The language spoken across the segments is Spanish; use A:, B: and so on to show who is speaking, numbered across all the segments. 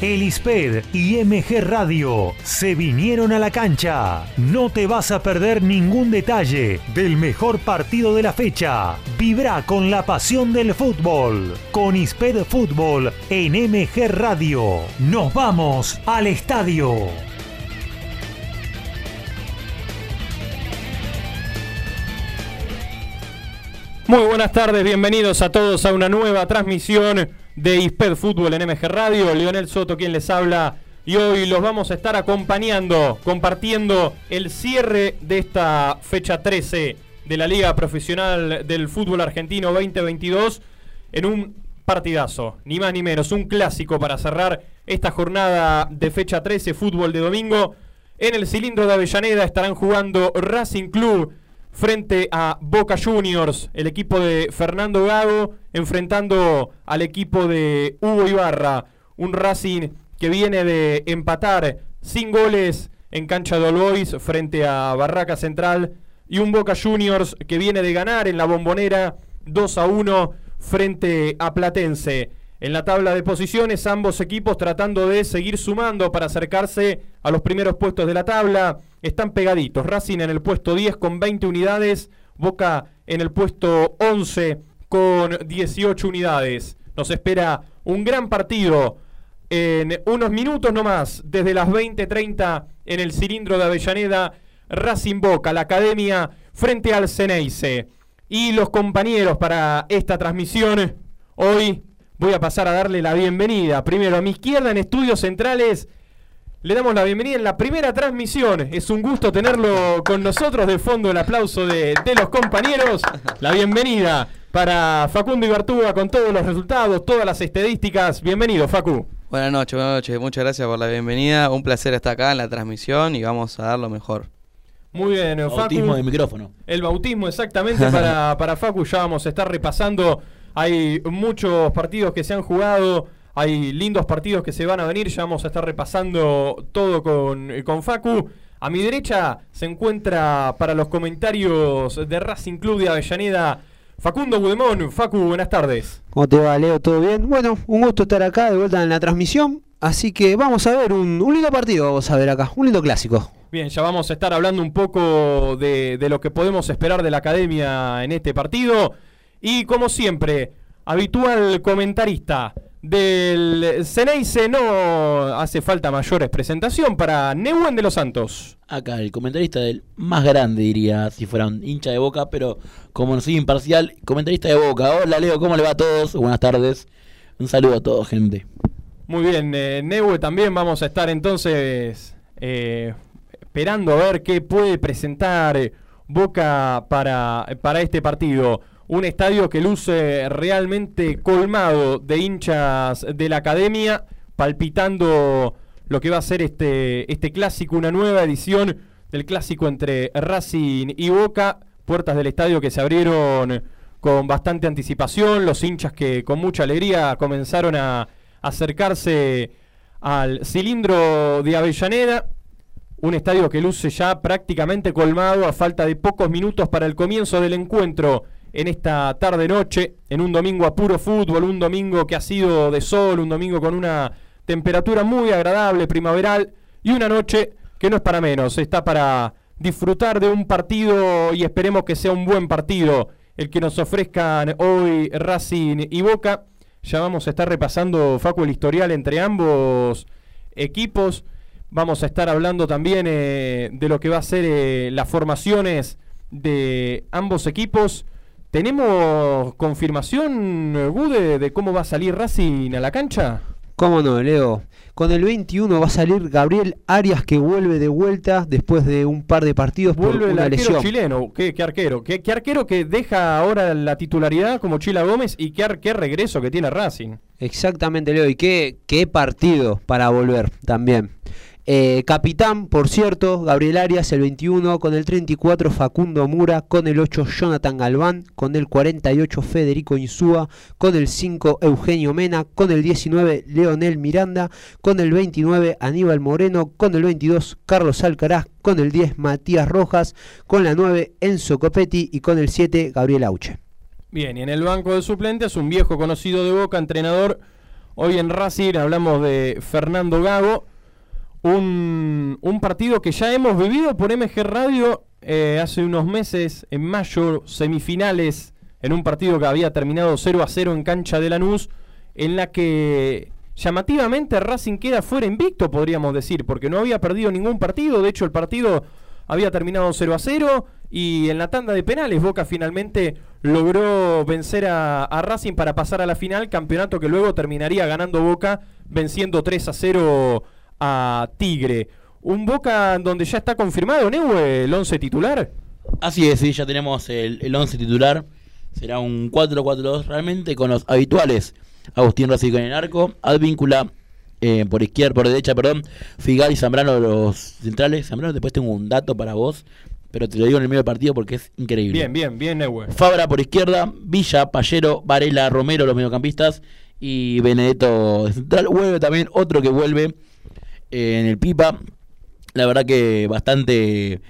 A: El ISPED y MG Radio se vinieron a la cancha. No te vas a perder ningún detalle del mejor partido de la fecha. Vibra con la pasión del fútbol. Con ISPED Fútbol en MG Radio. Nos vamos al estadio.
B: Muy buenas tardes, bienvenidos a todos a una nueva transmisión de ISPED Fútbol en MG Radio. Leonel Soto quien les habla y hoy los vamos a estar acompañando, compartiendo el cierre de esta fecha 13 de la Liga Profesional del Fútbol Argentino 2022 en un partidazo, ni más ni menos, un clásico para cerrar esta jornada de fecha 13, fútbol de domingo. En el cilindro de Avellaneda estarán jugando Racing Club frente a Boca Juniors, el equipo de Fernando Gago, enfrentando al equipo de Hugo Ibarra, un Racing que viene de empatar sin goles en cancha de Olbois frente a Barraca Central y un Boca Juniors que viene de ganar en la bombonera 2 a 1 frente a Platense. En la tabla de posiciones, ambos equipos tratando de seguir sumando para acercarse a los primeros puestos de la tabla. Están pegaditos. Racing en el puesto 10 con 20 unidades. Boca en el puesto 11 con 18 unidades. Nos espera un gran partido en unos minutos nomás, desde las 20:30 en el cilindro de Avellaneda. Racing Boca, la academia frente al Ceneice. Y los compañeros para esta transmisión hoy voy a pasar a darle la bienvenida. Primero a mi izquierda en Estudios Centrales. Le damos la bienvenida en la primera transmisión. Es un gusto tenerlo con nosotros. De fondo el aplauso de, de los compañeros. La bienvenida para Facundo Ibartúa con todos los resultados, todas las estadísticas. Bienvenido, Facu.
C: Buenas noches, buenas noches. Muchas gracias por la bienvenida. Un placer estar acá en la transmisión y vamos a dar lo mejor.
B: Muy bien, Facu.
D: Bautismo de micrófono.
B: El bautismo exactamente para, para Facu. Ya vamos a estar repasando. Hay muchos partidos que se han jugado. Hay lindos partidos que se van a venir. Ya vamos a estar repasando todo con, con Facu. A mi derecha se encuentra para los comentarios de Racing Club de Avellaneda Facundo Gudemón. Facu, buenas tardes.
E: ¿Cómo te va, Leo? ¿Todo bien? Bueno, un gusto estar acá de vuelta en la transmisión. Así que vamos a ver un, un lindo partido, vamos a ver acá, un lindo clásico.
B: Bien, ya vamos a estar hablando un poco de, de lo que podemos esperar de la academia en este partido. Y como siempre, habitual comentarista del Ceneice, no hace falta mayores presentación para Neuwen de los Santos.
D: Acá el comentarista del más grande, diría, si fuera un hincha de boca, pero como no soy imparcial, comentarista de boca. Hola Leo, ¿cómo le va a todos? Buenas tardes. Un saludo a todos, gente.
B: Muy bien, eh, también vamos a estar entonces eh, esperando a ver qué puede presentar Boca para, para este partido. Un estadio que luce realmente colmado de hinchas de la academia, palpitando lo que va a ser este, este clásico, una nueva edición del clásico entre Racing y Boca. Puertas del estadio que se abrieron con bastante anticipación, los hinchas que con mucha alegría comenzaron a acercarse al cilindro de Avellaneda. Un estadio que luce ya prácticamente colmado a falta de pocos minutos para el comienzo del encuentro en esta tarde-noche, en un domingo a puro fútbol, un domingo que ha sido de sol, un domingo con una temperatura muy agradable, primaveral, y una noche que no es para menos, está para disfrutar de un partido y esperemos que sea un buen partido el que nos ofrezcan hoy Racing y Boca. Ya vamos a estar repasando, Facu, el historial entre ambos equipos. Vamos a estar hablando también eh, de lo que va a ser eh, las formaciones de ambos equipos. ¿Tenemos confirmación, Gude, de cómo va a salir Racing a la cancha?
E: ¿Cómo no, Leo? Con el 21 va a salir Gabriel Arias que vuelve de vuelta después de un par de partidos
B: Vuelve
E: por
B: el
E: una
B: arquero
E: lesión.
B: chileno. ¿Qué, qué arquero? ¿Qué, qué arquero que deja ahora la titularidad como Chila Gómez y qué, qué regreso que tiene Racing?
E: Exactamente, Leo. Y qué, qué partido para volver también. Eh, capitán, por cierto, Gabriel Arias, el 21, con el 34 Facundo Mura, con el 8 Jonathan Galván, con el 48 Federico Insúa, con el 5 Eugenio Mena, con el 19 Leonel Miranda, con el 29 Aníbal Moreno, con el 22 Carlos Alcaraz, con el 10 Matías Rojas, con la 9 Enzo Copetti y con el 7 Gabriel Auche.
B: Bien, y en el banco de suplentes un viejo conocido de Boca, entrenador Hoy en Racing hablamos de Fernando Gago, un, un partido que ya hemos vivido por MG Radio eh, hace unos meses, en mayo, semifinales, en un partido que había terminado 0 a 0 en cancha de Lanús, en la que llamativamente Racing queda fuera invicto, podríamos decir, porque no había perdido ningún partido, de hecho el partido había terminado 0 a 0 y en la tanda de penales Boca finalmente logró vencer a, a, Racing para pasar a la final, campeonato que luego terminaría ganando Boca venciendo 3 a 0 a Tigre. Un Boca donde ya está confirmado, Neue, el 11 titular.
D: Así es, sí, ya tenemos el, el 11 titular. Será un 4-4-2 realmente con los habituales. Agustín Racing en el arco, Advíncula eh, por izquierda, por derecha, perdón, Figal y Zambrano los centrales. Zambrano después tengo un dato para vos, pero te lo digo en el medio del partido porque es increíble.
B: Bien, bien, bien, Neue.
D: Fabra por izquierda, Villa, Pallero, Varela, Romero los mediocampistas y Benedetto de central. Vuelve también otro que vuelve en el Pipa. La verdad que bastante,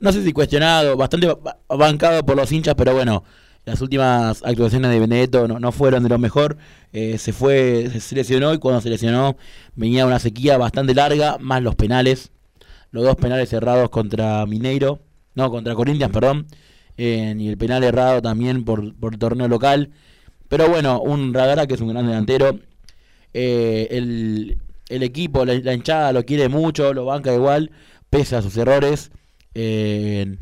D: no sé si cuestionado, bastante bancado por los hinchas, pero bueno, las últimas actuaciones de Benedetto no, no fueron de lo mejor. Eh, se fue, se lesionó y cuando se lesionó venía una sequía bastante larga, más los penales. Los dos penales cerrados contra Mineiro, no, contra Corinthians, perdón. Y el penal errado también por, por el torneo local. Pero bueno, un Radara que es un gran delantero. Eh, el, el, equipo, la, hinchada lo quiere mucho, lo banca igual, pese a sus errores. Eh,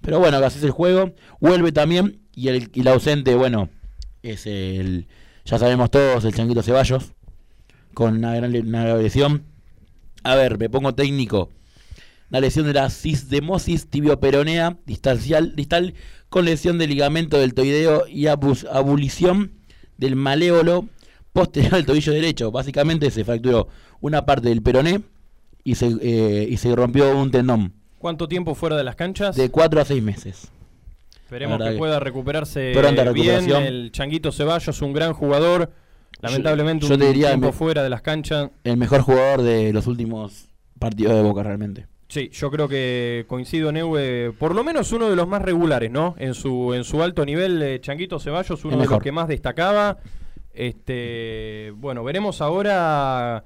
D: pero bueno, así es el juego. Vuelve también. Y el, y ausente, bueno, es el. Ya sabemos todos, el Changuito Ceballos. Con una gran una lesión. A ver, me pongo técnico. La lesión de la cisdemosis tibioperonea distancial, distal con lesión del ligamento del toideo y abulición del maléolo posterior del tobillo derecho. Básicamente se fracturó una parte del peroné y se, eh, y se rompió un tendón.
B: ¿Cuánto tiempo fuera de las canchas?
D: De 4 a 6 meses.
B: Esperemos que, que, pueda recuperarse bien. El Changuito Ceballos, un gran jugador. Lamentablemente,
D: yo, yo
B: un
D: diría
B: tiempo fuera de las canchas.
D: El mejor jugador de los últimos partidos de Boca, realmente.
B: Sí, yo creo que coincido, Neue, por lo menos uno de los más regulares, ¿no? En su, en su alto nivel, eh, Changuito Ceballos, uno de los que más destacaba. Este, bueno, veremos ahora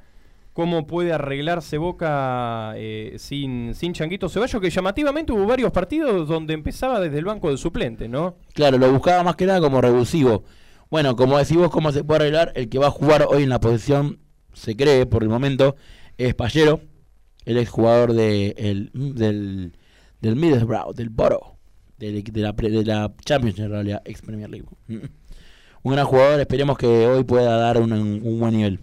B: cómo puede arreglarse Boca eh, sin, sin Changuito Ceballos, que llamativamente hubo varios partidos donde empezaba desde el banco de suplente, ¿no?
D: Claro, lo buscaba más que nada como revulsivo. Bueno, como decís vos, ¿cómo se puede arreglar? El que va a jugar hoy en la posición, se cree por el momento, es Pallero, el exjugador de, el, del, del Middlesbrough, del de, de, la, de la Champions en realidad, ex Premier League. Un gran jugador, esperemos que hoy pueda dar un, buen nivel.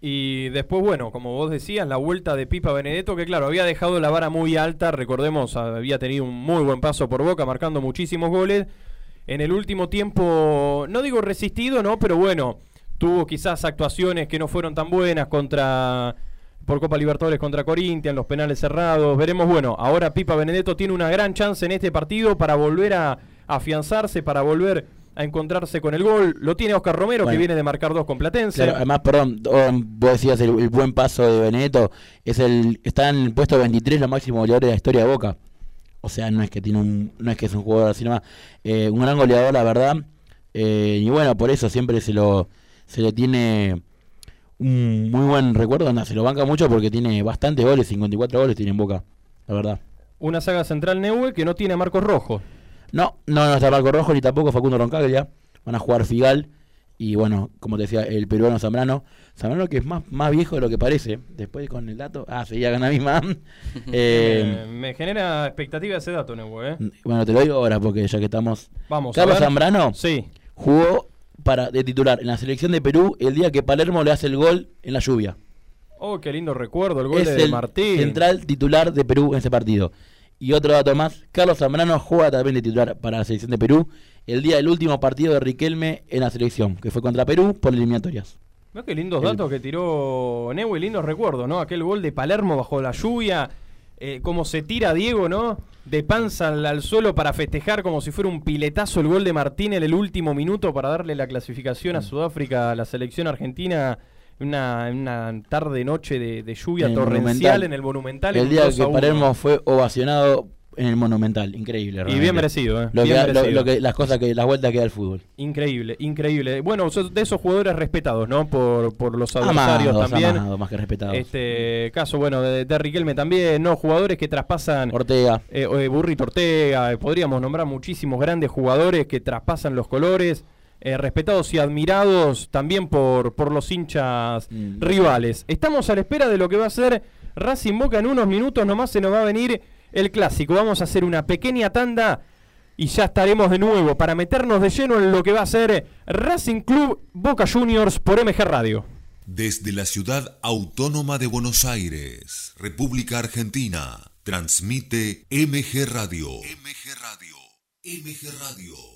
B: Y después, bueno, como vos decías, la vuelta de Pipa Benedetto, que claro, había dejado la vara muy alta, recordemos, había tenido un muy buen paso por Boca, marcando muchísimos goles. En el último tiempo, no digo resistido, ¿no? Pero bueno, tuvo quizás actuaciones que no fueron tan buenas contra por Copa Libertadores contra Corinthians, los penales cerrados. Veremos, bueno, ahora Pipa Benedetto tiene una gran chance en este partido para volver a afianzarse, para volver a encontrarse con el gol. Lo tiene Oscar Romero, bueno, que viene de marcar dos con Platense.
D: Claro, además, perdón, vos decías el, el, buen paso de Benedetto. Es el, está en el puesto 23, los máximos goleadores de la historia de Boca. O sea, no es que tiene un, no es que es un jugador así nomás. Eh, un gran goleador, la verdad. Eh, y bueno, por eso siempre se lo, se le tiene un muy buen recuerdo. No, se lo banca mucho porque tiene bastantes goles, 54 goles tiene en Boca, la verdad.
B: Una saga central Neue que no tiene a Marcos Rojo.
D: No, no, no está Marco Rojo ni tampoco Facundo Roncaglia. Van a jugar Figal y bueno, como te decía, el peruano Zambrano. Zambrano que es más, más viejo de lo que parece. Después con el dato, ah, seguía con la misma.
B: eh, me, me, genera expectativa ese dato, Nebo, ¿eh?
D: Bueno, te lo digo ahora porque ya que estamos.
B: Vamos.
D: Carlos Zambrano
B: sí.
D: jugó para de titular en la selección de Perú el día que Palermo le hace el gol en la lluvia.
B: Oh, qué lindo recuerdo, el gol
D: es
B: de
D: el
B: Martín.
D: Central titular de Perú en ese partido. Y otro dato más, Carlos Zambrano juega también de titular para la selección de Perú el día del último partido de Riquelme en la selección, que fue contra Perú por eliminatorias.
B: No, qué lindos el... datos que tiró Neue, lindos recuerdos, ¿no? Aquel gol de Palermo bajo la lluvia, eh, cómo se tira Diego, ¿no? De panza al, al, suelo para festejar como si fuera un piletazo el gol de Martín en el último minuto para darle la clasificación a Sudáfrica a la selección argentina una, una tarde noche de, de lluvia
D: En
B: torrencial en el Monumental.
D: El día
B: 2 a
D: que
B: 1.
D: Palermo fue ovacionado en el Monumental. Increíble.
B: Y
D: realmente.
B: bien merecido, ¿eh?
D: Lo
B: Bien
D: que,
B: merecido.
D: lo que- las cosas que, las vueltas que da el fútbol.
B: Increíble, increíble. Bueno, sos de esos jugadores respetados, ¿no? Por, por los adversarios
D: Amados,
B: también.
D: amados, más que respetados.
B: Este caso, bueno, de, de Riquelme también, ¿no? Jugadores que traspasan.
D: Ortega.
B: eh, eh, Burrito Ortega, eh, podríamos nombrar muchísimos grandes jugadores que traspasan los colores, eh, respetados y admirados también por, por los hinchas
D: Mm.
B: rivales. Estamos a la espera de lo que va a ser Racing Boca en unos minutos, nomás se nos va a venir el clásico. Vamos a hacer una pequeña tanda y ya estaremos de nuevo para meternos de lleno en lo que va a ser Racing Club Boca Juniors por MG Radio.
F: Desde la ciudad autónoma de Buenos Aires, República Argentina, transmite MG Radio. MG Radio. MG Radio.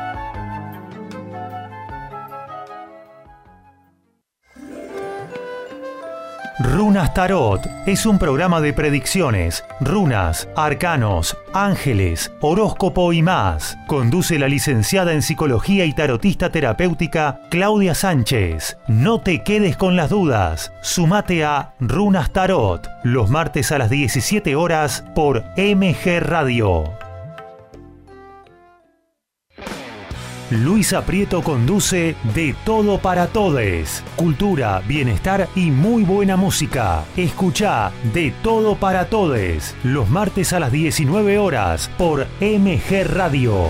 A: Runas Tarot es un programa de predicciones, runas, arcanos, ángeles, horóscopo y más. Conduce la licenciada en psicología y tarotista terapéutica Claudia Sánchez. No te quedes con las dudas. Sumate a Runas Tarot los martes a las 17 horas por MG Radio. Luisa Prieto conduce De Todo para Todes. Cultura, bienestar y muy buena música. Escucha De Todo para Todes los martes a las 19 horas por MG Radio.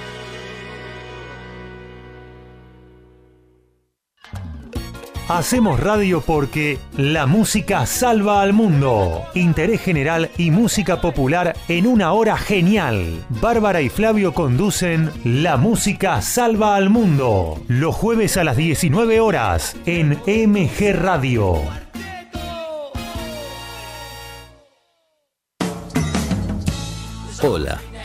A: Hacemos radio porque la música salva al mundo. Interés general y música popular en una hora genial. Bárbara y Flavio conducen La música salva al mundo. Los jueves a las 19 horas en MG Radio.
G: Hola,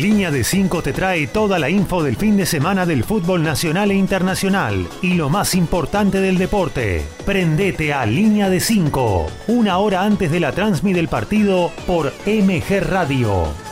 A: Línea de 5 te trae toda la info del fin de semana del fútbol nacional e internacional y lo más importante del deporte. Prendete a Línea de 5, una hora antes de la transmisión del partido por MG Radio.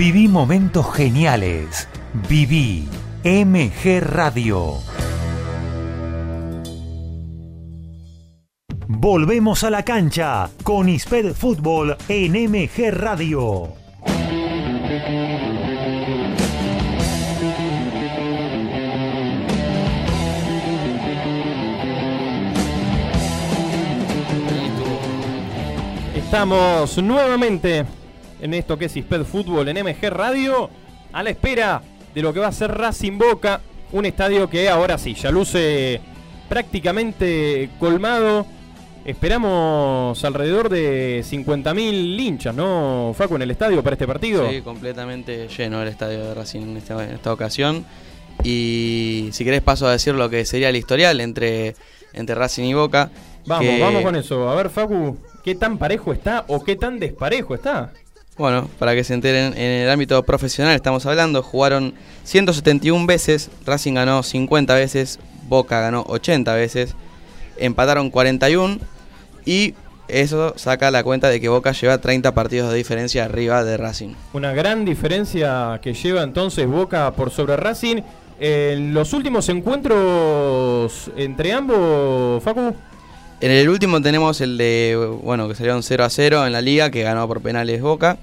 A: Viví momentos geniales. Viví MG Radio. Volvemos a la cancha con Isped Fútbol en MG Radio.
B: Estamos nuevamente en esto que es Isped Fútbol en MG Radio, a la espera de lo que va a ser Racing Boca, un estadio que ahora sí, ya luce prácticamente colmado. Esperamos alrededor de 50.000 hinchas, ¿no, Facu, en el estadio para este partido?
C: Sí, completamente lleno el estadio de Racing en esta, en esta ocasión. Y si querés paso a decir lo que sería el historial entre, entre Racing y Boca.
B: Vamos,
C: que-
B: vamos con eso. A ver, Facu, ¿qué tan parejo está o qué tan desparejo está?
C: Bueno, para que se enteren, en el ámbito profesional estamos hablando, jugaron 171 veces, Racing ganó 50 veces, Boca ganó 80 veces, empataron 41 y eso saca la cuenta de que Boca lleva 30 partidos de diferencia arriba de Racing.
B: Una gran diferencia que lleva entonces Boca por sobre Racing. En los últimos encuentros entre ambos, Facu.
C: En el último tenemos el de, bueno, que salieron 0 a 0 en la liga, que ganó por penales Boca.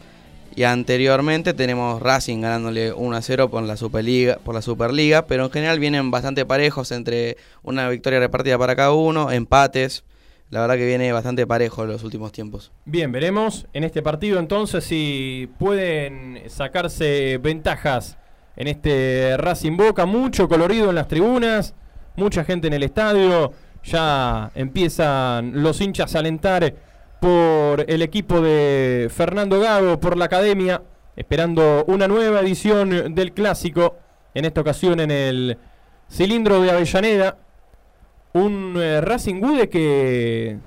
C: Y anteriormente tenemos Racing ganándole 1 a 0 por la Superliga, por la Superliga, pero en general vienen bastante parejos entre una victoria repartida para cada uno, empates. La verdad que viene bastante parejo en los últimos tiempos.
B: Bien, veremos en este partido entonces si pueden sacarse ventajas en este Racing Boca. Mucho colorido en las tribunas, mucha gente en el estadio. Ya empiezan los hinchas a alentar por el equipo de Fernando Gago, por la academia, esperando una nueva edición del clásico. En esta ocasión en el cilindro de Avellaneda. Un eh, Racing Gude que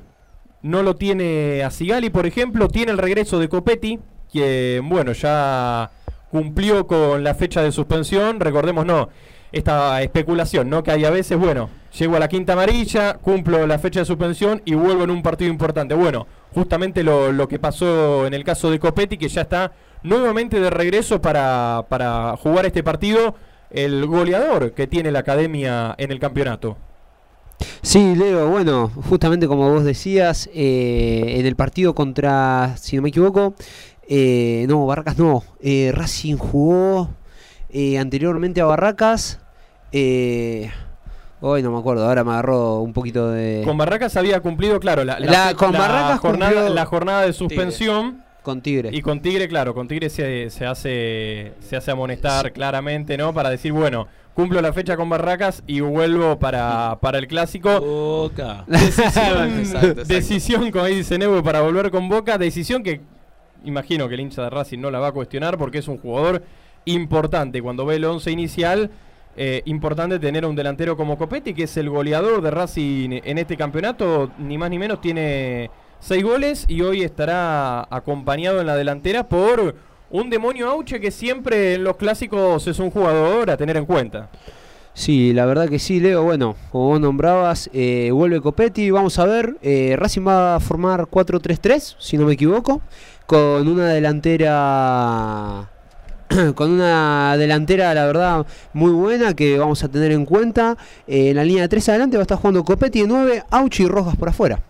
B: no lo tiene a Sigali, por ejemplo, tiene el regreso de Copetti, que bueno, ya cumplió con la fecha de suspensión, recordemos no, esta especulación, ¿no? Que hay a veces, bueno, llego a la quinta amarilla, cumplo la fecha de suspensión y vuelvo en un partido importante. Bueno, justamente lo, lo que pasó en el caso de Copetti, que ya está nuevamente de regreso para, para jugar este partido, el goleador que tiene la academia en el campeonato.
E: Sí, Leo, bueno, justamente como vos decías, eh, en el partido contra, si no me equivoco, eh, no, Barracas no, eh, Racing jugó eh, anteriormente a Barracas, eh, hoy no me acuerdo, ahora me agarró un poquito de...
B: Con Barracas había cumplido, claro, la,
E: La- con Barracas
B: jornada,
E: cumplió-
B: la jornada de suspensión.
E: Con Tigre.
B: Y con Tigre, claro, con Tigre se, se hace se hace amonestar claramente, ¿no? Para decir, bueno, cumplo la fecha con Barracas y vuelvo para, para el clásico.
D: Boca.
B: Decisión,
C: Exacto, exacto.
B: decisión, como ahí dice Neue, para volver con Boca. Decisión que imagino que el hincha de Racing no la va a cuestionar porque es un jugador importante. Cuando ve el once inicial, eh, importante tener un delantero como Copetti, que es el goleador de Racing en este campeonato. Ni más ni menos tiene seis goles y hoy estará acompañado en la delantera por un demonio Auche que siempre en los clásicos es un jugador a tener en cuenta.
E: Sí, la verdad que sí, Leo. Bueno, como vos nombrabas, eh, vuelve Copetti. Vamos a ver, eh, Racing va a formar 4-3-3, si no me equivoco, con una delantera. Con una delantera, la verdad, muy buena que vamos a tener en cuenta. Eh, en la línea de 3 adelante va a estar jugando Copetti de 9, Auchi y Rojas por afuera.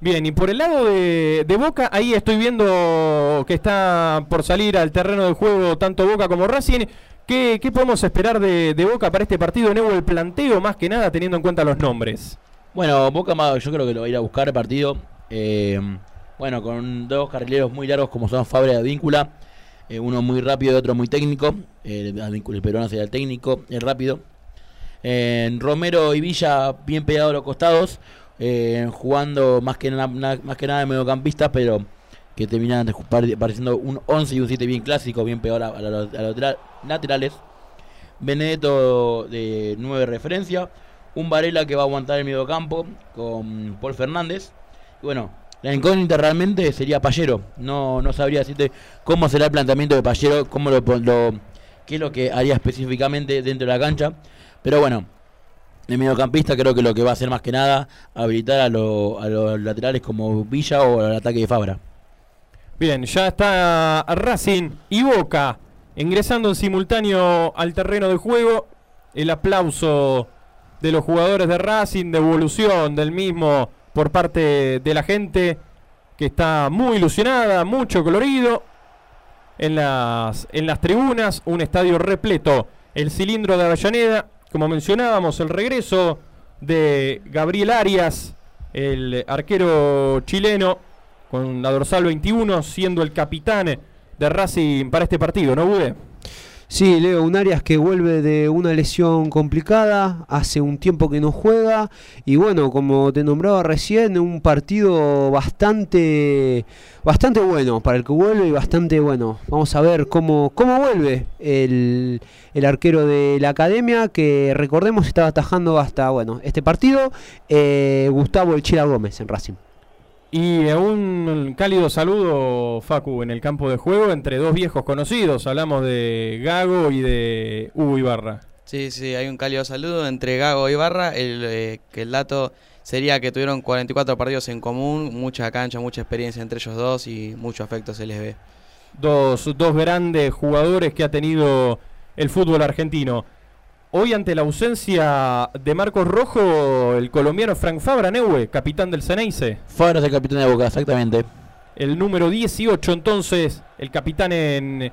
B: Bien, y por el lado de, de Boca, ahí estoy viendo que está por salir al terreno del juego tanto Boca como Racing. ¿Qué, qué podemos esperar de, de Boca para este partido de nuevo? El planteo, más que nada, teniendo en cuenta los nombres.
D: Bueno, Boca yo creo que lo va a ir a buscar el partido. eh, bueno, con dos carrileros muy largos como son Fabra y Advíncula. Eh, uno muy rápido y otro muy técnico. eh, el peruano sería el técnico, el rápido. Eh, Romero y Villa bien pegados a los costados. eh, jugando más que, na- más que nada de mediocampistas, pero que terminan pareciendo un 11 y un 7 bien clásico, bien peor a, los, laterales. Benedetto de 9 referencia. Un Varela que va a aguantar el medio campo con Paul Fernández. Y bueno, la incógnita realmente sería Pallero. No, no sabría decirte cómo será el planteamiento de Pallero, cómo lo, qué es lo que haría específicamente dentro de la cancha. Pero bueno, el mediocampista creo que lo que va a hacer más que nada habilitar a, lo- a los laterales como Villa o el ataque de Fabra.
B: Bien, ya está Racing y Boca ingresando en simultáneo al terreno de juego. El aplauso de los jugadores de Racing, devolución del mismo por parte de la gente que está muy ilusionada, mucho colorido. En las, en las tribunas, un estadio repleto. El cilindro de Avellaneda, como mencionábamos, el regreso de Gabriel Arias, el arquero chileno, con la dorsal 21, siendo el capitán de Racing para este partido, ¿no, Bude?
E: Sí, Leo, un Arias que vuelve de una lesión complicada, hace un tiempo que no juega y bueno, como te nombraba recién, un partido bastante bastante bueno para el que vuelve y bastante bueno. Vamos a ver cómo, cómo vuelve el, el arquero de la academia que recordemos estaba atajando hasta bueno este partido eh, Gustavo El Chila Gómez en Racing.
B: Y eh, un cálido saludo, Facu, en el campo de juego entre dos viejos conocidos. Hablamos de Gago y de Hugo Ibarra.
C: Sí, sí, hay un cálido saludo entre Gago y Barra. El, eh, que el dato sería que tuvieron 44 partidos en común, mucha cancha, mucha experiencia entre ellos dos y mucho afecto se les ve.
B: Dos, dos grandes jugadores que ha tenido el fútbol argentino. Hoy ante la ausencia de Marcos Rojo, el colombiano Frank Fabra Neue, capitán del Ceneice.
D: Fabra es el capitán de Boca, exactamente.
B: El número 18 entonces, el capitán en,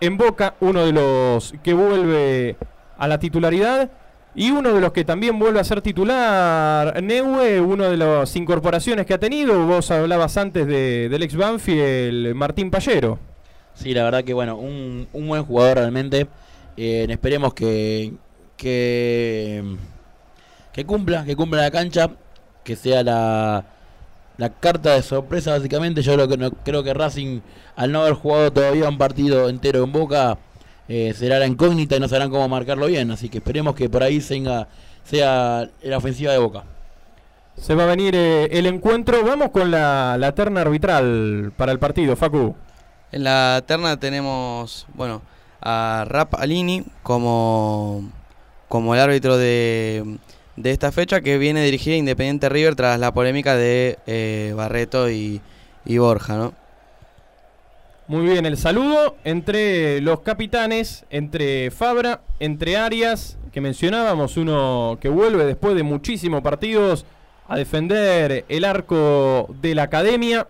B: en Boca, uno de los que vuelve a la titularidad. Y uno de los que también vuelve a ser titular, Neue, una de las incorporaciones que ha tenido. Vos hablabas antes de, del ex Banfield, Martín Pallero.
D: Sí, la verdad que bueno, un, un buen jugador realmente. Eh, esperemos que, que, que cumpla, que cumpla la cancha, que sea la, la carta de sorpresa básicamente. Yo creo que, no, creo que Racing, al no haber jugado todavía un partido entero en Boca, eh, será la incógnita y no sabrán cómo marcarlo bien. Así que esperemos que por ahí tenga, sea la ofensiva de Boca.
B: Se va a venir eh, el encuentro. Vamos con la, la terna arbitral para el partido, Facu.
C: En la terna tenemos, bueno, a Rap Alini como, como el árbitro de, de esta fecha que viene dirigida Independiente River tras la polémica de eh, Barreto y, y Borja, ¿no?
B: Muy bien, el saludo entre los capitanes, entre Fabra, entre Arias, que mencionábamos, uno que vuelve después de muchísimos partidos a defender el arco de la academia.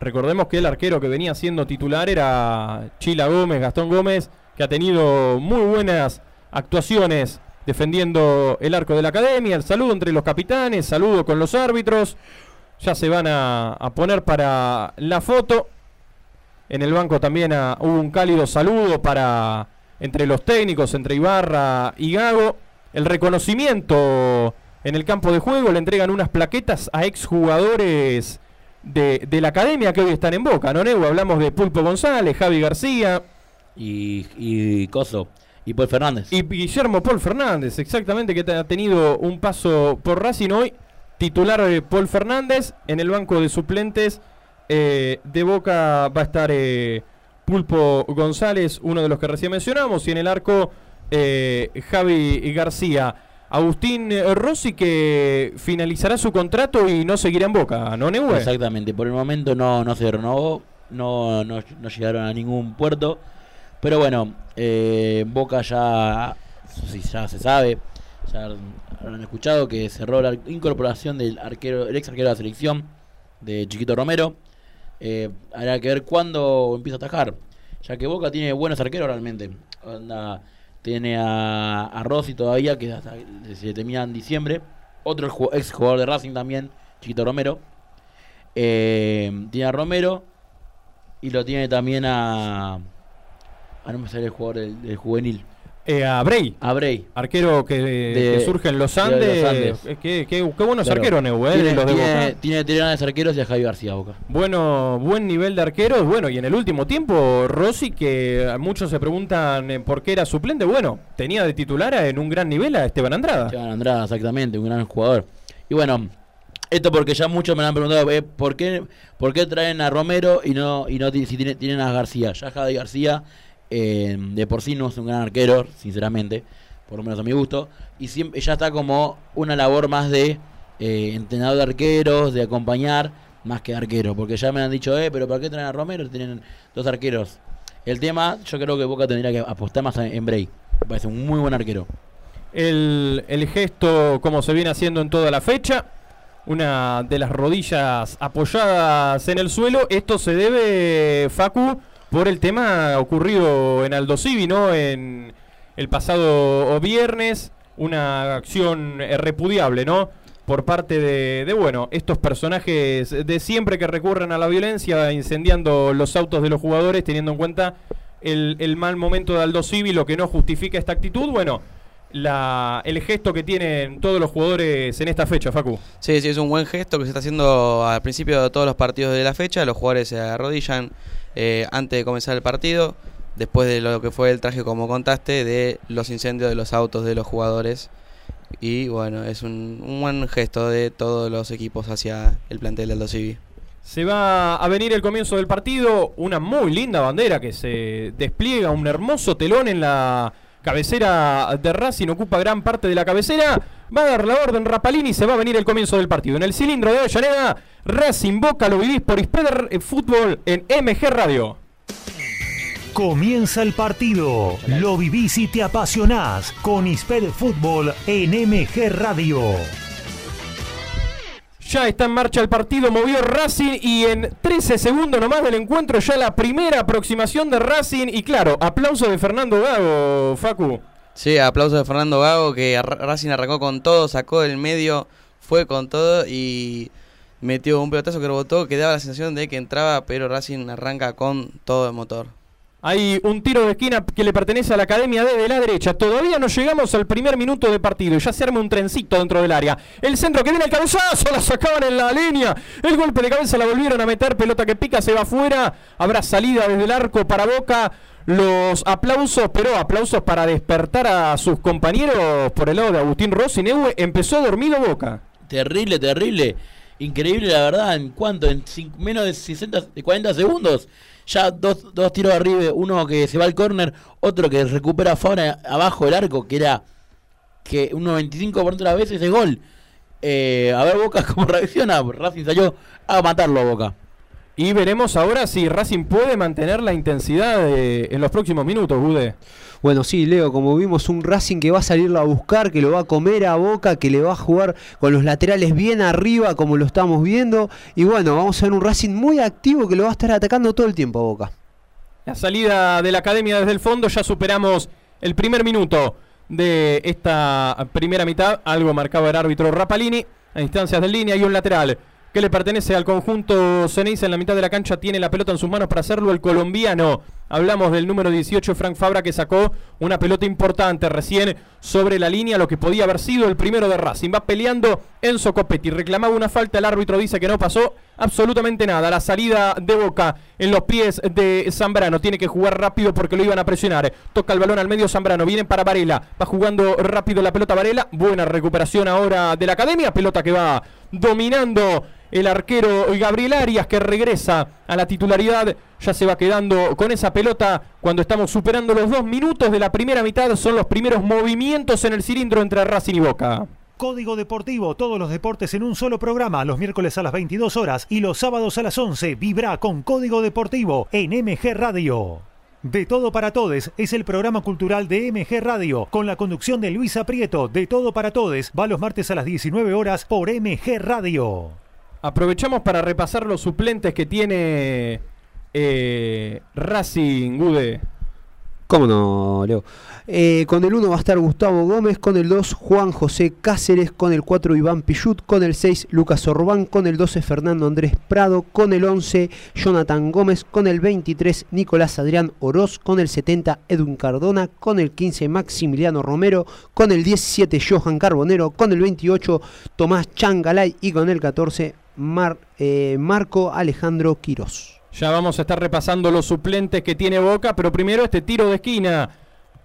B: Recordemos que el arquero que venía siendo titular era Chila Gómez, Gastón Gómez, que ha tenido muy buenas actuaciones defendiendo el arco de la academia. El saludo entre los capitanes, saludo con los árbitros. Ya se van a, poner para la foto. En el banco también ah, hubo un cálido saludo para entre los técnicos, entre Ibarra y Gago. El reconocimiento en el campo de juego, le entregan unas plaquetas a exjugadores de, de la academia que hoy están en Boca, ¿no, Nego? Hablamos de Pulpo González, Javi García
D: Y, y Coso, y Paul Fernández.
B: y Guillermo Paul Fernández, exactamente, que ha tenido un paso por Racing hoy. Titular eh, Paul Fernández, en el banco de suplentes eh, de Boca va a estar eh, Pulpo González, uno de los que recién mencionamos, y en el arco eh, Javi García. Agustín eh, Rossi que finalizará su contrato y no seguirá en Boca, ¿no, Neue?
D: Exactamente, por el momento no, no se renovó, no, no, no llegaron a ningún puerto, pero bueno, eh, Boca ya, ya se sabe, ya habrán escuchado que cerró la incorporación del arquero, el ex arquero de la selección, de Chiquito Romero, eh, habrá que ver cuándo empieza a atajar, ya que Boca tiene buenos arqueros realmente, tiene a, Rossi todavía, que hasta se termina en diciembre, otro ex jugador de Racing también, Chiquito Romero, eh, tiene a Romero y lo tiene también a. A no me sale el jugador del, del juvenil.
B: Eh, a Bray.
D: A Bray.
B: Arquero que,
D: De-
B: que surge en los
D: de los
B: Andes. Eh, Qué, qué- qué buenos
D: Claro.
B: arqueros, Neu, eh,
D: tiene,
B: los de
D: tiene,
B: Boca.
D: tiene tres grandes arqueros y a Javi García Boca.
B: Bueno, buen nivel de arqueros. Bueno, y en el último tiempo, Rossi, que muchos se preguntan eh, por qué era suplente. Bueno, tenía de titular en un gran nivel a Esteban Andrada.
D: Esteban Andrada, exactamente, un gran jugador. Y bueno, esto porque ya muchos me han preguntado eh, ¿por, qué, por qué traen a Romero y no, y no si tiene- tienen a García. Ya Javi García eh, de por sí no es un gran arquero, sinceramente, por lo menos a mi gusto. Y siempre ya está como una labor más de eh, entrenador de arqueros, de acompañar, más que arquero. Porque ya me han dicho, eh, pero ¿por qué traen a Romero? Tienen dos arqueros. El tema, yo creo que Boca tendría que apostar más en Bray. Me parece un muy buen arquero.
B: El, el gesto, como se viene haciendo en toda la fecha, una de las rodillas apoyadas en el suelo. Esto se debe, Facu, por el tema ocurrido en Aldo Civi, ¿no? En el pasado viernes, una acción repudiable, ¿no? Por parte de, de, bueno, estos personajes de siempre que recurren a la violencia, incendiando los autos de los jugadores, teniendo en cuenta el, mal momento de Aldo Civi, lo que no justifica esta actitud. Bueno, la, el gesto que tienen todos los jugadores en esta fecha, Facu.
C: Sí, sí, es un buen gesto que se está haciendo al principio de todos los partidos de la fecha. Los jugadores se arrodillan eh, antes de comenzar el partido, después de lo que fue el traje, como contaste, de los incendios de los autos de los jugadores. Y bueno, es un, un buen gesto de todos los equipos hacia el plantel del Aldo Civi.
B: Se va a venir el comienzo del partido, una muy linda bandera que se despliega, un hermoso telón en la cabecera de Racing, ocupa gran parte de la cabecera. Va a dar la orden Rapalini y se va a venir el comienzo del partido. En el cilindro de Avellaneda, Racing Boca lo vivís por Ispeder eh, Fútbol en MG Radio.
A: Comienza el partido. Lo vivís y te apasionás con Isped Fútbol en MG Radio.
B: Ya está en marcha el partido, movió Racing y en 13 segundos nomás del encuentro ya la primera aproximación de Racing y claro, aplauso de Fernando Gago, Facu.
C: Sí, aplauso de Fernando Gago que Ra- Racing arrancó con todo, sacó del medio, fue con todo y metió un pelotazo que rebotó que daba la sensación de que entraba, pero Racing arranca con todo el motor.
B: Hay un tiro de esquina que le pertenece a la academia de la derecha. Todavía no llegamos al primer minuto de partido. Ya se arma un trencito dentro del área. El centro que viene el cabezazo. La sacaban en la línea. El golpe de cabeza la volvieron a meter. Pelota que pica se va afuera. Habrá salida desde el arco para Boca. Los aplausos, pero aplausos para despertar a sus compañeros por el lado de Agustín Rossi. Neue empezó dormido Boca.
D: Terrible, terrible. Increíble, la verdad. ¿En cuánto? En cin- menos de, 60, de 40 segundos. Ya dos, dos tiros arriba. Uno que se va al córner. Otro que recupera Fabra abajo del arco. Que era que un 95 por otras veces es gol. Eh, a ver Boca cómo reacciona. Racing salió a matarlo a Boca.
B: Y veremos ahora si Racing puede mantener la intensidad de- en los próximos minutos, Gude.
E: Bueno, sí, Leo, como vimos, un Racing que va a salirlo a buscar, que lo va a comer a boca, que le va a jugar con los laterales bien arriba, como lo estamos viendo. Y bueno, vamos a ver un Racing muy activo que lo va a estar atacando todo el tiempo a boca.
B: La salida de la academia desde el fondo, ya superamos el primer minuto de esta primera mitad. Algo marcaba el árbitro Rapalini a instancias de línea y un lateral que le pertenece al conjunto Ceneice en la mitad de la cancha. Tiene la pelota en sus manos para hacerlo el colombiano. Hablamos del número 18, Frank Fabra, que sacó una pelota importante recién sobre la línea, lo que podía haber sido el primero de Racing. Va peleando Enzo Copetti, reclamaba una falta, el árbitro dice que no pasó absolutamente nada. La salida de Boca en los pies de Zambrano, tiene que jugar rápido porque lo iban a presionar. Toca el balón al medio Zambrano, viene para Varela, va jugando rápido la pelota Varela. Buena recuperación ahora de la academia, pelota que va dominando el arquero Gabriel Arias que regresa a la titularidad, ya se va quedando con esa pelota cuando estamos superando los dos minutos de la primera mitad, son los primeros movimientos en el cilindro entre Racing y Boca.
A: Código Deportivo, todos los deportes en un solo programa, los miércoles a las 22 horas y los sábados a las 11. Vibra con Código Deportivo en MG Radio. De Todo para Todes es el programa cultural de MG Radio, con la conducción de Luisa Prieto. De Todo para Todes va los martes a las 19 horas por MG Radio.
B: Aprovechamos para repasar los suplentes que tiene eh, Racing Gude.
E: ¿Cómo no, Leo? Eh, con el 1 va a estar Gustavo Gómez, con el 2 Juan José Cáceres, con el 4 Iván Pichut, con el 6 Lucas Orbán, con el 12 Fernando Andrés Prado, con el 11 Jonathan Gómez, con el 23 Nicolás Adrián Oroz, con el 70 Edwin Cardona, con el 15 Maximiliano Romero, con el 17 Johan Carbonero, con el 28 Tomás Changalay y con el 14 Mar- eh, Marco Alejandro Quirós.
B: Ya vamos a estar repasando los suplentes que tiene Boca, pero primero este tiro de esquina.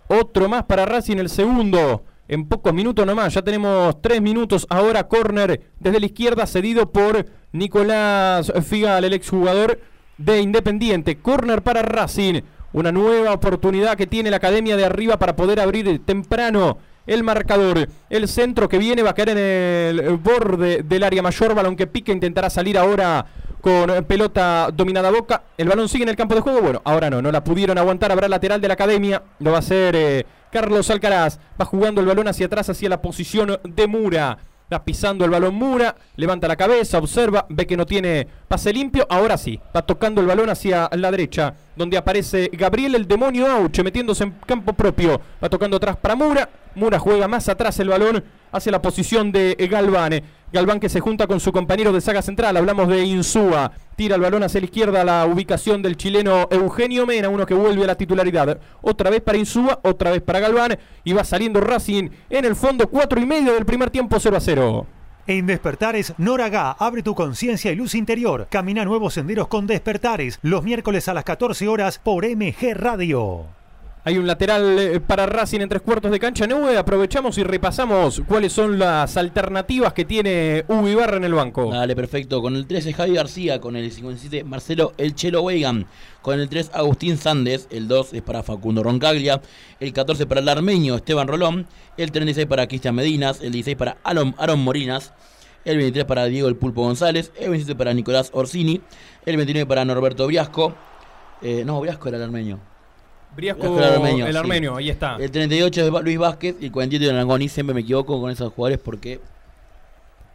B: Otro más para Racing, el segundo. En pocos minutos nomás, ya tenemos tres minutos. Ahora córner desde la izquierda cedido por Nicolás Figal, el exjugador de Independiente. Córner para Racing. Una nueva oportunidad que tiene la Academia de Arriba para poder abrir temprano el marcador. El centro que viene va a caer en el borde del área mayor. Balón que pica, intentará salir ahora con pelota dominada Boca. El balón sigue en el campo de juego. Bueno, ahora no, no la pudieron aguantar. Habrá lateral de la academia. Lo va a hacer eh, Carlos Alcaraz. Va jugando el balón hacia atrás, hacia la posición de Mura. Va pisando el balón Mura, levanta la cabeza, observa, ve que no tiene pase limpio. Ahora sí, va tocando el balón hacia la derecha, donde aparece Gabriel el demonio Auche, metiéndose en campo propio. Va tocando atrás para Mura. Mura juega más atrás el balón hacia la posición de Galván. Galván que se junta con su compañero de saga central. Hablamos de Insúa. Tira el balón hacia la izquierda a la ubicación del chileno Eugenio Mena, uno que vuelve a la titularidad. Otra vez para Insúa, otra vez para Galván. Y va saliendo Racing en el fondo, cuatro y medio del primer tiempo, 0 a 0.
A: En Despertares, Noraga, abre tu conciencia y luz interior. Camina nuevos senderos con Despertares, los miércoles a las 14 horas por MG Radio.
B: Hay un lateral eh, para Racing en tres cuartos de cancha. No, aprovechamos y repasamos cuáles son las alternativas que tiene Hugo Ibarra en el banco.
D: Dale, perfecto. Con el 13 Javi García, con el 57 Marcelo El Chelo Weigan, con el 3 Agustín Sandes, el 2 es para Facundo Roncaglia, el 14 para el armenio Esteban Rolón, el 36 para Cristian Medinas, el 16 para Aaron, Morinas, el 23 para Diego El Pulpo González, el 27 para Nicolás Orsini, el 29 para Norberto Briasco, eh, no, Briasco era el armenio.
B: Briasco,
D: el armenio, sí.
B: ahí está.
D: El 38 es Luis Vázquez y el 47 de Langoni, siempre me equivoco con esos jugadores porque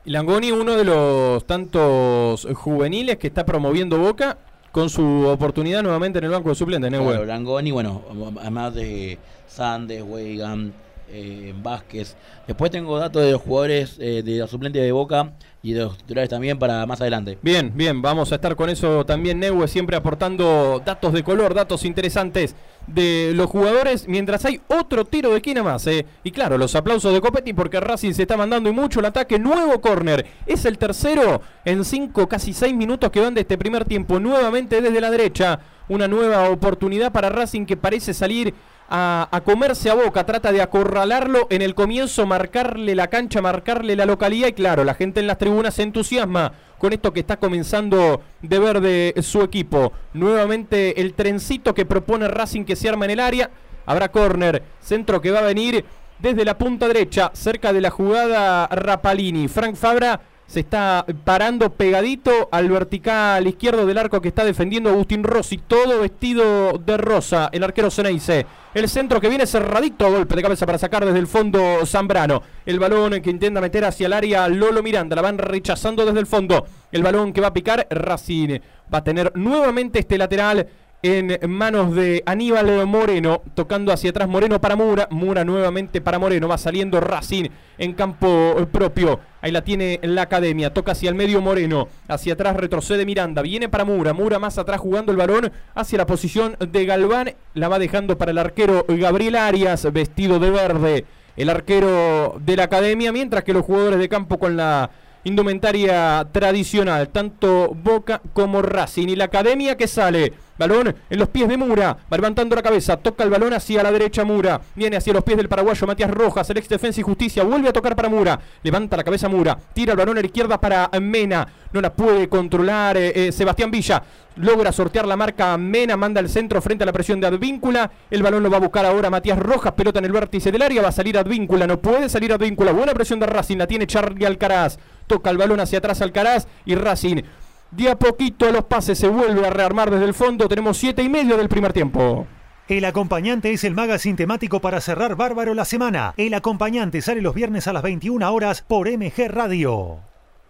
B: Langoni, uno de los tantos juveniles que está promoviendo Boca con su oportunidad nuevamente en el banco de suplentes. ¿no,
D: Claro? Langoni, bueno, además de Sandes, Weigan, eh, Vázquez. Después tengo datos de los jugadores eh, de la suplente de Boca y de los titulares también para más adelante.
B: Bien, bien, vamos a estar con eso también, Neue, siempre aportando datos de color, datos interesantes de los jugadores, mientras hay otro tiro de esquina más. eh. Y claro, los aplausos de Copetti porque Racing se está mandando y mucho el ataque. Nuevo córner, es el tercero en cinco, casi seis minutos que van de este primer tiempo. Nuevamente desde la derecha, una nueva oportunidad para Racing que parece salir a, comerse a boca, trata de acorralarlo en el comienzo, marcarle la cancha, marcarle la localidad y claro, la gente en las tribunas se entusiasma con esto que está comenzando de ver de su equipo. Nuevamente el trencito que propone Racing que se arma en el área, habrá córner, centro que va a venir desde la punta derecha, cerca de la jugada Rapalini. Frank Fabra se está parando pegadito al vertical izquierdo del arco que está defendiendo Agustín Rossi, todo vestido de rosa, el arquero Ceneice. El centro que viene cerradito, golpe de cabeza para sacar desde el fondo Zambrano. El balón que intenta meter hacia el área Lolo Miranda, la van rechazando desde el fondo. El balón que va a picar Racing. Va a tener nuevamente este lateral en manos de Aníbal Moreno, tocando hacia atrás. Moreno para Mura, Mura nuevamente para Moreno, va saliendo Racing en campo propio, ahí la tiene la academia, toca hacia el medio Moreno, hacia atrás retrocede Miranda, viene para Mura, Mura más atrás jugando el balón hacia la posición de Galván, la va dejando para el arquero Gabriel Arias, vestido de verde, el arquero de la academia, mientras que los jugadores de campo con la indumentaria tradicional, tanto Boca como Racing. Y la academia que sale, balón en los pies de Mura, va levantando la cabeza, toca el balón hacia la derecha Mura, viene hacia los pies del paraguayo Matías Rojas, el ex defensa y justicia, vuelve a tocar para Mura, levanta la cabeza Mura, tira el balón a la izquierda para Mena, no la puede controlar eh, eh, Sebastián Villa, logra sortear la marca Mena, manda el centro frente a la presión de Advíncula, el balón lo va a buscar ahora Matías Rojas, pelota en el vértice del área, va a salir Advíncula, no puede salir Advíncula, buena presión de Racing, la tiene Charlie Alcaraz, toca el balón hacia atrás Alcaraz y Racing. De a poquito los pases se vuelve a rearmar desde el fondo. Tenemos siete y medio del primer tiempo.
A: El acompañante es el magazine temático para cerrar bárbaro la semana. El acompañante sale los viernes a las 21 horas por MG Radio.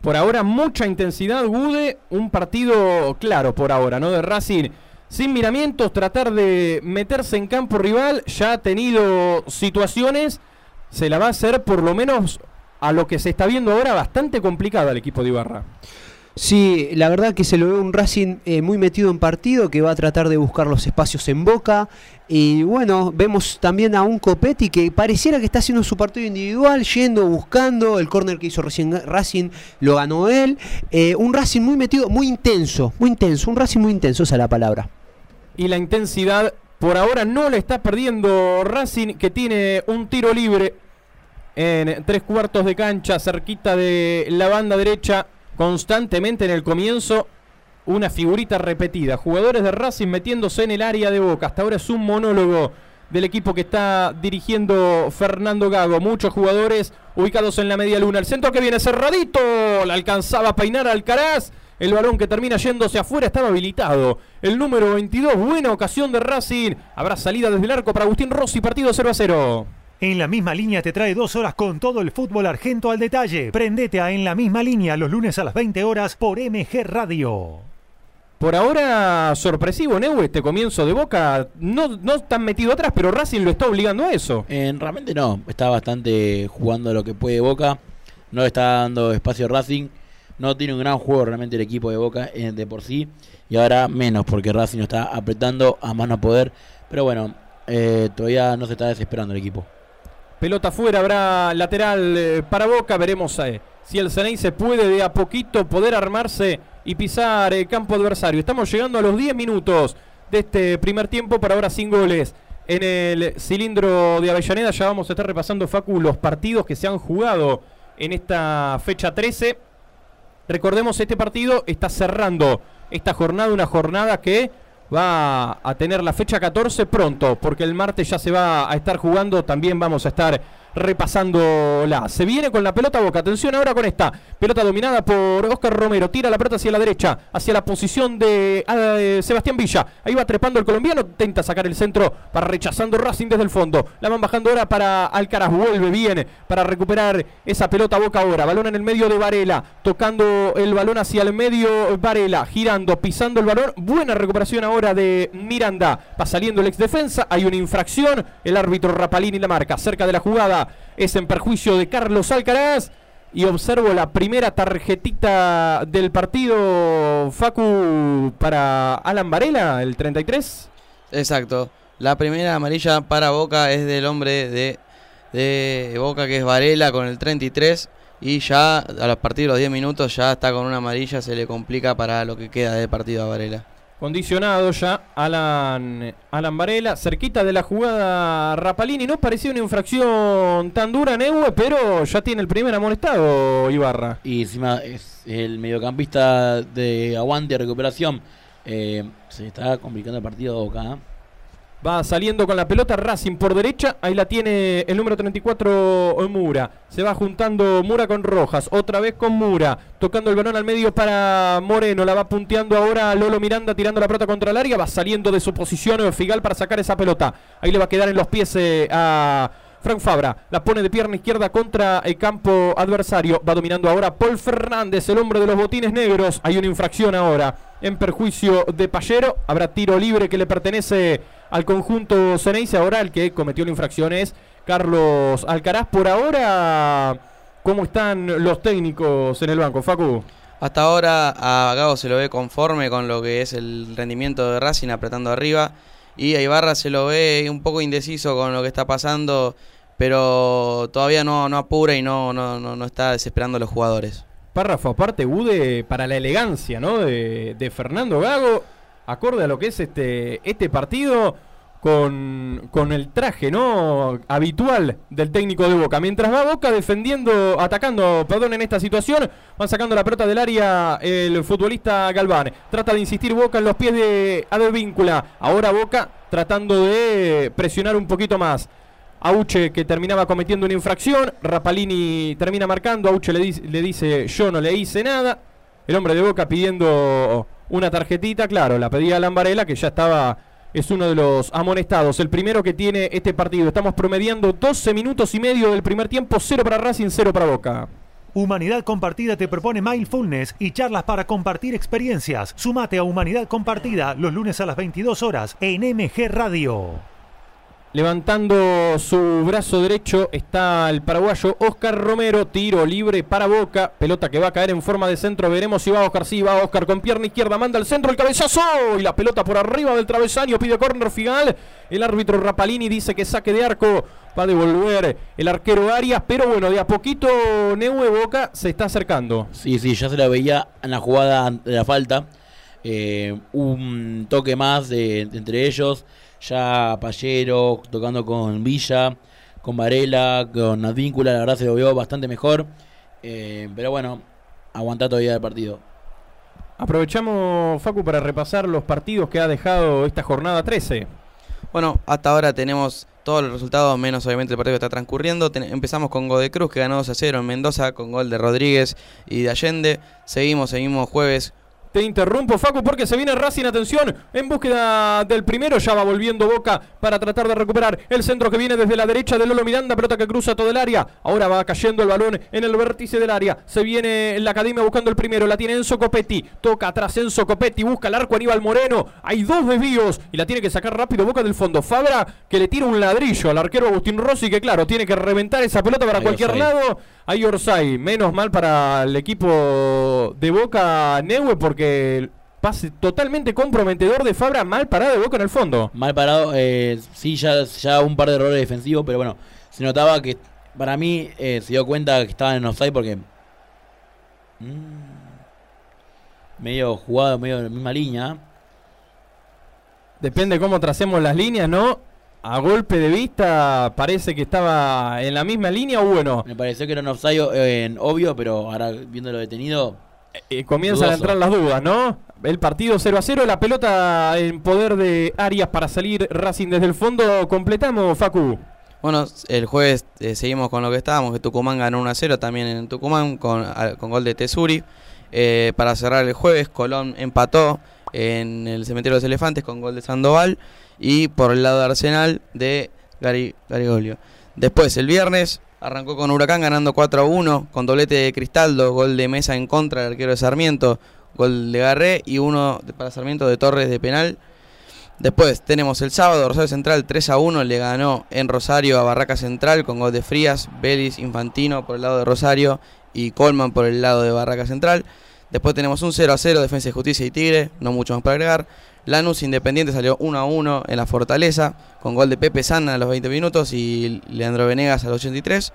B: Por ahora mucha intensidad, Gude. Un partido claro por ahora, ¿no? De Racing sin miramientos, tratar de meterse en campo rival. Ya ha tenido situaciones, se la va a hacer por lo menos a lo que se está viendo ahora bastante complicada el equipo de Ibarra.
E: Sí, la verdad que se lo ve un Racing eh, muy metido en partido, que va a tratar de buscar los espacios en boca. Y bueno, vemos también a un Copetti que pareciera que está haciendo su partido individual, yendo, buscando. El córner que hizo recién Racing lo ganó él. Eh, un Racing muy metido, muy intenso, muy intenso. Un Racing muy intenso, esa es la palabra.
B: Y la intensidad por ahora no la está perdiendo Racing, que tiene un tiro libre en tres cuartos de cancha, cerquita de la banda derecha constantemente en el comienzo una figurita repetida. Jugadores de Racing metiéndose en el área de Boca. Hasta ahora es un monólogo del equipo que está dirigiendo Fernando Gago. Muchos jugadores ubicados en la media luna. El centro que viene cerradito. La alcanzaba a peinar Alcaraz. El balón que termina yéndose afuera estaba habilitado. El número 22, buena ocasión de Racing. Habrá salida desde el arco para Agustín Rossi, partido 0 a 0.
A: En la misma línea te trae dos horas con todo el fútbol argento al detalle. Prendete a En la misma línea los lunes a las 20 horas por MG Radio.
B: Por ahora, sorpresivo, Neu, este comienzo de Boca. No, no tan metido atrás, pero Racing lo está obligando a eso.
D: Eh, realmente no, está bastante jugando lo que puede Boca. No le está dando espacio a Racing. No tiene un gran juego realmente el equipo de Boca eh, de por sí. Y ahora menos, porque Racing lo está apretando a mano a poder. Pero bueno, eh, todavía no se está desesperando el equipo.
B: Pelota afuera, habrá lateral eh, para Boca. Veremos eh, si el se puede de a poquito poder armarse y pisar el campo adversario. Estamos llegando a los 10 minutos de este primer tiempo, por ahora sin goles. En el cilindro de Avellaneda ya vamos a estar repasando, Facu, los partidos que se han jugado en esta fecha 13. Recordemos, este partido está cerrando esta jornada, una jornada que va a tener la fecha 14 pronto, porque el martes ya se va a estar jugando, también vamos a estar repasándola. Se viene con la pelota Boca. Atención ahora con esta. Pelota dominada por Oscar Romero. Tira la pelota hacia la derecha, hacia la posición de, ah, Sebastián Villa. Ahí va trepando el colombiano. Intenta sacar el centro para rechazando Racing desde el fondo. La van bajando ahora para Alcaraz. Vuelve bien para recuperar esa pelota Boca ahora. Balón en el medio de Varela. Tocando el balón hacia el medio Varela. Girando, pisando el balón. Buena recuperación ahora de Miranda. Va saliendo el ex defensa. Hay una infracción. El árbitro Rapalini la marca. Cerca de la jugada es en perjuicio de Carlos Alcaraz. Y observo la primera tarjetita del partido, Facu, para Alan Varela, el 33.
C: Exacto. La primera amarilla para Boca es del hombre de, de Boca, que es Varela, con el 33. Y ya a partidos de los 10 minutos ya está con una amarilla, se le complica para lo que queda de partido a Varela.
B: Condicionado ya Alan, Alan Varela, cerquita de la jugada Rapalini. No parecía una infracción tan dura, Neue, pero ya tiene el primer amonestado Ibarra.
D: Y encima es el mediocampista de aguante y recuperación. Eh, se está complicando el partido acá. ¿Eh?
B: Va saliendo con la pelota Racing por derecha. Ahí la tiene el número 34 Mura. Se va juntando Mura con Rojas. Otra vez con Mura. Tocando el balón al medio para Moreno. La va punteando ahora Lolo Miranda tirando la pelota contra el área. Va saliendo de su posición Figal para sacar esa pelota. Ahí le va a quedar en los pies eh, a Frank Fabra. La pone de pierna izquierda contra el campo adversario. Va dominando ahora Paul Fernández, el hombre de los botines negros. Hay una infracción ahora en perjuicio de Pallero. Habrá tiro libre que le pertenece al conjunto Ceneice. Ahora el que cometió la infracción es Carlos Alcaraz. Por ahora, ¿cómo están los técnicos en el banco, Facu?
C: Hasta ahora a Gago se lo ve conforme con lo que es el rendimiento de Racing apretando arriba. Y a Ibarra se lo ve un poco indeciso con lo que está pasando, pero todavía no, no apura y no, no, no, está desesperando a los jugadores.
B: Párrafo aparte, Bude, para la elegancia ¿no? de, de Fernando Gago, acorde a lo que es este, este partido con, con, el traje no habitual del técnico de Boca. Mientras va Boca defendiendo, atacando, perdón, en esta situación, van sacando la pelota del área el futbolista Galván. Trata de insistir Boca en los pies de Advíncula. Ahora Boca tratando de presionar un poquito más. Auche que terminaba cometiendo una infracción, Rapalini termina marcando, Auche le, le dice yo no le hice nada. El hombre de Boca pidiendo una tarjetita, claro, la pedía Lambarela que ya estaba es uno de los amonestados, el primero que tiene este partido. Estamos promediando 12 minutos y medio del primer tiempo, 0 para Racing, 0 para Boca.
A: Humanidad Compartida te propone Mindfulness y charlas para compartir experiencias. Sumate a Humanidad Compartida los lunes a las 22 horas en MG Radio.
B: Levantando su brazo derecho está el paraguayo Oscar Romero, tiro libre para Boca, pelota que va a caer en forma de centro, veremos si va Oscar, sí va Oscar con pierna izquierda, manda al centro el cabezazo. Y la pelota por arriba del travesaño, pide córner final, el árbitro Rapalini dice que saque de arco, va a devolver el arquero Arias, pero bueno, de a poquito Neue Boca se está acercando.
D: Sí, sí, ya se la veía en la jugada de la falta. Eh, un toque más de entre ellos. Ya Pallero tocando con Villa, con Varela, con Advíncula. La verdad se lo vio bastante mejor. Eh, pero bueno, aguanta todavía el partido.
B: Aprovechamos, Facu, para repasar los partidos que ha dejado esta jornada 13.
C: Bueno, hasta ahora tenemos todos los resultados, menos obviamente el partido que está transcurriendo. Ten- empezamos con Godoy Cruz, que ganó 2 a 0 en Mendoza, con gol de Rodríguez y de Allende. Seguimos, seguimos jueves.
B: Te interrumpo, Facu, porque se viene Racing, atención, en búsqueda del primero, ya va volviendo Boca para tratar de recuperar el centro que viene desde la derecha de Lolo Miranda, pelota que cruza todo el área, ahora va cayendo el balón en el vértice del área, se viene la academia buscando el primero, la tiene Enzo Copetti, toca atrás Enzo Copetti, busca el arco Aníbal Moreno, hay dos desvíos y la tiene que sacar rápido Boca del fondo, Fabra que le tira un ladrillo al arquero Agustín Rossi, que claro, tiene que reventar esa pelota para cualquier lado, hay Orsay, menos mal para el equipo de Boca Neue porque pase totalmente comprometedor de Fabra mal parado de Boca en el fondo.
D: Mal parado, eh, sí, ya, ya un par de errores defensivos, pero bueno, se notaba que para mí eh, se dio cuenta que estaban en offside porque. mm, medio jugado, medio en la misma línea.
B: Depende cómo tracemos las líneas, ¿no? A golpe de vista parece que estaba en la misma línea o bueno,
D: Me pareció que era un offside eh, en obvio, pero ahora viéndolo detenido,
B: eh, comienzan a entrar las dudas, ¿no? El partido 0 a 0, la pelota en poder de Arias para salir Racing desde el fondo. Completamos, Facu.
C: Bueno, el jueves eh, seguimos con lo que estábamos, que Tucumán ganó 1 a 0 también en Tucumán con, con gol de Tesuri. Eh, para cerrar el jueves, Colón empató en el Cementerio de los Elefantes con gol de Sandoval y por el lado de Arsenal de Gary, Garigolio. Después, el viernes, arrancó con Huracán ganando 4 a 1 con doblete de Cristaldo, gol de Mesa en contra del arquero de Sarmiento, gol de Garré y uno de- para Sarmiento de Torres de penal. Después tenemos el sábado, Rosario Central 3 a 1 le ganó en Rosario a Barraca Central con gol de Frías, Vélez, Infantino por el lado de Rosario y Colman por el lado de Barraca Central. Después tenemos un 0 a 0 Defensa y Justicia y Tigre, no mucho más para agregar. Lanús Independiente salió 1 a 1 en la Fortaleza con gol de Pepe Sana a los 20 minutos y Leandro Venegas a los 83.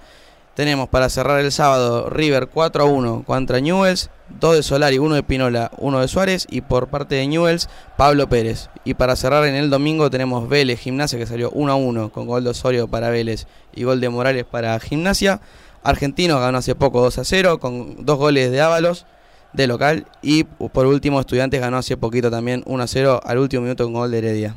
C: Tenemos para cerrar el sábado River 4 a 1 contra Newells, 2 de Solari, 1 de Pinola, 1 de Suárez y por parte de Newells Pablo Pérez. Y para cerrar en el domingo tenemos Vélez Gimnasia que salió 1 a 1 con gol de Osorio para Vélez y gol de Morales para Gimnasia. Argentino ganó hace poco 2 a 0 con dos goles de Ábalos de local y por último Estudiantes ganó hace poquito también 1 a 0 al último minuto con gol de Heredia.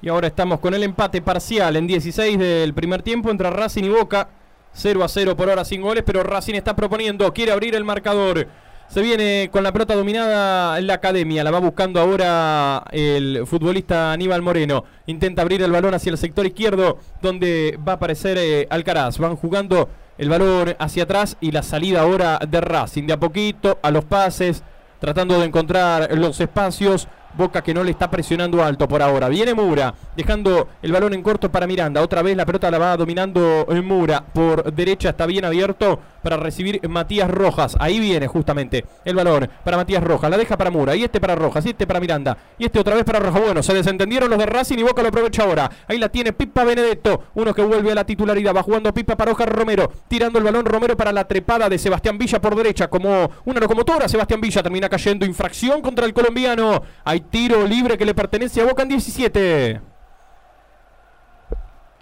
B: Y ahora estamos con el empate parcial en 16 del primer tiempo entre Racing y Boca. 0 a 0 por hora sin goles, pero Racing está proponiendo, quiere abrir el marcador. Se viene con la pelota dominada en la academia, la va buscando ahora el futbolista Aníbal Moreno. Intenta abrir el balón hacia el sector izquierdo, donde va a aparecer eh, Alcaraz. Van jugando el balón hacia atrás y la salida ahora de Racing. De a poquito, a los pases, tratando de encontrar los espacios. Boca que no le está presionando alto por ahora. Viene Mura, dejando el balón en corto para Miranda. Otra vez la pelota la va dominando eh, Mura. Por derecha está bien abierto para recibir Matías Rojas. Ahí viene justamente el balón para Matías Rojas. La deja para Mura. Y este para Rojas. Y este para Miranda. Y este otra vez para Rojas. Bueno, se desentendieron los de Racing y Boca lo aprovecha ahora. Ahí la tiene Pipa Benedetto. Uno que vuelve a la titularidad. Va jugando Pipa para Oscar Romero. Tirando el balón Romero para la trepada de Sebastián Villa por derecha. Como una locomotora. Sebastián Villa termina cayendo. Infracción contra el colombiano. Hay tiro libre que le pertenece a Boca en 17.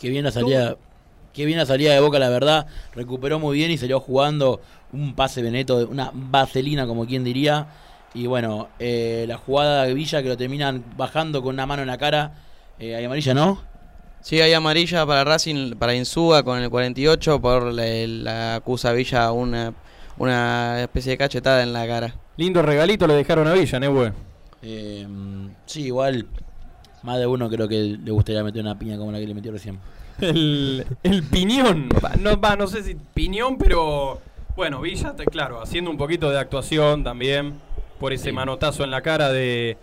D: Qué bien la salida, qué bien la salida de Boca, la verdad. Recuperó muy bien y salió jugando un pase Beneto, una vaselina, como quien diría. Y bueno, eh, la jugada de Villa que lo terminan bajando con una mano en la cara. Eh, hay amarilla, ¿no?
C: Sí, hay amarilla para Racing, para Insúa con el 48 por la, la acusa Villa una, una especie de cachetada en la cara.
B: Lindo regalito le dejaron a Villa, Nebue.
D: Eh, sí, igual. Más de uno creo que le gustaría meter una piña como la que le metió recién.
B: El, el piñón. No, va, no sé si piñón, pero Bueno, Villa, te- claro, haciendo un poquito de actuación también por ese manotazo en la cara de,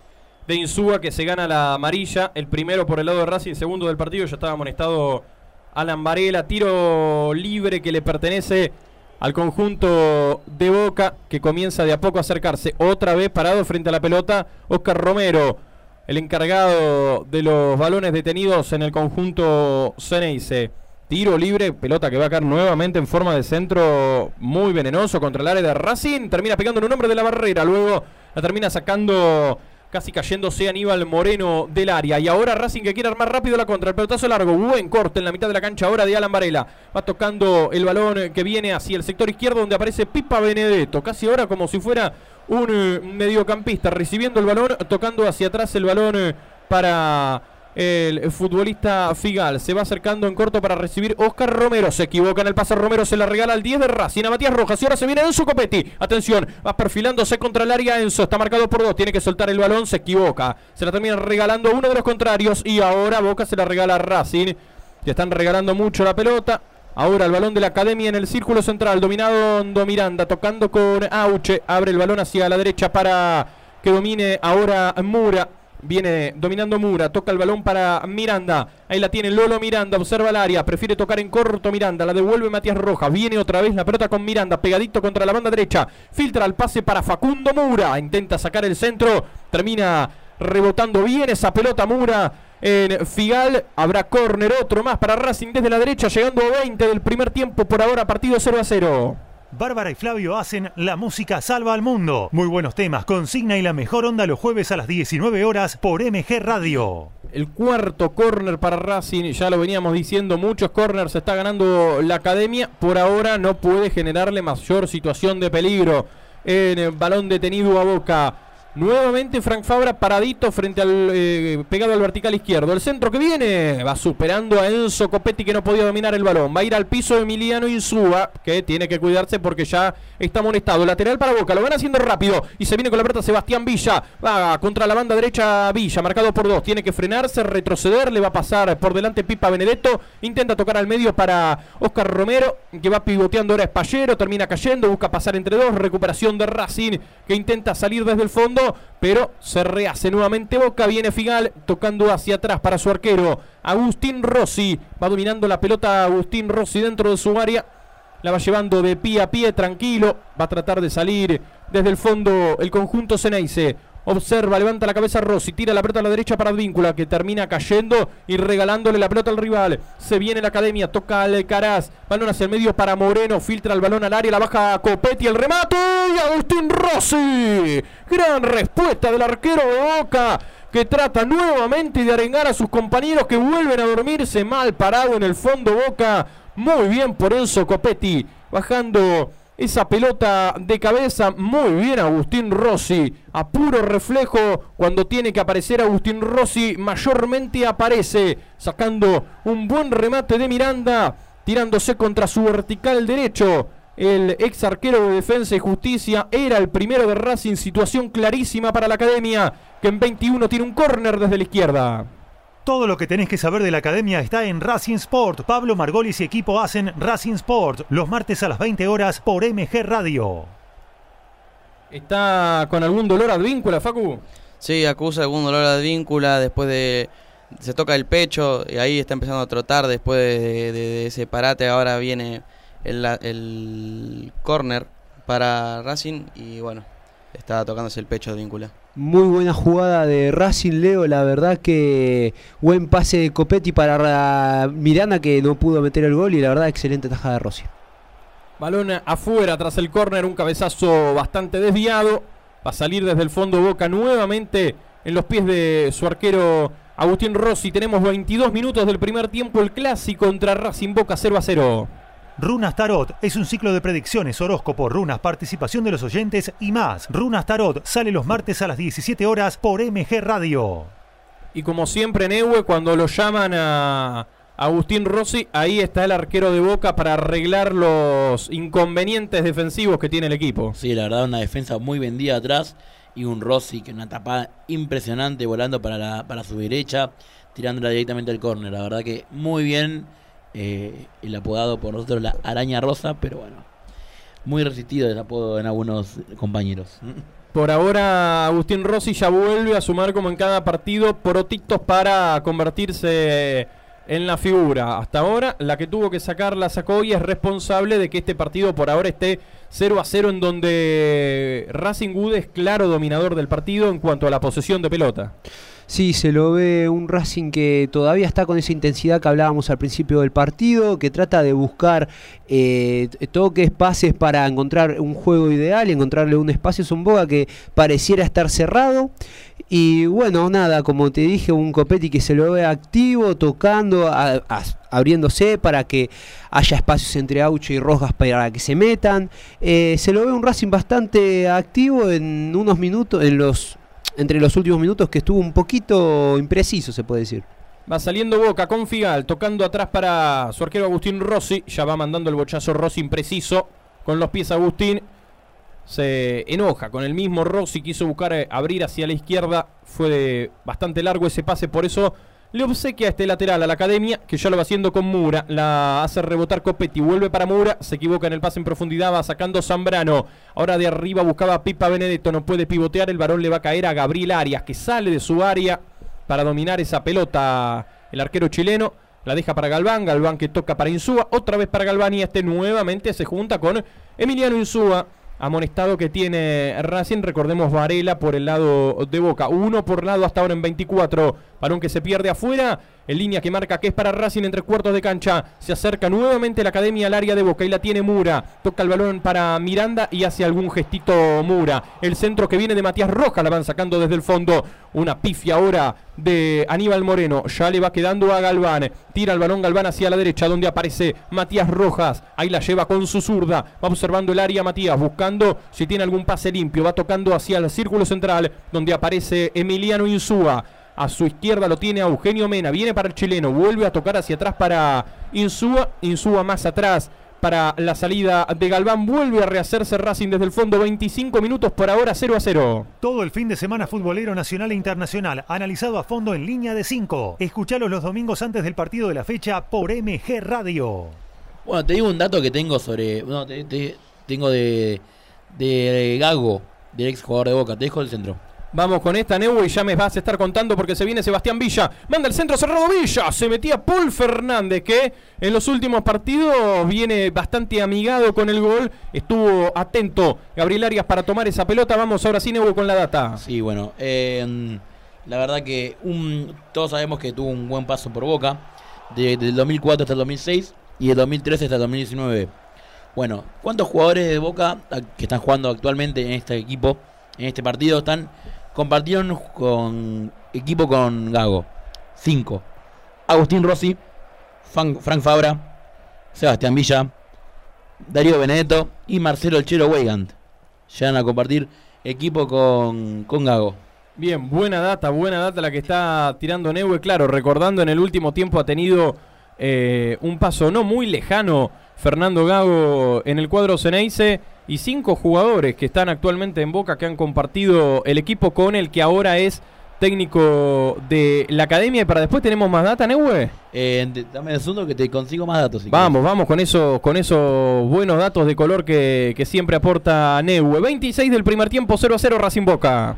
B: de Insúa que se gana la amarilla. El primero por el lado de Racing, segundo del partido. Ya estaba amonestado Alan Varela. Tiro libre que le pertenece al conjunto de Boca que comienza de a poco a acercarse. Otra vez parado frente a la pelota, Oscar Romero, el encargado de los balones detenidos en el conjunto Ceneice. Tiro libre, pelota que va a caer nuevamente en forma de centro muy venenoso contra el área de Racing. Termina pegando en un hombre de la barrera. Luego la termina sacando, casi cayéndose Aníbal Moreno del área. Y ahora Racing que quiere armar rápido la contra. El pelotazo largo. Buen corte en la mitad de la cancha ahora de Alan Varela. Va tocando el balón que viene hacia el sector izquierdo donde aparece Pipa Benedetto. Casi ahora como si fuera un eh, mediocampista recibiendo el balón, tocando hacia atrás el balón eh, para el futbolista Figal. Se va acercando en corto para recibir Oscar Romero. Se equivoca en el pase Romero, se la regala al 10 de Racing a Matías Rojas. Y ahora se viene Enzo Copetti. Atención, va perfilándose contra el área Enzo. Está marcado por dos, tiene que soltar el balón, se equivoca. Se la termina regalando uno de los contrarios. Y ahora Boca se la regala a Racing. Le están regalando mucho la pelota. Ahora el balón de la academia en el círculo central, dominado Miranda, tocando con Auche, abre el balón hacia la derecha para que domine ahora Mura. Viene dominando Mura, toca el balón para Miranda. Ahí la tiene Lolo Miranda, observa el área, prefiere tocar en corto Miranda, la devuelve Matías Rojas. Viene otra vez la pelota con Miranda, pegadito contra la banda derecha. Filtra el pase para Facundo Mura, intenta sacar el centro, termina rebotando bien esa pelota Mura en Figal. Habrá córner, otro más para Racing desde la derecha, llegando a 20 del primer tiempo. Por ahora, partido 0 a 0.
A: Bárbara y Flavio hacen La Música Salva al Mundo. Muy buenos temas, consigna y la mejor onda los jueves a las 19 horas por MG Radio.
B: El cuarto córner para Racing, ya lo veníamos diciendo, muchos corners está ganando la academia. Por ahora no puede generarle mayor situación de peligro en el balón detenido a boca. Nuevamente Frank Fabra paradito frente al eh, pegado al vertical izquierdo. El centro que viene va superando a Enzo Copetti que no podía dominar el balón. Va a ir al piso Emiliano Insúa que tiene que cuidarse porque ya está amonestado. Lateral para Boca, lo van haciendo rápido y se viene con la pelota Sebastián Villa. Va contra la banda derecha Villa, marcado por dos. Tiene que frenarse, retroceder, le va a pasar por delante Pipa Benedetto. Intenta tocar al medio para Oscar Romero que va pivoteando ahora Espallero, termina cayendo, busca pasar entre dos. Recuperación de Racing que intenta salir desde el fondo pero se rehace nuevamente Boca. Viene Figal tocando hacia atrás para su arquero. Agustín Rossi va dominando la pelota. Agustín Rossi dentro de su área. La va llevando de pie a pie, tranquilo. Va a tratar de salir desde el fondo el conjunto Ceneice. Observa, levanta la cabeza Rossi, tira la pelota a la derecha para Advíncula, que termina cayendo y regalándole la pelota al rival. Se viene la academia, toca al Caraz, balón hacia el medio para Moreno, filtra el balón al área, la baja Copetti, el remate y Agustín Rossi. Gran respuesta del arquero de Boca que trata nuevamente de arengar a sus compañeros que vuelven a dormirse mal parado en el fondo Boca. Muy bien por Enzo Copetti, bajando esa pelota de cabeza. Muy bien Agustín Rossi. A puro reflejo cuando tiene que aparecer Agustín Rossi. Mayormente aparece sacando un buen remate de Miranda. Tirándose contra su vertical derecho. El ex arquero de Defensa y Justicia era el primero de Racing. Situación clarísima para la academia. Que en 21 tiene un córner desde la izquierda.
A: Todo lo que tenés que saber de la academia está en Racing Sport. Pablo Margolis y equipo hacen Racing Sport los martes a las 20 horas por MG Radio.
B: ¿Está con algún dolor advíncula, Facu?
C: Sí, acusa algún dolor advíncula después de... Se toca el pecho y ahí está empezando a trotar después de, de- de ese parate. Ahora viene el, el corner para Racing y bueno, está tocándose el pecho de advíncula.
E: Muy buena jugada de Racing Leo, la verdad que buen pase de Copetti para Ra- Miranda que no pudo meter el gol y la verdad excelente tajada de Rossi.
B: Balón afuera tras el córner, un cabezazo bastante desviado. Va a salir desde el fondo Boca nuevamente en los pies de su arquero Agustín Rossi. Tenemos 22 minutos del primer tiempo, el clásico contra Racing Boca 0 a 0.
A: Runas Tarot es un ciclo de predicciones, horóscopo, runas, participación de los oyentes y más. Runas Tarot sale los martes a las 17 horas por MG Radio.
B: Y como siempre en Ewe, cuando lo llaman a Agustín Rossi, ahí está el arquero de Boca para arreglar los inconvenientes defensivos que tiene el equipo.
D: Sí, la verdad, una defensa muy vendida atrás y un Rossi que una tapada impresionante volando para, la, para su derecha, tirándola directamente al córner. La verdad que muy bien eh, el apodado por nosotros la araña rosa, pero bueno. muy resistido el apodo en algunos compañeros.
B: Por ahora, Agustín Rossi ya vuelve a sumar como en cada partido protitos para convertirse en la figura. Hasta ahora, la que tuvo que sacar la sacó y es responsable de que este partido por ahora esté 0 a 0 en donde Racing Wood es claro dominador del partido en cuanto a la posesión de pelota.
E: Sí, se lo ve un Racing que todavía está con esa intensidad que hablábamos al principio del partido, que trata de buscar eh, toques, pases para encontrar un juego ideal, encontrarle un espacio a Boga que pareciera estar cerrado. Y bueno, nada, como te dije, un Copetti que se lo ve activo, tocando, a- abriéndose para que haya espacios entre Aucho y Rojas para que se metan. Eh, se lo ve un Racing bastante activo en unos minutos, en los entre los últimos minutos que estuvo un poquito impreciso, se puede decir.
B: Va saliendo Boca con Figal, tocando atrás para su arquero Agustín Rossi. Ya va mandando el bochazo Rossi impreciso. Con los pies Agustín. Se enoja con el mismo Rossi. Quiso buscar eh, abrir hacia la izquierda. Fue bastante largo ese pase. Por eso le obsequia este lateral a la academia. Que ya lo va haciendo con Mura. La hace rebotar Copetti. Vuelve para Mura. Se equivoca en el pase en profundidad. Va sacando Zambrano. Ahora de arriba buscaba Pipa Benedetto. No puede pivotear. El varón le va a caer a Gabriel Arias. Que sale de su área para dominar esa pelota el arquero chileno. La deja para Galván, Galván que toca para Insúa, otra vez para Galván y este nuevamente se junta con Emiliano Insúa, amonestado que tiene Racing, recordemos Varela por el lado de Boca, uno por lado hasta ahora en 24, varón que se pierde afuera, en línea que marca que es para Racing en tres cuartos de cancha, se acerca nuevamente la academia al área de Boca y la tiene Mura, toca el balón para Miranda y hace algún gestito Mura, el centro que viene de Matías Rojas la van sacando desde el fondo, una pifia ahora de Aníbal Moreno, ya le va quedando a Galván, tira el balón Galván hacia la derecha donde aparece Matías Rojas, ahí la lleva con su zurda, va observando el área Matías, buscando si tiene algún pase limpio, va tocando hacia el círculo central donde aparece Emiliano Insúa, a su izquierda lo tiene a Eugenio Mena. Viene para el chileno. Vuelve a tocar hacia atrás para Insúa. Insúa más atrás para la salida de Galván. Vuelve a rehacerse Racing desde el fondo. 25 minutos por ahora 0 a 0.
A: Todo el fin de semana futbolero nacional e internacional, analizado a fondo en línea de 5. Escuchalos los domingos antes del partido de la fecha por MG Radio.
D: Bueno, te digo un dato que tengo sobre. No, te- te- tengo de. de Gago, del ex jugador de Boca. Te dejo el centro.
B: Vamos con esta, Neu, y ya me vas a estar contando porque se viene Sebastián Villa. Manda el centro cerrado Villa. Se metía Paul Fernández, que en los últimos partidos viene bastante amigado con el gol. Estuvo atento Gabriel Arias para tomar esa pelota. Vamos ahora sí, Neu, con la data.
D: Sí, bueno. eh, la verdad que todos sabemos que tuvo un buen paso por Boca. de- del 2004 hasta el 2006 y del 2013 hasta el 2019. Bueno, ¿cuántos jugadores de Boca que están jugando actualmente en este equipo, en este partido, están compartieron con equipo con Gago? Cinco. Agustín Rossi, Frank Fabra, Sebastián Villa, Darío Benedetto y Marcelo El Chelo Weigand. Llegan a compartir equipo con, con Gago.
B: Bien, buena data, buena data la que está tirando Neue. Claro, recordando en el último tiempo ha tenido eh, un paso no muy lejano Fernando Gago en el cuadro Ceneice y cinco jugadores que están actualmente en Boca que han compartido el equipo con el que ahora es técnico de la academia. Y para después tenemos más data, Neue.
D: Eh, dame un segundo que te consigo más datos. si
B: Vamos, vamos con esos, con esos buenos datos de color que, que siempre aporta Neue. 26 del primer tiempo, 0 a 0 Racing Boca.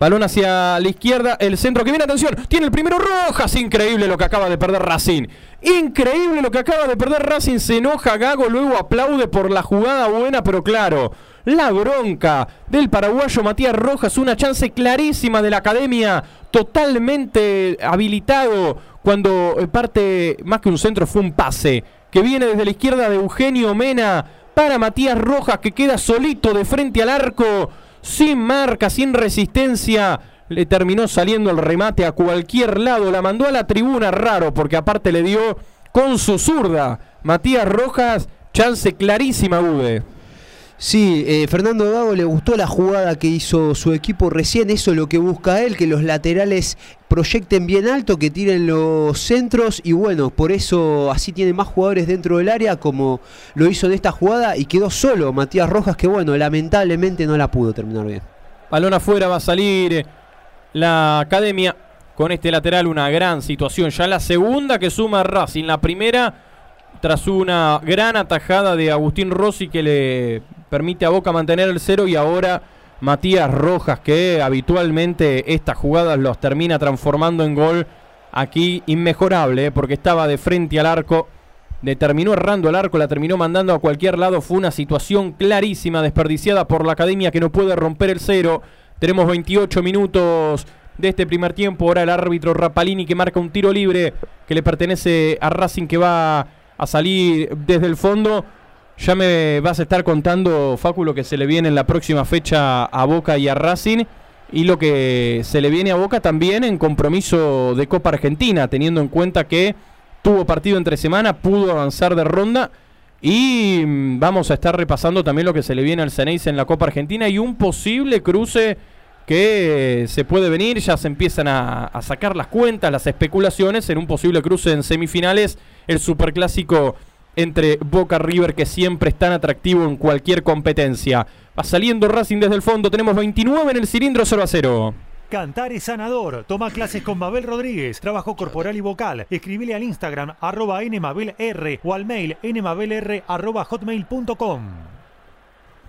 B: Balón hacia la izquierda, el centro que viene, atención, tiene el primero Rojas, increíble lo que acaba de perder Racing. Increíble lo que acaba de perder Racing, se enoja Gago, luego aplaude por la jugada buena, pero claro, la bronca del paraguayo Matías Rojas, una chance clarísima de la academia, totalmente habilitado cuando eh, parte, más que un centro, fue un pase, que viene desde la izquierda de Eugenio Mena para Matías Rojas, que queda solito de frente al arco sin marca, sin resistencia. Le terminó saliendo el remate a cualquier lado. La mandó a la tribuna raro porque aparte le dio con su zurda. Matías Rojas, chance clarísima, Ude.
E: Sí, eh, Fernando Gago le gustó la jugada que hizo su equipo recién, eso es lo que busca él, que los laterales proyecten bien alto, que tiren los centros y bueno, por eso así tiene más jugadores dentro del área como lo hizo en esta jugada y quedó solo Matías Rojas que bueno, lamentablemente no la pudo terminar bien.
B: Balón afuera va a salir eh, la academia con este lateral. Una gran situación. Ya la segunda que suma Racing. La primera tras una gran atajada de Agustín Rossi que le permite a Boca mantener el cero y ahora Matías Rojas que habitualmente estas jugadas los termina transformando en gol aquí inmejorable eh, porque estaba de frente al arco le terminó errando el arco, la terminó mandando a cualquier lado. Fue una situación clarísima, desperdiciada por la academia que no puede romper el cero. Tenemos 28 minutos de este primer tiempo. Ahora el árbitro Rapalini que marca un tiro libre que le pertenece a Racing que va a salir desde el fondo. Ya me vas a estar contando, Facu, lo que se le viene en la próxima fecha a Boca y a Racing. Y lo que se le viene a Boca también en compromiso de Copa Argentina, teniendo en cuenta que tuvo partido entre semana, pudo avanzar de ronda. Y mm, vamos a estar repasando también lo que se le viene al Ceneice en la Copa Argentina y un posible cruce que se puede venir. Ya se empiezan a, a sacar las cuentas, las especulaciones en un posible cruce en semifinales. El superclásico entre Boca River, que siempre es tan atractivo en cualquier competencia. Va saliendo Racing desde el fondo. Tenemos 29 en el cilindro 0 a 0.
A: Cantar es sanador. Toma clases con Mabel Rodríguez. Trabajo corporal y vocal. Escribile al Instagram arroba nmabelr o al mail nmabelr arroba hotmail.com.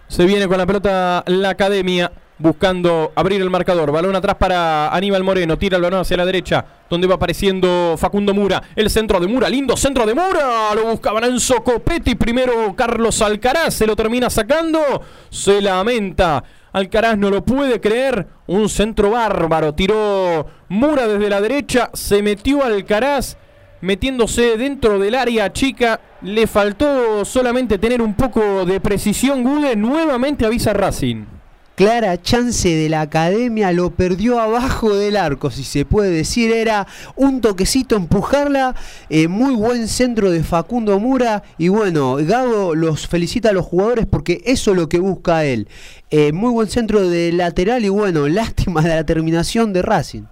B: Se viene con la pelota la academia. Buscando abrir el marcador. Balón atrás para Aníbal Moreno. Tira el balón hacia la derecha. Donde va apareciendo Facundo Mura. El centro de Mura. Lindo centro de Mura. Lo buscaban Enzo Copetti. Primero Carlos Alcaraz. Se lo termina sacando. Se lamenta. Alcaraz no lo puede creer. Un centro bárbaro. Tiró Mura desde la derecha. Se metió Alcaraz. Metiéndose dentro del área chica. Le faltó solamente tener un poco de precisión. Gude nuevamente avisa Racing.
E: Clara chance de la academia, lo perdió abajo del arco, si se puede decir. Era un toquecito empujarla. eh, muy buen centro de Facundo Mura. Y bueno, Gago los felicita a los jugadores porque eso es lo que busca él. Eh, muy buen centro de lateral y bueno, lástima de la terminación de Racing.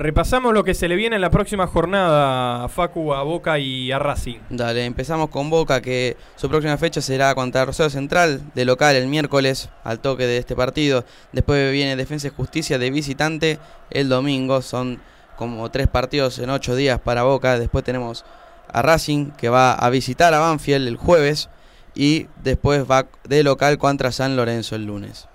B: Repasamos lo que se le viene en la próxima jornada Facu, a Boca y a Racing.
C: Dale, empezamos con Boca, que su próxima fecha será contra Rosario Central, de local el miércoles, al toque de este partido. Después viene Defensa y Justicia de visitante el domingo. Son como tres partidos en ocho días para Boca. Después tenemos a Racing, que va a visitar a Banfield el jueves. Y después va de local contra San Lorenzo el lunes.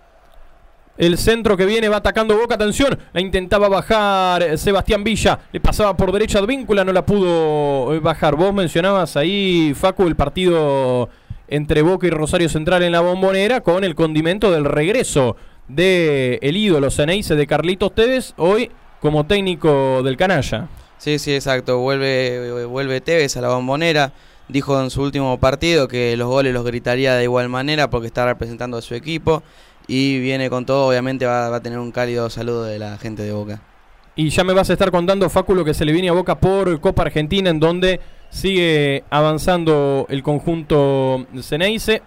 B: El centro que viene va atacando Boca, atención, la intentaba bajar eh, Sebastián Villa, le pasaba por derecha Advíncula, no la pudo eh, bajar. Vos mencionabas ahí, Facu, el partido entre Boca y Rosario Central en la bombonera con el condimento del regreso de el ídolo Ceneice de Carlitos Tevez, hoy como técnico del canalla.
C: Sí, sí, exacto. Vuelve, vuelve Tevez a la bombonera. Dijo en su último partido que los goles los gritaría de igual manera porque está representando a su equipo. Y viene con todo, obviamente va, a tener un cálido saludo de la gente de Boca.
B: Y ya me vas a estar contando, Facu, lo que se le viene a Boca por Copa Argentina, en donde sigue avanzando el conjunto Ceneice.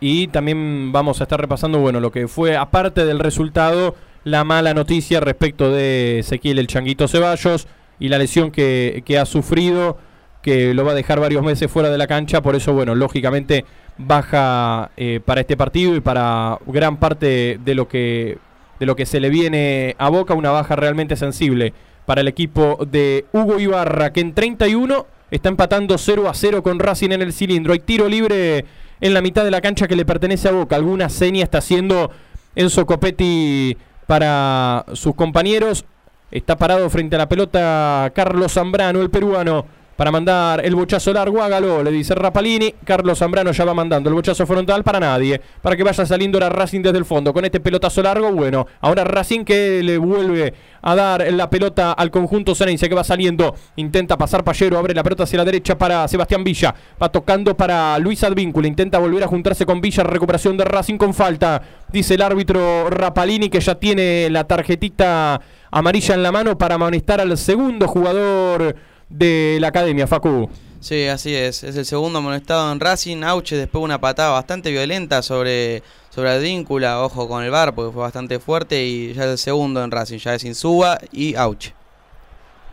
B: Y también vamos a estar repasando, bueno, lo que fue, aparte del resultado, la mala noticia respecto de Ezequiel el Changuito Ceballos y la lesión que, que ha sufrido, que lo va a dejar varios meses fuera de la cancha. Por eso, bueno, lógicamente baja eh, para este partido y para gran parte de lo que de lo que se le viene a Boca, una baja realmente sensible para el equipo de Hugo Ibarra, que en 31 está empatando 0 a 0 con Racing en el cilindro. Hay tiro libre en la mitad de la cancha que le pertenece a Boca. Alguna seña está haciendo Enzo Copetti para sus compañeros. Está parado frente a la pelota Carlos Zambrano, el peruano para mandar el bochazo largo, hágalo, le dice Rapalini. Carlos Zambrano ya va mandando el bochazo frontal para nadie, para que vaya saliendo ahora Racing desde el fondo. Con este pelotazo largo, bueno, ahora Racing que le vuelve a dar la pelota al conjunto Ceneice que va saliendo, intenta pasar Pallero, abre la pelota hacia la derecha para Sebastián Villa, va tocando para Luis Advíncula, intenta volver a juntarse con Villa, recuperación de Racing con falta, dice el árbitro Rapalini que ya tiene la tarjetita amarilla en la mano para amonestar al segundo jugador de la academia, Facu.
C: Sí, así es. Es el segundo amonestado en Racing. Auche después una patada bastante violenta sobre, sobre Advíncula. Ojo con el bar porque fue bastante fuerte. Y ya es el segundo en Racing. Ya es Insúa y Auche.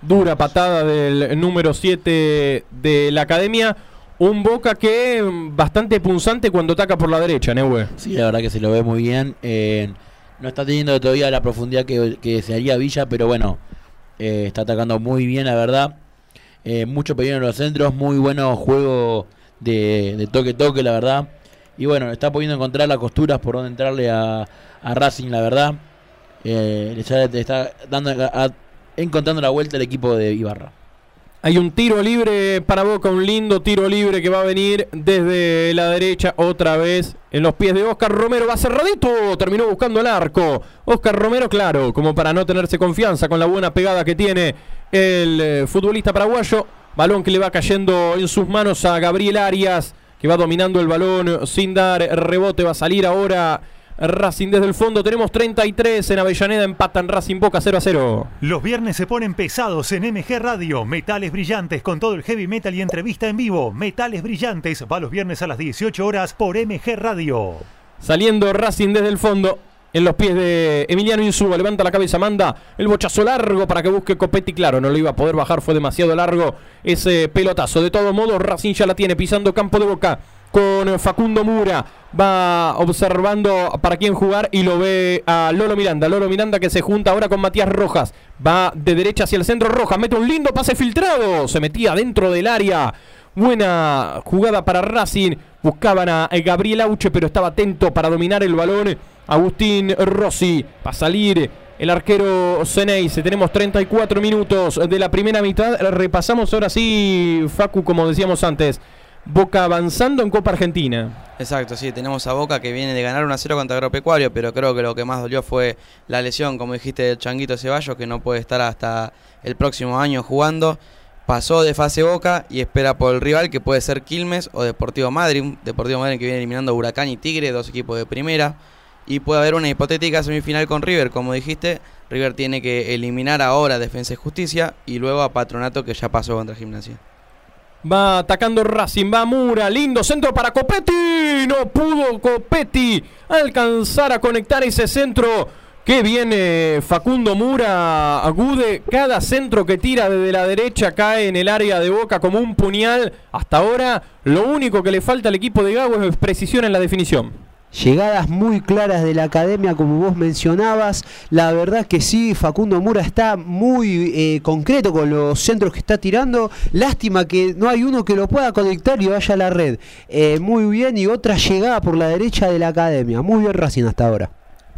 B: Dura patada del número 7 de la academia. Un Boca que bastante punzante cuando ataca por la derecha, Neue.
D: Sí, la verdad que se lo ve muy bien. eh, no está teniendo todavía la profundidad que, que desearía Villa, pero bueno, eh, está atacando muy bien, la verdad. Eh, mucho peligro en los centros, muy bueno juego de toque-toque, la verdad. Y bueno, está pudiendo encontrar las costuras por donde entrarle a, a Racing, la verdad. Eh, está dando, encontrando la vuelta el equipo de Ibarra.
B: Hay un tiro libre para Boca, un lindo tiro libre que va a venir desde la derecha otra vez en los pies de Oscar Romero. Va cerradito, terminó buscando el arco. Oscar Romero, claro, como para no tenerse confianza con la buena pegada que tiene el eh, futbolista paraguayo. Balón que le va cayendo en sus manos a Gabriel Arias, que va dominando el balón sin dar rebote. Va a salir ahora Racing desde el fondo. Tenemos 33 en Avellaneda. Empatan Racing Boca 0 a 0.
A: Los viernes se ponen pesados en MG Radio. Metales brillantes con todo el heavy metal y entrevista en vivo. Metales brillantes va los viernes a las 18 horas por MG Radio.
B: Saliendo Racing desde el fondo. En los pies de Emiliano Insúa, levanta la cabeza, manda el bochazo largo para que busque Copetti. Claro, no lo iba a poder bajar, fue demasiado largo ese pelotazo. De todo modo, Racing ya la tiene pisando campo de boca con Facundo Mura. Va observando para quién jugar y lo ve a Lolo Miranda. Lolo Miranda que se junta ahora con Matías Rojas. Va de derecha hacia el centro Rojas. Mete un lindo pase filtrado. Se metía dentro del área. Buena jugada para Racing. Buscaban a Gabriel Auche, pero estaba atento para dominar el balón. Agustín Rossi. Para salir el arquero Ceneice. Tenemos 34 minutos de la primera mitad. Repasamos ahora sí, Facu, como decíamos antes. Boca avanzando en Copa Argentina.
C: Exacto, sí, tenemos a Boca que viene de ganar 1-0 contra Agropecuario, pero creo que lo que más dolió fue la lesión, como dijiste, del Changuito Ceballos, que no puede estar hasta el próximo año jugando. Pasó de fase Boca y espera por el rival que puede ser Quilmes o Deportivo Madrid. Deportivo Madrid que viene eliminando Huracán y Tigre, dos equipos de primera. Y puede haber una hipotética semifinal con River, como dijiste. River tiene que eliminar ahora Defensa y Justicia y luego a Patronato que ya pasó contra Gimnasia.
B: Va atacando Racing, va Mura, lindo centro para Copetti. No pudo Copetti alcanzar a conectar ese centro. Que viene Facundo Mura, agude. Cada centro que tira desde la derecha cae en el área de boca como un puñal. Hasta ahora, lo único que le falta al equipo de Gago es precisión en la definición.
E: Llegadas muy claras de la academia, como vos mencionabas. La verdad que sí, Facundo Mura está muy eh, concreto con los centros que está tirando. Lástima que no hay uno que lo pueda conectar y vaya a la red. Eh, muy bien, y otra llegada por la derecha de la academia. Muy bien Racing hasta ahora.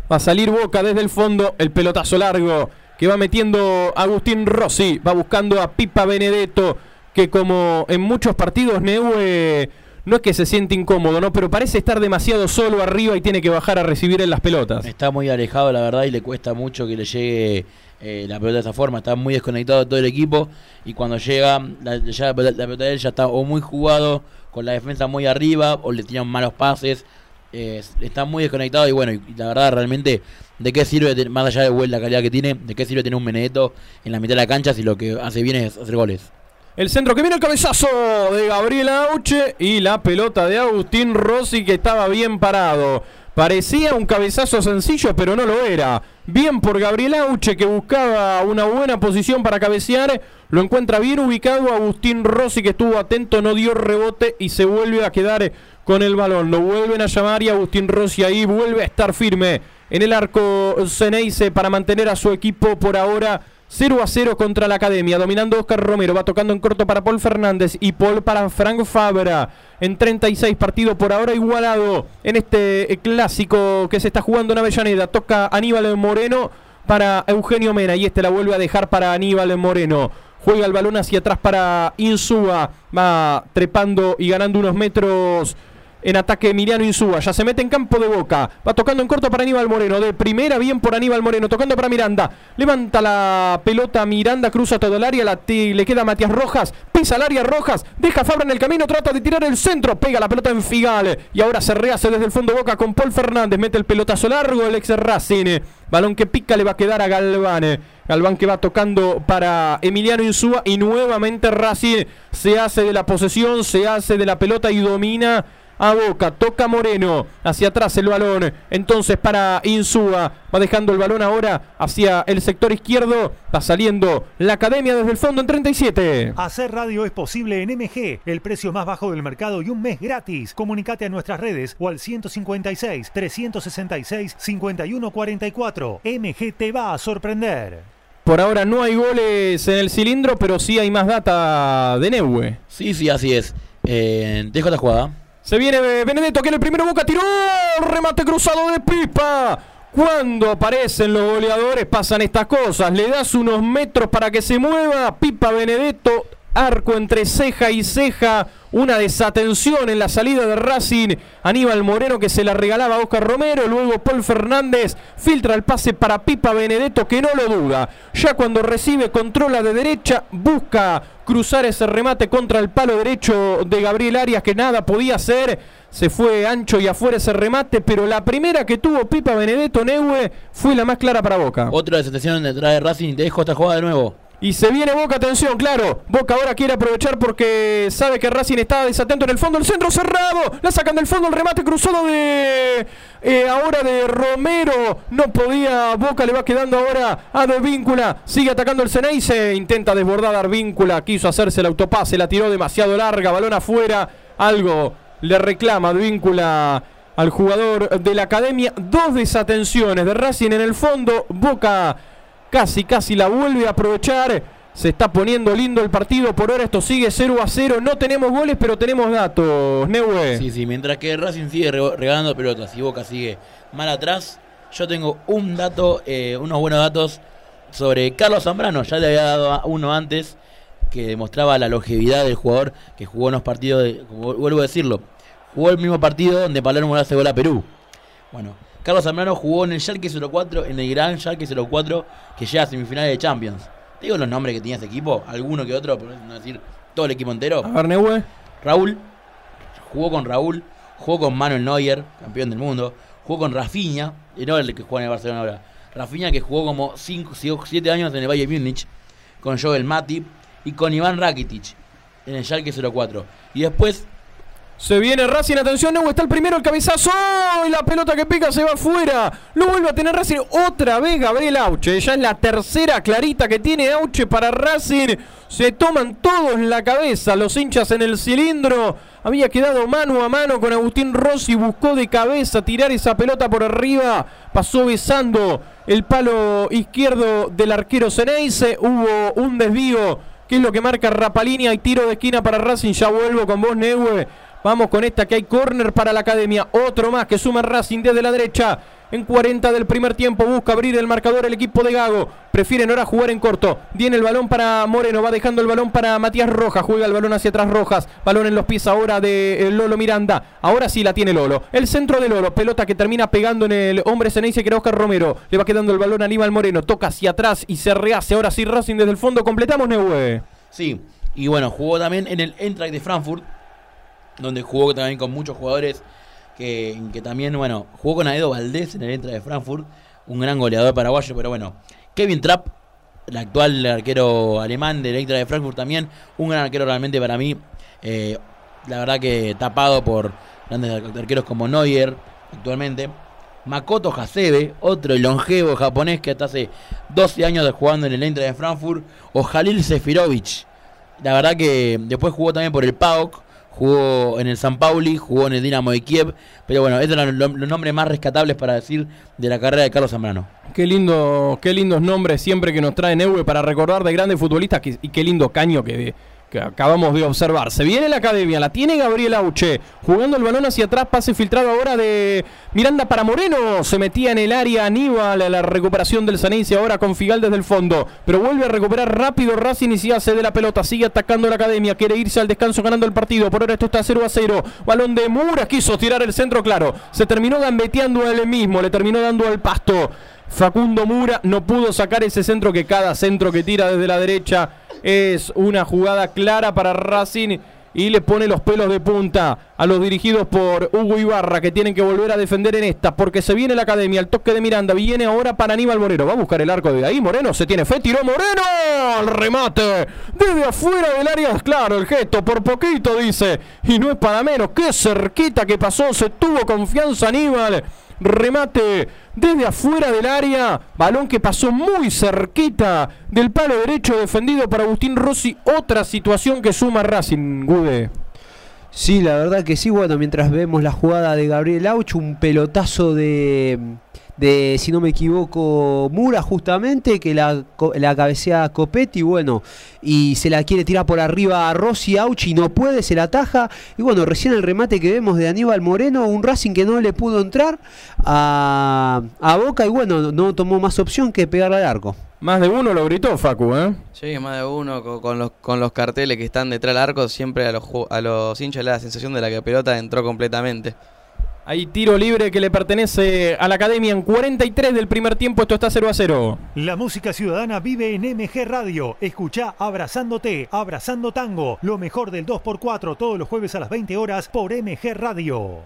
B: Va a salir Boca desde el fondo, el pelotazo largo que va metiendo Agustín Rossi. Va buscando a Pipa Benedetto, que como en muchos partidos Neue no es que se siente incómodo, ¿no? Pero parece estar demasiado solo arriba y tiene que bajar a recibir en las pelotas.
D: Está muy alejado, la verdad, y le cuesta mucho que le llegue eh, la pelota de esa forma. Está muy desconectado de todo el equipo y cuando llega, la, pelota de él ya está o muy jugado, con la defensa muy arriba, o le tiran malos pases. está muy desconectado y bueno, y, la verdad, realmente, ¿de qué sirve, más allá de la calidad que tiene, de qué sirve tener un Benedetto en la mitad de la cancha si lo que hace bien es hacer goles?
B: El centro que viene el cabezazo de Gabriel Auche y la pelota de Agustín Rossi que estaba bien parado. Parecía un cabezazo sencillo, pero no lo era. Bien por Gabriel Auche que buscaba una buena posición para cabecear. Lo encuentra bien ubicado Agustín Rossi que estuvo atento, no dio rebote y se vuelve a quedar con el balón. Lo vuelven a llamar y Agustín Rossi ahí vuelve a estar firme en el arco Ceneice para mantener a su equipo por ahora 0 a 0 contra la Academia, dominando Oscar Romero, va tocando en corto para Paul Fernández y Paul para Frank Fabra. En 36 partidos por ahora igualado en este eh, clásico que se está jugando en Avellaneda. Toca Aníbal Moreno para Eugenio Mena y este la vuelve a dejar para Aníbal Moreno. Juega el balón hacia atrás para Insúa. Va trepando y ganando unos metros en ataque Emiliano Insúa. Ya se mete en campo de boca. Va tocando en corto para Aníbal Moreno. De primera, bien por Aníbal Moreno. Tocando para Miranda. Levanta la pelota Miranda. Cruza todo el área. La le queda Matías Rojas. Pisa el área Rojas. Deja Fabra en el camino. Trata de tirar el centro. Pega la pelota en Figal. Y ahora se rehace desde el fondo boca con Paul Fernández. Mete el pelotazo largo. El ex Racine. Balón que pica le va a quedar a Galván. Galván que va tocando para Emiliano Insúa. Y nuevamente Racine se hace de la posesión. Se hace de la pelota y domina a Boca, toca Moreno, hacia atrás el balón, entonces para Insúa, va dejando el balón ahora hacia el sector izquierdo, va saliendo la academia desde el fondo en 37.
A: Hacer radio es posible en MG, el precio más bajo del mercado y un mes gratis. Comunicate a nuestras redes o al 156 366 5144. MG te va a sorprender.
B: Por ahora no hay goles en el cilindro, pero sí hay más data de Neue.
D: Sí, sí, así es. Eh, dejo esta jugada.
B: Se viene Benedetto, que en el primero Boca tiró. Remate cruzado de Pipa. Cuando aparecen los goleadores pasan estas cosas. Le das unos metros para que se mueva. Pipa Benedetto, arco entre ceja y ceja. Una desatención en la salida de Racing. Aníbal Moreno que se la regalaba a Oscar Romero. Luego Paul Fernández filtra el pase para Pipa Benedetto que no lo duda. Ya cuando recibe, controla de derecha, busca cruzar ese remate contra el palo derecho de Gabriel Arias que nada podía hacer. Se fue ancho y afuera ese remate, pero la primera que tuvo Pipa Benedetto Neue fue la más clara para Boca.
D: Otra desatención detrás de Racing. Te dejo esta jugada de nuevo.
B: Y se viene Boca, atención, claro. Boca ahora quiere aprovechar porque sabe que Racing está desatento en el fondo. El centro cerrado. La sacan del fondo el remate cruzado de. eh, ahora de Romero. No podía. Boca le va quedando ahora a Advíncula. Sigue atacando el Ceneice. Intenta desbordar a Advíncula. Quiso hacerse el autopase. La tiró demasiado larga. Balón afuera. Algo le reclama Advíncula al jugador de la academia. Dos desatenciones de Racing en el fondo. Boca casi, casi la vuelve a aprovechar. Se está poniendo lindo el partido. Por ahora esto sigue 0 a 0. No tenemos goles, pero tenemos datos. Neue.
D: Sí, sí, mientras que Racing sigue re- regalando pelotas y Boca sigue mal atrás, yo tengo un dato, eh, unos buenos datos sobre Carlos Zambrano. Ya le había dado uno antes que demostraba la longevidad del jugador que jugó unos partidos, de, vuelvo a decirlo, jugó el mismo partido donde Palermo le hace gol a Perú. Bueno, Carlos Zambrano jugó en el Schalke 04, en el gran Schalke 04, que llega a semifinales de Champions. ¿Te digo los nombres que tenía ese equipo? Alguno que otro, por no decir todo el equipo entero.
B: A ver, Neue.
D: Raúl, jugó con Raúl, jugó con Manuel Neuer, campeón del mundo, jugó con Rafinha, y no el que juega en el Barcelona ahora. Rafinha que jugó como 5, 7 años en el Bayern Múnich, con Joel Matip y con Iván Rakitic en el Schalke 04. Y después
B: Se viene Racing, atención, Neue está el primero, el cabezazo. Y la pelota que pica se va afuera. Lo vuelve a tener Racing otra vez Gabriel Auche. Ya es la tercera clarita que tiene Auche para Racing. Se toman todos la cabeza, los hinchas en el cilindro. Había quedado mano a mano con Agustín Rossi. Buscó de cabeza tirar esa pelota por arriba. Pasó besando el palo izquierdo del arquero Ceneice. Hubo un desvío. que es lo que marca Rapalini? Hay tiro de esquina para Racing. Ya vuelvo con vos, Neue. Vamos con esta que hay córner para la academia. Otro más que suma Racing desde la derecha. En 40 del primer tiempo busca abrir el marcador el equipo de Gago. Prefieren ahora jugar en corto. Viene el balón para Moreno. Va dejando el balón para Matías Rojas. Juega el balón hacia atrás Rojas. Balón en los pies ahora de eh, Lolo Miranda. Ahora sí la tiene Lolo. El centro de Lolo. Pelota que termina pegando en el hombre Ceneice que era Oscar Romero. Le va quedando el balón a Aníbal Moreno. Toca hacia atrás y se rehace. Ahora sí Racing desde el fondo. Completamos Neue.
D: Sí, y bueno, jugó también en el Eintracht de Frankfurt, donde jugó también con muchos jugadores que, que también, bueno, jugó con Aedo Valdés en el Eintracht de Frankfurt, un gran goleador paraguayo, pero bueno, Kevin Trapp, el actual arquero alemán del Eintracht de Frankfurt también, un gran arquero realmente para mí, eh, la verdad que tapado por grandes arqueros como Neuer actualmente. Makoto Hasebe, otro longevo japonés que hasta hace 12 años de jugando en el Eintracht de Frankfurt, o Jalil Sefirovic. La verdad que después jugó también por el PAOK, jugó en el San Pauli, jugó en el Dinamo de Kiev, pero bueno, estos eran los, nombres más rescatables para decir de la carrera de Carlos Zambrano.
B: Qué lindo, qué lindos nombres siempre que nos trae Neue para recordar de grandes futbolistas que- y qué lindo caño que, que acabamos de observar. Se viene la academia, la tiene Gabriel Auche, jugando el balón hacia atrás, pase filtrado ahora de Miranda para Moreno, se metía en el área Aníbal, a la recuperación del Sanense ahora con Figal desde el fondo, pero vuelve a recuperar rápido Racing y se hace de la pelota, sigue atacando la academia, quiere irse al descanso ganando el partido, por ahora esto está 0 a 0, balón de Mura, quiso tirar el centro, claro, se terminó gambeteando a él mismo, le terminó dando al pasto. Facundo Mura no pudo sacar ese centro que cada centro que tira desde la derecha es una jugada clara para Racing y le pone los pelos de punta a los dirigidos por Hugo Ibarra que tienen que volver a defender en esta porque se viene la academia, el toque de Miranda, viene ahora para Aníbal Moreno, va a buscar el arco de ahí, Moreno se tiene fe, tiró Moreno, el remate desde afuera del área, claro, el gesto por poquito dice, y no es para menos, qué cerquita que pasó, se tuvo confianza Aníbal, remate desde afuera del área, balón que pasó muy cerquita del palo derecho defendido por Agustín Rossi, otra situación que suma Racing, Gude.
E: Sí, la verdad que sí. Bueno, mientras vemos la jugada de Gabriel Auch, un pelotazo de, de, si no me equivoco, Mura justamente, que la, co- la cabecea Copetti, bueno, y se la quiere tirar por arriba a Rossi Auchi, no puede, se la ataja, y bueno, recién el remate que vemos de Aníbal Moreno, un Racing que no le pudo entrar a, a Boca, y bueno, no tomó más opción que pegarle al arco.
B: Más de uno lo gritó Facu, ¿eh?
C: Sí, más de uno co- con, los, con los carteles que están detrás del arco, siempre a los, ju- a los hinchas le da la sensación de la que la pelota entró completamente.
B: Hay tiro libre que le pertenece a la academia en 43 del primer tiempo. Esto está 0 a 0.
A: La música ciudadana vive en MG Radio. Escucha Abrazándote, Abrazando Tango, lo mejor del 2x4 todos los jueves a las 20 horas por MG Radio.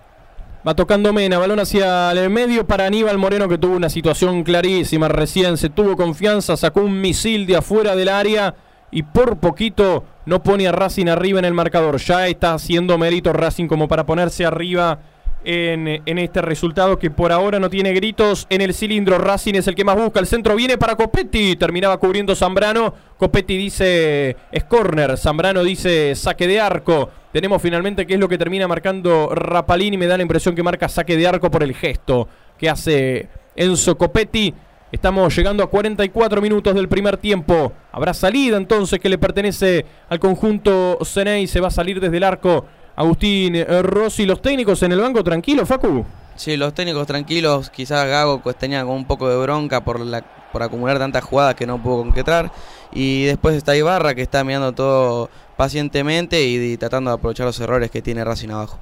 B: Va tocando Mena, balón hacia el medio para Aníbal Moreno que tuvo una situación clarísima recién, se tuvo confianza, sacó un misil de afuera del área y por poquito no pone a Racing arriba en el marcador. Ya está haciendo mérito Racing como para ponerse arriba en, este resultado que por ahora no tiene gritos en el cilindro. Racing es el que más busca, el centro viene para Copetti, terminaba cubriendo Zambrano. Copetti dice es corner, Zambrano dice saque de arco. Tenemos finalmente qué es lo que termina marcando Rapalini. Me da la impresión que marca saque de arco por el gesto que hace Enzo Copetti. Estamos llegando a 44 minutos del primer tiempo. Habrá salida entonces que le pertenece al conjunto Ceney. Se va a salir desde el arco Agustín eh, Rossi. Los técnicos en el banco, tranquilo, Facu.
C: Sí, los técnicos tranquilos, quizás Gago pues, tenía como un poco de bronca por, la, por acumular tantas jugadas que no pudo concretar. Y después está Ibarra que está mirando todo pacientemente y, y tratando de aprovechar los errores que tiene Racing abajo.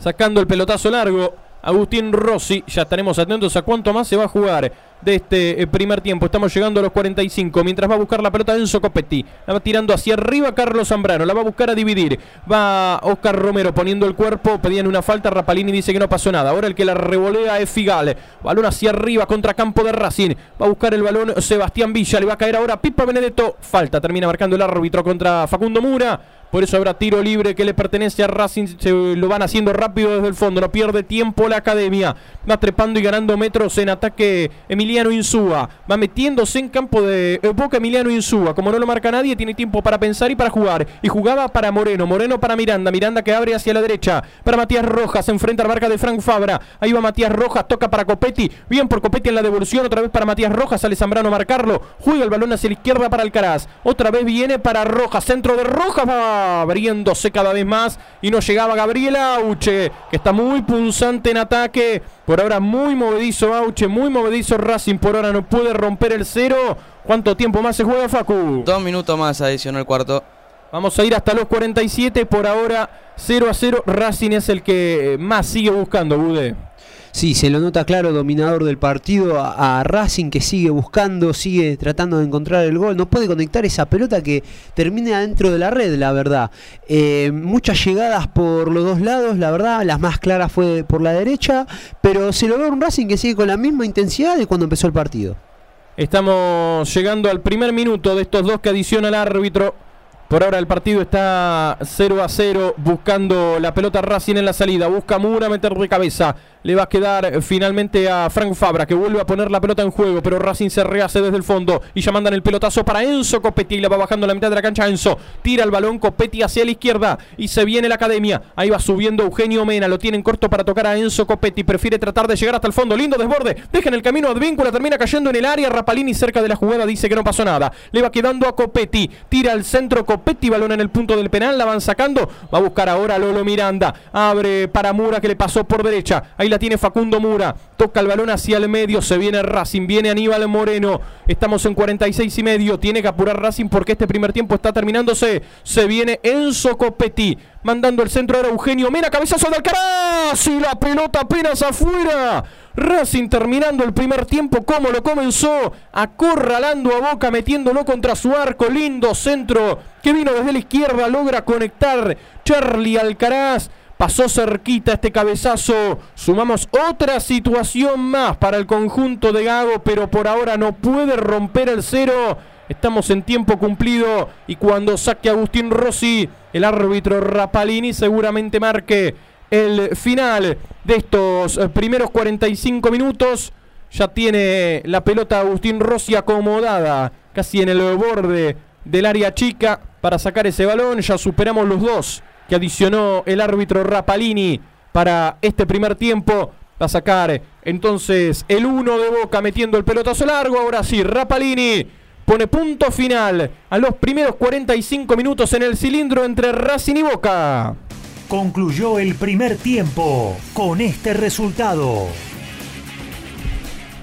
B: Sacando el pelotazo largo. Agustín Rossi, ya estaremos atentos a cuánto más se va a jugar de este eh, primer tiempo. Estamos llegando a los 45. Mientras va a buscar la pelota Enzo Copetti. La va tirando hacia arriba Carlos Zambrano. La va a buscar a dividir. Va Oscar Romero poniendo el cuerpo. Pedían una falta. Rapalini dice que no pasó nada. Ahora el que la revolea es Figal. Balón hacia arriba contra campo de Racing. Va a buscar el balón Sebastián Villa. Le va a caer ahora Pipa Benedetto. Falta. Termina marcando el árbitro contra Facundo Mura. Por eso habrá tiro libre que le pertenece a Racing. Se lo van haciendo rápido desde el fondo. No pierde tiempo la academia. Va trepando y ganando metros en ataque Emiliano Insúa. Va metiéndose en campo de eh, Boca Emiliano Insúa. Como no lo marca nadie, tiene tiempo para pensar y para jugar. Y jugaba para Moreno. Moreno para Miranda. Miranda que abre hacia la derecha. Para Matías Rojas. Se enfrenta a la marca de Frank Fabra. Ahí va Matías Rojas. Toca para Copetti. Bien por Copetti en la devolución. Otra vez para Matías Rojas. Sale Zambrano a marcarlo. Juega el balón hacia la izquierda para Alcaraz. Otra vez viene para Rojas. Centro de Rojas. Va abriéndose cada vez más. Y no llegaba Gabriel Auche. Que está muy punzante en ataque. Por ahora muy movedizo Auche. Muy movedizo Racing. Por ahora no puede romper el cero. ¿Cuánto tiempo más se juega Facu?
C: Dos minutos más adicionó el cuarto.
B: Vamos a ir hasta los 47. Por ahora 0 a 0. Racing es el que más sigue buscando, Bude.
E: Sí, se lo nota claro, dominador del partido, a, Racing que sigue buscando, sigue tratando de encontrar el gol, no puede conectar esa pelota que termine adentro de la red, la verdad. Eh, muchas llegadas por los dos lados, la verdad, las más claras fue por la derecha, pero se lo ve un Racing que sigue con la misma intensidad de cuando empezó el partido.
B: Estamos llegando al primer minuto de estos dos que adiciona el árbitro. Por ahora el partido está 0 a 0, buscando la pelota Racing en la salida. Busca Mura meter de cabeza. Le va a quedar finalmente a Frank Fabra, que vuelve a poner la pelota en juego, pero Racing se rehace desde el fondo. Y ya mandan el pelotazo para Enzo Copetti. La va bajando la mitad de la cancha Enzo. Tira el balón Copetti hacia la izquierda. Y se viene la academia. Ahí va subiendo Eugenio Mena. Lo tienen corto para tocar a Enzo Copetti. Prefiere tratar de llegar hasta el fondo. Lindo desborde. Deja en el camino Advíncula. Termina cayendo en el área. Rapalini cerca de la jugada dice que no pasó nada. Le va quedando a Copetti. Tira al centro Copetti. Balón en el punto del penal. La van sacando. Va a buscar ahora a Lolo Miranda. Abre para Mura que le pasó por derecha. Ahí la tiene Facundo Mura. Toca el balón hacia el medio. Se viene Racing. Viene Aníbal Moreno. Estamos en 46 y medio. Tiene que apurar Racing porque este primer tiempo está terminándose. Se viene Enzo Copetti. Mandando el centro ahora Eugenio Mena. Cabezazo de Alcaraz. Y la pelota apenas afuera. Racing terminando el primer tiempo como lo comenzó. Acorralando a Boca. Metiéndolo contra su arco. Lindo centro que vino desde la izquierda. Logra conectar Charlie Alcaraz. Pasó cerquita este cabezazo. Sumamos otra situación más para el conjunto de Gago, pero por ahora no puede romper el cero. Estamos en tiempo cumplido y cuando saque Agustín Rossi, el árbitro Rapalini seguramente marque el final de estos eh, primeros 45 minutos. Ya tiene la pelota Agustín Rossi acomodada casi en el borde del área chica para sacar ese balón. Ya superamos los dos que adicionó el árbitro Rapalini para este primer tiempo. Va a sacar entonces el 1 de Boca metiendo el pelotazo largo. Ahora sí, Rapalini pone punto final a los primeros 45 minutos en el cilindro entre Racing y Boca.
A: Concluyó el primer tiempo con este resultado.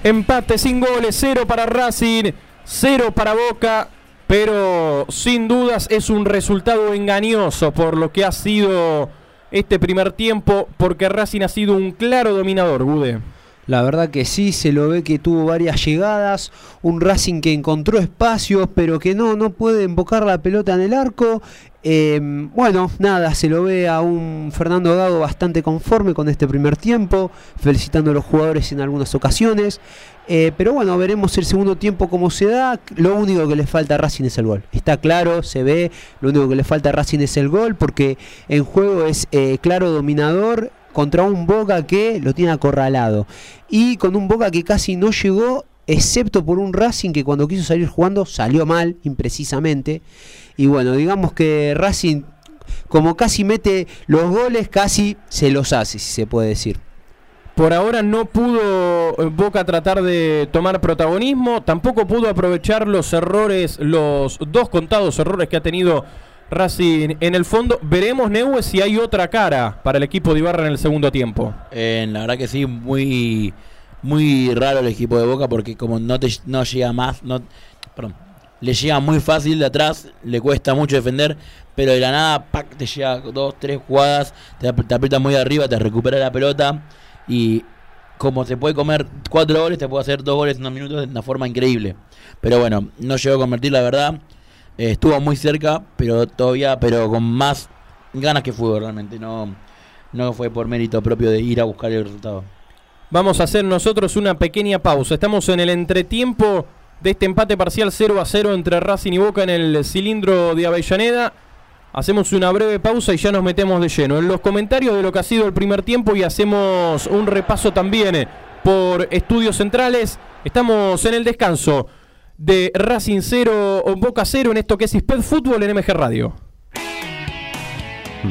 B: Empate sin goles, 0 para Racing, 0 para Boca, pero sin dudas es un resultado engañoso por lo que ha sido este primer tiempo, porque Racing ha sido un claro dominador, Gude.
E: La verdad que sí, se lo ve que tuvo varias llegadas, un Racing que encontró espacios, pero que no, no puede embocar la pelota en el arco. Eh, bueno, nada, se lo ve a un Fernando Gago bastante conforme con este primer tiempo, felicitando a los jugadores en algunas ocasiones. Eh, pero bueno, veremos el segundo tiempo cómo se da. Lo único que le falta a Racing es el gol. Está claro, se ve. Lo único que le falta a Racing es el gol porque en juego es eh, claro dominador contra un Boca que lo tiene acorralado. Y con un Boca que casi no llegó, excepto por un Racing que cuando quiso salir jugando salió mal, imprecisamente. Y bueno, digamos que Racing, como casi mete los goles, casi se los hace, si se puede decir.
B: Por ahora no pudo eh, Boca tratar de tomar protagonismo, tampoco pudo aprovechar los errores, los dos contados errores que ha tenido Racing en el fondo. Veremos, Neue, si hay otra cara para el equipo de Ibarra en el segundo tiempo.
D: Eh, la verdad que sí, muy muy raro el equipo de Boca porque como no te no llega más, no le llega muy fácil de atrás, le cuesta mucho defender, pero de la nada te llega dos, tres jugadas, te, te aprieta muy arriba, te recupera la pelota y como se puede comer cuatro goles, te puede hacer dos goles en unos minutos de una forma increíble. Pero bueno, no llegó a convertir la verdad. Eh, estuvo muy cerca, pero todavía, pero con más ganas que fútbol realmente. No, no fue por mérito propio de ir a buscar el resultado.
B: Vamos a hacer nosotros una pequeña pausa. Estamos en el entretiempo de este empate parcial 0 a 0 entre Racing y Boca en el cilindro de Avellaneda. Hacemos una breve pausa y ya nos metemos de lleno en los comentarios de lo que ha sido el primer tiempo y hacemos un repaso también eh, por estudios centrales. Estamos en el descanso de Racing 0 o Boca 0 en esto que es Isped Fútbol en MG Radio.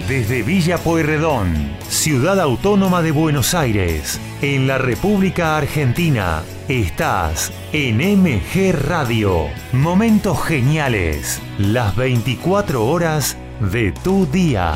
A: Desde Villa Pueyrredón, ciudad autónoma de Buenos Aires, en la República Argentina, estás en MG Radio. Momentos geniales, las 24 horas de tu día.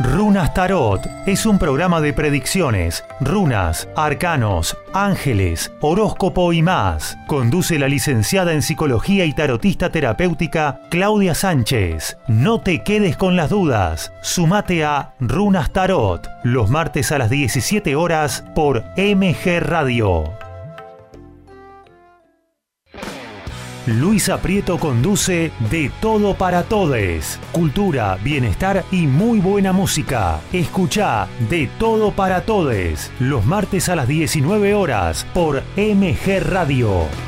A: Runas Tarot es un programa de predicciones, runas, arcanos, ángeles, horóscopo y más. Conduce la licenciada en psicología y tarotista terapéutica Claudia Sánchez. No te quedes con las dudas. Sumate a Runas Tarot los martes a las 17 horas por MG Radio. Luisa Prieto conduce De Todo para Todes. Cultura, bienestar y muy buena música. Escucha De Todo para Todes los martes a las 19 horas por MG Radio.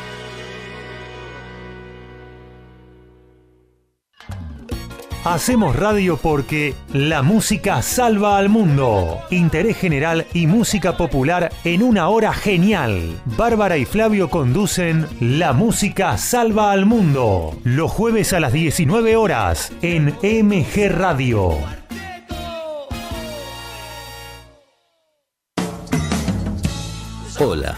A: Hacemos radio porque la música salva al mundo. Interés general y música popular en una hora genial. Bárbara y Flavio conducen La música salva al mundo. Los jueves a las 19 horas en MG Radio.
G: Hola,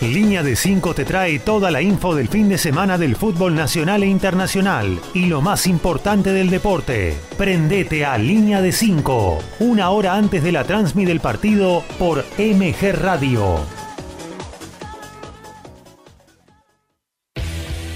A: Línea de 5 te trae toda la info del fin de semana del fútbol nacional e internacional y lo más importante del deporte. Prendete a Línea de 5, una hora antes de la transmi del partido por MG Radio.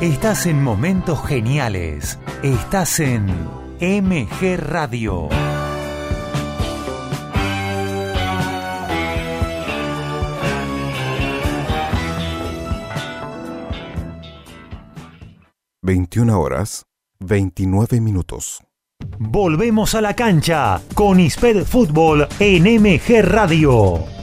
A: Estás en momentos geniales. Estás en MG Radio.
H: Veintiuna horas, 29 minutos.
A: Volvemos a la cancha con ISPED Fútbol en MG Radio.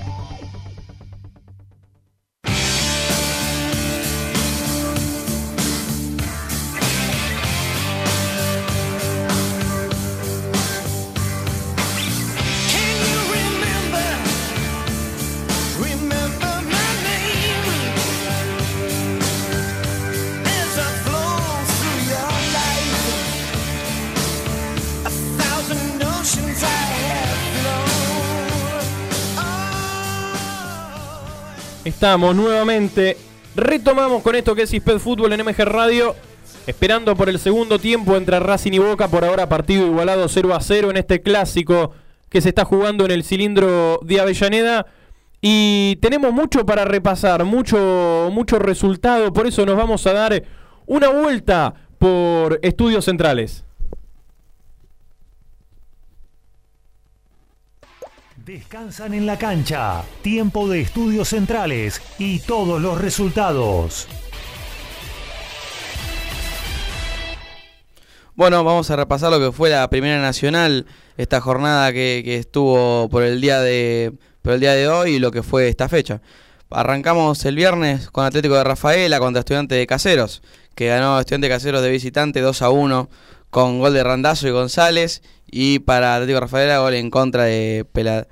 B: Estamos nuevamente, retomamos con esto que es Isped Fútbol en MG Radio, esperando por el segundo tiempo entre Racing y Boca, por ahora partido igualado 0 a 0 en este clásico que se está jugando en el cilindro de Avellaneda. Y tenemos mucho para repasar, mucho, mucho resultado, por eso nos vamos a dar una vuelta por estudios centrales.
A: Descansan en la cancha, tiempo de estudios centrales y todos los resultados.
C: Bueno, vamos a repasar lo que fue la Primera Nacional, esta jornada que, estuvo por el día de por el día de hoy y lo que fue esta fecha. Arrancamos el viernes con Atlético de Rafaela contra Estudiante de Caseros, que ganó Estudiante de Caseros de visitante 2 a 1 con gol de Randazo y González y para Atlético Rafaela gol en contra de Pela.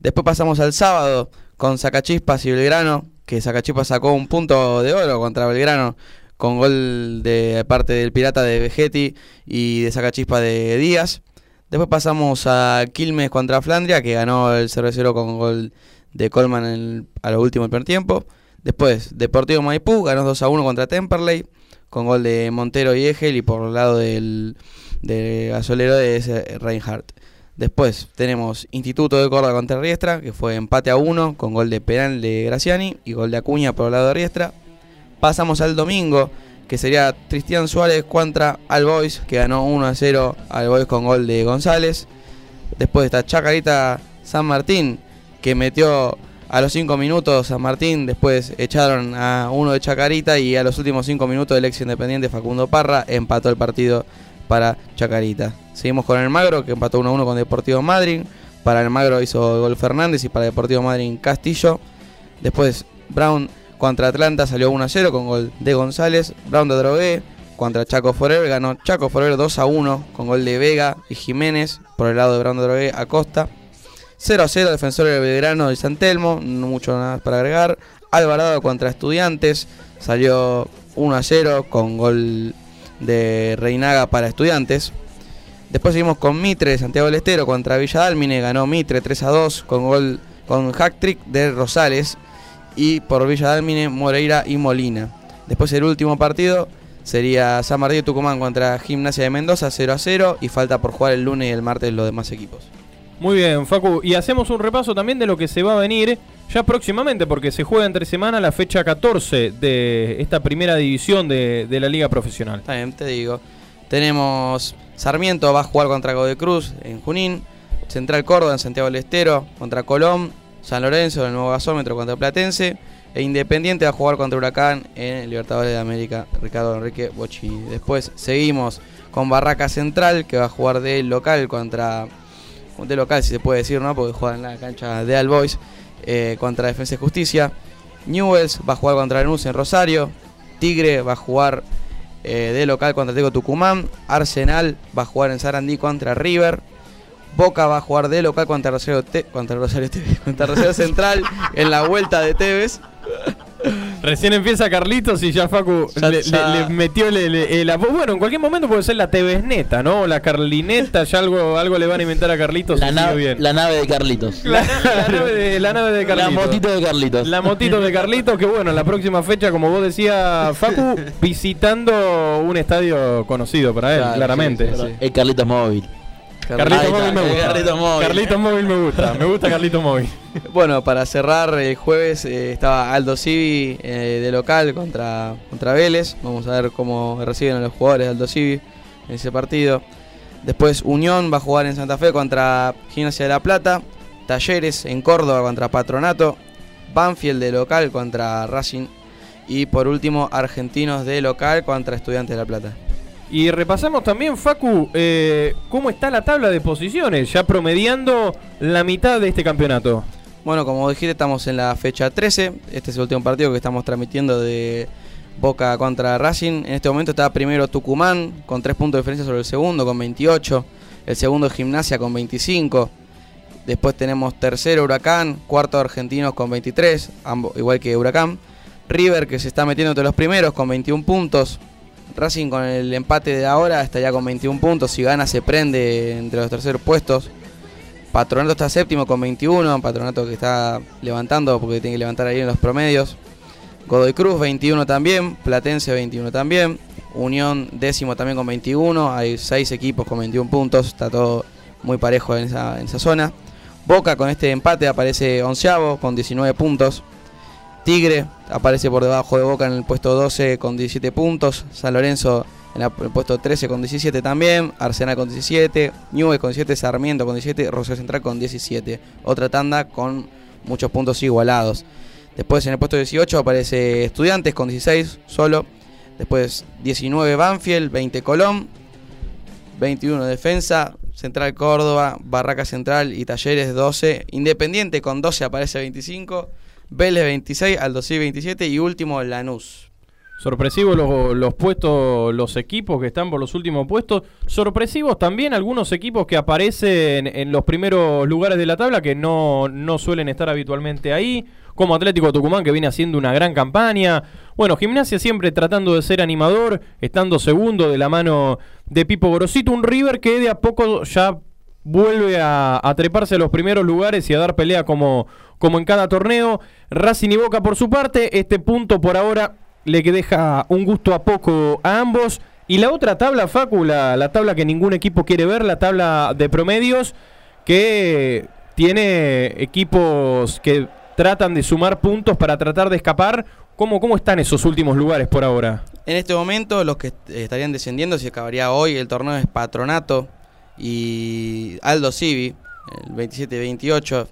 C: Después pasamos al sábado con Sacachispas y Belgrano, que Sacachispas sacó un punto de oro contra Belgrano con gol de parte del Pirata de Vegetti y de Sacachispas de Díaz. Después pasamos a Quilmes contra Flandria, que ganó el 0-0 con gol de el- a lo último del primer tiempo. Después, Deportivo Maipú ganó 2-1 contra Temperley, con gol de Montero y Egel, y por el lado del, del gasolero de ese Reinhardt. Después tenemos Instituto de Córdoba contra Riestra, que fue empate a 1, con gol de penal de Graciani y gol de Acuña por el lado de Riestra. Pasamos al domingo, que sería Cristian Suárez contra Albois, que ganó 1 a 0 Albois con gol de González. Después está Chacarita San Martín, que metió a los 5 minutos San Martín, después echaron a uno de Chacarita y a los últimos 5 minutos el ex independiente Facundo Parra empató el partido para Chacarita. Seguimos con el Magro, que empató 1 a 1 con Deportivo Madrid. Para el Magro hizo gol Fernández y para Deportivo Madrid Castillo. Después Brown contra Atlanta salió 1 a 0 con gol de González. Brown de Drogué contra Chaco Forever ganó Chaco Forever 2 a 1 con gol de Vega y Jiménez por el lado de Brown de Drogué a Costa. 0 a 0 defensor del Belgrano de San Telmo, no mucho nada para agregar. Alvarado contra Estudiantes salió 1 a 0 con gol de Reinaga para Estudiantes. Después seguimos con Mitre de Santiago del Estero contra Villa Dálmine, ganó Mitre 3 a 2 con gol con hack trick de Rosales y por Villa Dálmine, Moreira y Molina. Después el último partido sería San Martín de Tucumán contra Gimnasia de Mendoza 0 a 0 y falta por jugar el lunes y el martes los demás equipos.
B: Muy bien, Facu. Y hacemos un repaso también de lo que se va a venir ya próximamente, porque se juega entre semana la fecha 14 de esta primera división de, de la Liga Profesional.
C: También te digo. Tenemos Sarmiento va a jugar contra Godoy Cruz en Junín. Central Córdoba en Santiago del Estero contra Colón. San Lorenzo en el nuevo gasómetro contra Platense. E Independiente va a jugar contra Huracán en Libertadores de América, Ricardo Enrique Bochini. Después seguimos con Barraca Central, que va a jugar de local contra. De local, si se puede decir, ¿no? Porque juega en la cancha de Albois eh, contra Defensa y Justicia. Newells va a jugar contra Lanús en Rosario. Tigre va a jugar eh, de local contra Teco Tucumán. Arsenal va a jugar en Sarandí contra River. Boca va a jugar de local contra Rosario, contra Rosario, contra Rosario Central en la vuelta de Tevez.
B: Recién empieza Carlitos y ya Facu
C: Ya-
B: le,
C: ya-
B: le- le metió el apo- Bueno, en cualquier momento puede ser la TVNeta, ¿no? O La Carlineta, ya algo, algo le van a inventar a Carlitos.
D: La,
B: bien.
D: nave de Carlitos.
B: La, la nave de, la nave de
D: La
B: Carlitos.
D: motito de Carlitos.
B: La motito de Carlitos, que bueno, en la próxima fecha, como vos decías, Facu, visitando un estadio conocido para él,
C: Claro,
B: claramente.
C: sí, sí, sí.
D: El Carlitos móvil. Está,
B: Móvil me gusta.
D: Carlitos Móvil.
B: Me gusta, me gusta Carlitos Móvil.
C: Bueno, para cerrar el jueves eh, estaba Aldo Civi eh, de local contra, contra Vélez. Vamos a ver cómo reciben a los jugadores de Aldo Civi en ese partido. Después Unión va a jugar en Santa Fe contra Gimnasia de la Plata. Talleres en Córdoba contra Patronato. Banfield de local contra Racing. Y por último Argentinos de local contra Estudiantes de la Plata.
B: Y repasamos también, Facu, eh, cómo está la tabla de posiciones, ya promediando la mitad de este campeonato.
C: Bueno, como dijiste, estamos en la fecha 13. Este es el último partido que estamos transmitiendo de Boca contra Racing. En este momento está primero Tucumán con 3 puntos de diferencia sobre el segundo con 28. El segundo Gimnasia con 25. Después tenemos tercero Huracán, cuarto Argentinos con 23, ambos, igual que Huracán. River que se está metiendo entre los primeros con 21 puntos. Racing con el empate de ahora está ya con 21 puntos. Si gana se prende entre los terceros puestos. Patronato está séptimo con 21. Patronato que está levantando porque tiene que levantar ahí en los promedios. Godoy Cruz 21 también. Platense 21 también. Unión décimo también con 21. Hay 6 equipos con 21 puntos. Está todo muy parejo en esa, en esa zona. Boca con este empate aparece onceavo con 19 puntos. Tigre aparece por debajo de Boca en el puesto 12 con 17 puntos. San Lorenzo en el puesto 13 con 17 también. Arsenal con 17. Newell's con 17. Sarmiento con 17. Rosario Central con 17. Otra tanda con muchos puntos igualados. Después en el puesto 18 aparece Estudiantes con 16 solo. Después 19 Banfield, 20 Colón, 21 Defensa, Central Córdoba, Barraca Central y Talleres 12. Independiente con 12 aparece 25. Vélez 26, Aldo Civi 27 y último Lanús.
B: Sorpresivos los, los puestos, los equipos que están por los últimos puestos. Sorpresivos también algunos equipos que aparecen en los primeros lugares de la tabla que no, no suelen estar habitualmente ahí. Como Atlético Tucumán que viene haciendo una gran campaña. Bueno, Gimnasia siempre tratando de ser animador, estando segundo de la mano de Pipo Gorosito. Un River que de a poco ya vuelve a, treparse a los primeros lugares y a dar pelea como, como en cada torneo. Racing y Boca por su parte, este punto por ahora le que deja un gusto a poco a ambos. Y la otra tabla, Facu, la, la tabla que ningún equipo quiere ver, la tabla de promedios, que tiene equipos que tratan de sumar puntos para tratar de escapar. ¿Cómo, cómo están esos últimos lugares por ahora?
C: En este momento los que est- estarían descendiendo, si acabaría hoy, el torneo es Patronato y Aldo Civi, el 27-28,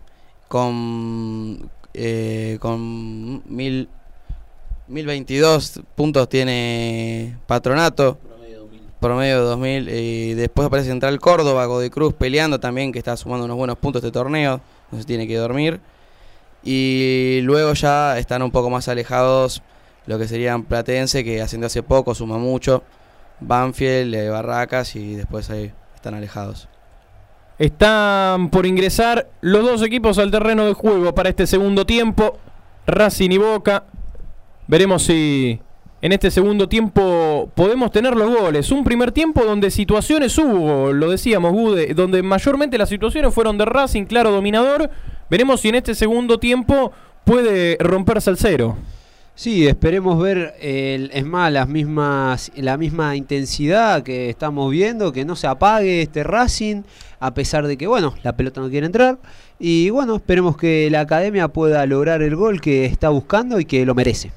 C: con, eh, con mil, 1022 puntos tiene Patronato, promedio de 2000, y después aparece Central Córdoba, Godecruz peleando también, que está sumando unos buenos puntos este torneo, no se tiene que dormir. Y luego ya están un poco más alejados lo que serían Platense, que ascendió hace poco, suma mucho, Banfield, eh, Barracas y después ahí están alejados.
B: Están por ingresar los dos equipos al terreno de juego para este segundo tiempo. Racing y Boca. Veremos si en este segundo tiempo podemos tener los goles. Un primer tiempo donde situaciones hubo, lo decíamos, Gude, donde mayormente las situaciones fueron de Racing, claro dominador. Veremos si en este segundo tiempo puede romperse el cero.
E: Sí, esperemos ver, el, es más, las mismas, la misma intensidad que estamos viendo, que no se apague este Racing, a pesar de que, bueno, la pelota no quiere entrar. Y bueno, esperemos que la academia pueda lograr el gol que está buscando y que lo merece.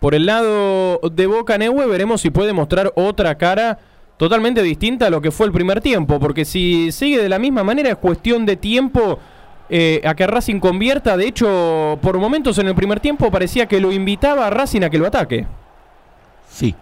B: Por el lado de Boca Neue veremos si puede mostrar otra cara totalmente distinta a lo que fue el primer tiempo, porque si sigue de la misma manera es cuestión de tiempo eh, a que Racing convierta. De hecho, por momentos en el primer tiempo parecía que lo invitaba a Racing a que lo ataque.
D: Sí.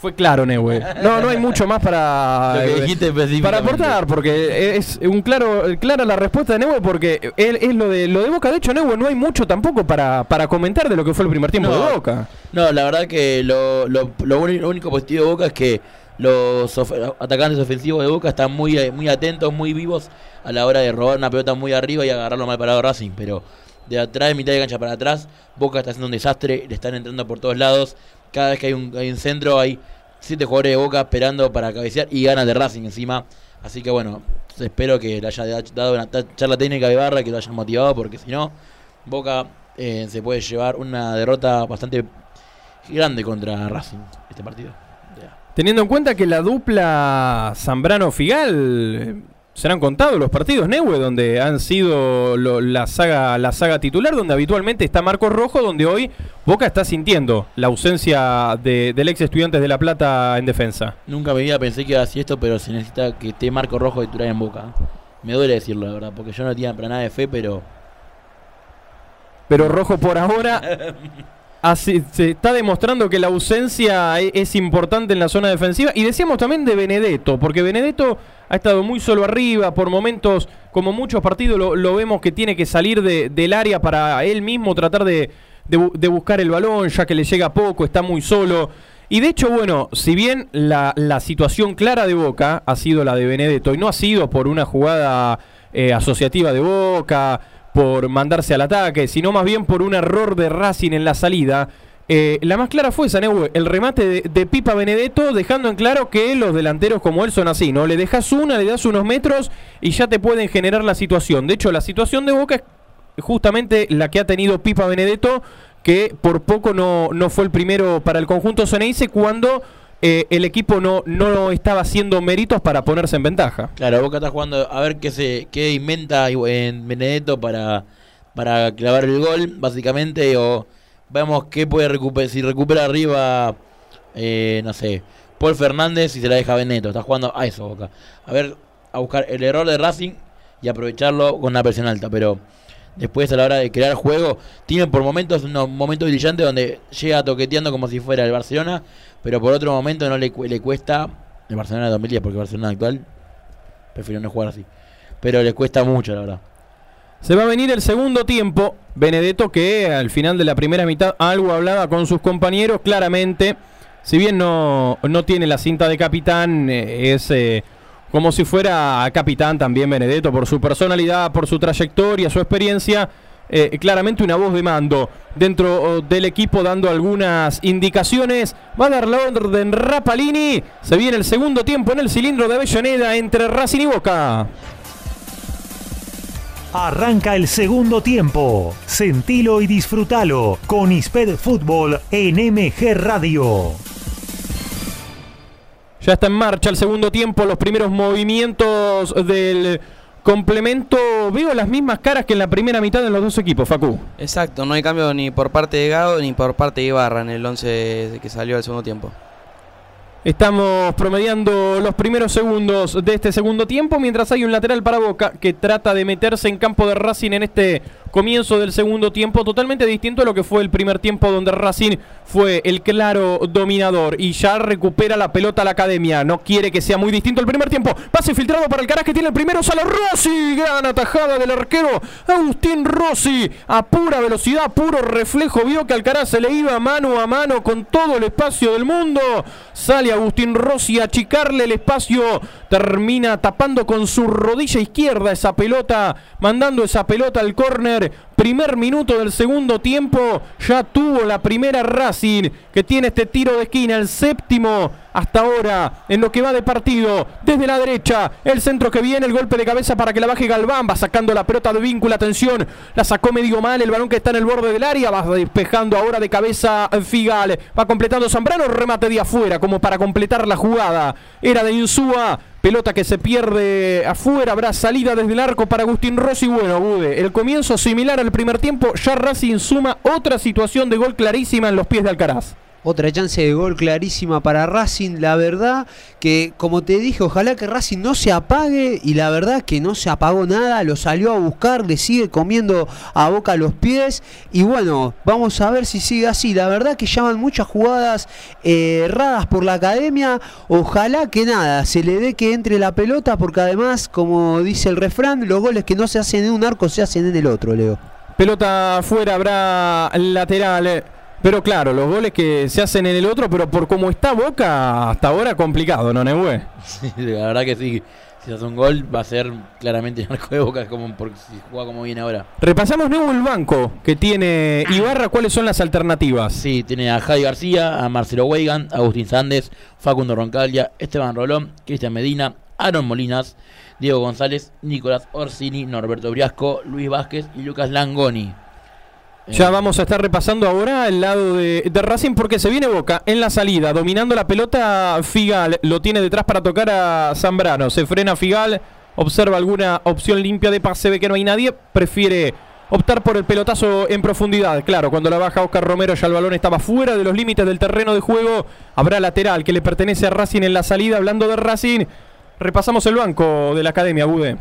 B: Fue claro, Neue. No, no hay mucho más para, eh, para aportar, porque es un claro, clara la respuesta de Neue, porque él es lo de lo de Boca. De hecho, Neue no hay mucho tampoco para, para comentar de lo que fue el primer tiempo
D: No.
B: de Boca.
D: No, la verdad que lo, lo, lo único positivo de Boca es que los atacantes ofensivos de Boca están muy, eh, muy atentos, muy vivos a la hora de robar una pelota muy arriba y agarrarlo mal parado Racing. Pero de atrás, de mitad de cancha para atrás, Boca está haciendo un desastre, le están entrando por todos lados. Cada vez que hay un, hay un centro, hay siete jugadores de Boca esperando para cabecear y ganas de Racing encima. Así que bueno, espero que le haya dado una charla técnica de barra, que lo hayan motivado, porque si no, Boca eh, se puede llevar una derrota bastante grande contra Racing este partido.
B: Teniendo en cuenta que la dupla Zambrano-Figal eh, serán contados los partidos Neue, donde han sido lo- la, saga, la saga titular, donde habitualmente está Marcos Rojo, donde hoy Boca está sintiendo la ausencia de- del ex Estudiantes de La Plata en defensa.
D: Nunca mi vida pensé que iba a decir esto, pero se necesita que esté Marco Rojo titular en Boca. Me duele decirlo, la verdad, porque yo no tenía para nada de fe, pero
B: Pero Rojo por ahora así, se está demostrando que la ausencia e- es importante en la zona defensiva. Y decíamos también de Benedetto, porque Benedetto ha estado muy solo arriba, por momentos, como muchos partidos, lo, lo vemos que tiene que salir de- del área para él mismo tratar de, de bu- de buscar el balón, ya que le llega poco, está muy solo. Y de hecho, bueno, si bien la, la situación clara de Boca ha sido la de Benedetto y no ha sido por una jugada eh, asociativa de Boca, por mandarse al ataque, sino más bien por un error de Racing en la salida, eh, la más clara fue esa, Neue, el remate de, de Pipa Benedetto, dejando en claro que los delanteros como él son así, ¿no? Le dejas una, le das unos metros y ya te pueden generar la situación. De hecho, la situación de Boca es justamente la que ha tenido Pipa Benedetto, que por poco no, no fue el primero para el conjunto Ceneice cuando eh, el equipo no, no estaba haciendo méritos para ponerse en ventaja.
D: claro, Boca está jugando a ver qué se qué inventa en Benedetto para, para clavar el gol, básicamente, o vemos qué puede recuperar, si recupera arriba, eh, no sé, Paul Fernández y se la deja Benedetto. Está jugando a eso Boca. A ver, a buscar el error de Racing y aprovecharlo con una presión alta, pero después a la hora de crear juego, tiene por momentos unos momentos brillantes donde llega toqueteando como si fuera el Barcelona, pero por otro momento no le, le cuesta el Barcelona de 2010, porque el Barcelona actual prefiero no jugar así, pero le cuesta mucho, la verdad.
B: Se va a venir el segundo tiempo. Benedetto que al final de la primera mitad algo hablaba con sus compañeros claramente. Si bien no, no tiene la cinta de capitán, eh, es eh, como si fuera capitán también Benedetto por su personalidad, por su trayectoria, su experiencia. eh, claramente una voz de mando dentro oh, del equipo dando algunas indicaciones. Va a dar la orden Rapalini. Se viene el segundo tiempo en el cilindro de Avellaneda entre Racing y Boca.
A: Arranca el segundo tiempo. Sentilo y disfrútalo con Isped Fútbol en MG Radio.
B: Ya está en marcha el segundo tiempo, los primeros movimientos del complemento veo las mismas caras que en la primera mitad de los dos equipos, Facu.
C: Exacto, no hay cambio ni por parte de Gado ni por parte de Ibarra en el 11 que salió al segundo tiempo.
B: Estamos promediando los primeros segundos de este segundo tiempo mientras hay un lateral para Boca que trata de meterse en campo de Racing en este comienzo del segundo tiempo totalmente distinto a lo que fue el primer tiempo donde Racing fue el claro dominador y ya recupera la pelota a la academia. No quiere que sea muy distinto el primer tiempo. Pase filtrado para el Caraz que tiene el primero. Sale Rossi. Gran atajada del arquero Agustín Rossi. A pura velocidad, puro reflejo. Vio que Alcaraz se le iba mano a mano con todo el espacio del mundo. Sale Agustín Rossi a achicarle el espacio. Termina tapando con su rodilla izquierda esa pelota. Mandando esa pelota al córner. Primer minuto del segundo tiempo. Ya tuvo la primera Racing que tiene este tiro de esquina. El séptimo hasta ahora en lo que va de partido. Desde la derecha. El centro que viene. El golpe de cabeza para que la baje Galván. Va sacando la pelota de vínculo. Atención. La sacó medio mal. El balón que está en el borde del área. Va despejando ahora de cabeza Figal. Va completando Zambrano. Remate de afuera como para completar la jugada. Era de Insúa. Pelota que se pierde afuera, habrá salida desde el arco para Agustín Rossi. Bueno, Bude, el comienzo similar al primer tiempo, ya Racing suma otra situación de gol clarísima en los pies de Alcaraz.
E: Otra chance de gol clarísima para Racing. La verdad que, como te dije, ojalá que Racing no se apague. Y la verdad que no se apagó nada. Lo salió a buscar, le sigue comiendo a boca los pies. Y bueno, vamos a ver si sigue así. La verdad que llaman muchas jugadas eh, erradas por la academia. Ojalá que nada, se le dé que entre la pelota. Porque además, como dice el refrán, los goles que no se hacen en un arco se hacen en el otro, Leo.
B: Pelota afuera, habrá lateral. Pero claro, los goles que se hacen en el otro, pero por cómo está Boca, hasta ahora complicado, ¿no, Nehue?
D: Sí, la verdad que sí. Si hace un gol, va a ser claramente el arco de boca como porque si juega como viene ahora.
B: Repasamos nuevo el banco que tiene Ibarra. ¿Cuáles son las alternativas?
D: Sí, tiene a Javi García, a Marcelo Weigan, a Agustín Sández, Facundo Roncalia, Esteban Rolón, Cristian Medina, Aaron Molinas, Diego González, Nicolás Orsini, Norberto Briasco, Luis Vázquez y Lucas Langoni.
B: Ya vamos a estar repasando ahora el lado de, de, Racing porque se viene Boca en la salida, dominando la pelota Figal, lo tiene detrás para tocar a Zambrano, se frena Figal, observa alguna opción limpia de pase, ve que no hay nadie, prefiere optar por el pelotazo en profundidad. Claro, cuando la baja Oscar Romero ya el balón estaba fuera de los límites del terreno de juego, habrá lateral que le pertenece a Racing en la salida, hablando de Racing, repasamos el banco de la Academia, Bude.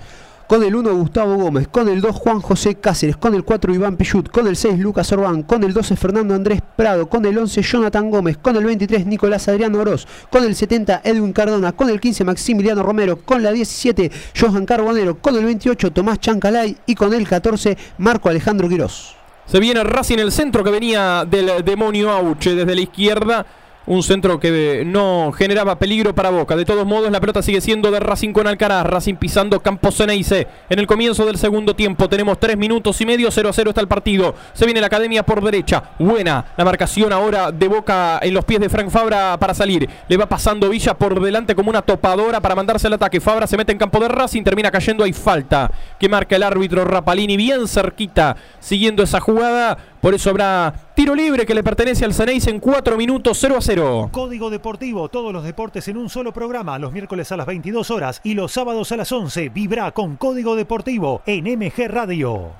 E: Con el 1 Gustavo Gómez, con el 2 Juan José Cáceres, con el 4 Iván Pichut, con el 6 Lucas Orbán, con el 12 Fernando Andrés Prado, con el 11 Jonathan Gómez, con el 23 Nicolás Adriano Oroz, con el 70 Edwin Cardona, con el 15 Maximiliano Romero, con la 17 Johan Carbonero, con el 28 Tomás Chancalay y con el 14 Marco Alejandro Quirós.
B: Se viene Racing el centro que venía del demonio Auche desde la izquierda. Un centro que no generaba peligro para Boca. De todos modos, la pelota sigue siendo de Racing con Alcaraz. Racing pisando Campos Ceneice. En el comienzo del segundo tiempo tenemos tres minutos y medio. 0 a 0 está el partido. Se viene la academia por derecha. Buena la marcación ahora de Boca en los pies de Frank Fabra para salir. Le va pasando Villa por delante como una topadora para mandarse al ataque. Fabra se mete en campo de Racing. Termina cayendo. Hay falta que marca el árbitro Rapalini bien cerquita. Siguiendo esa jugada. Por eso habrá tiro libre que le pertenece al Ceneice en 4 minutos 0 a 0.
A: Código Deportivo, todos los deportes en un solo programa, los miércoles a las 22 horas y los sábados a las 11. Vibra con Código Deportivo en MG Radio.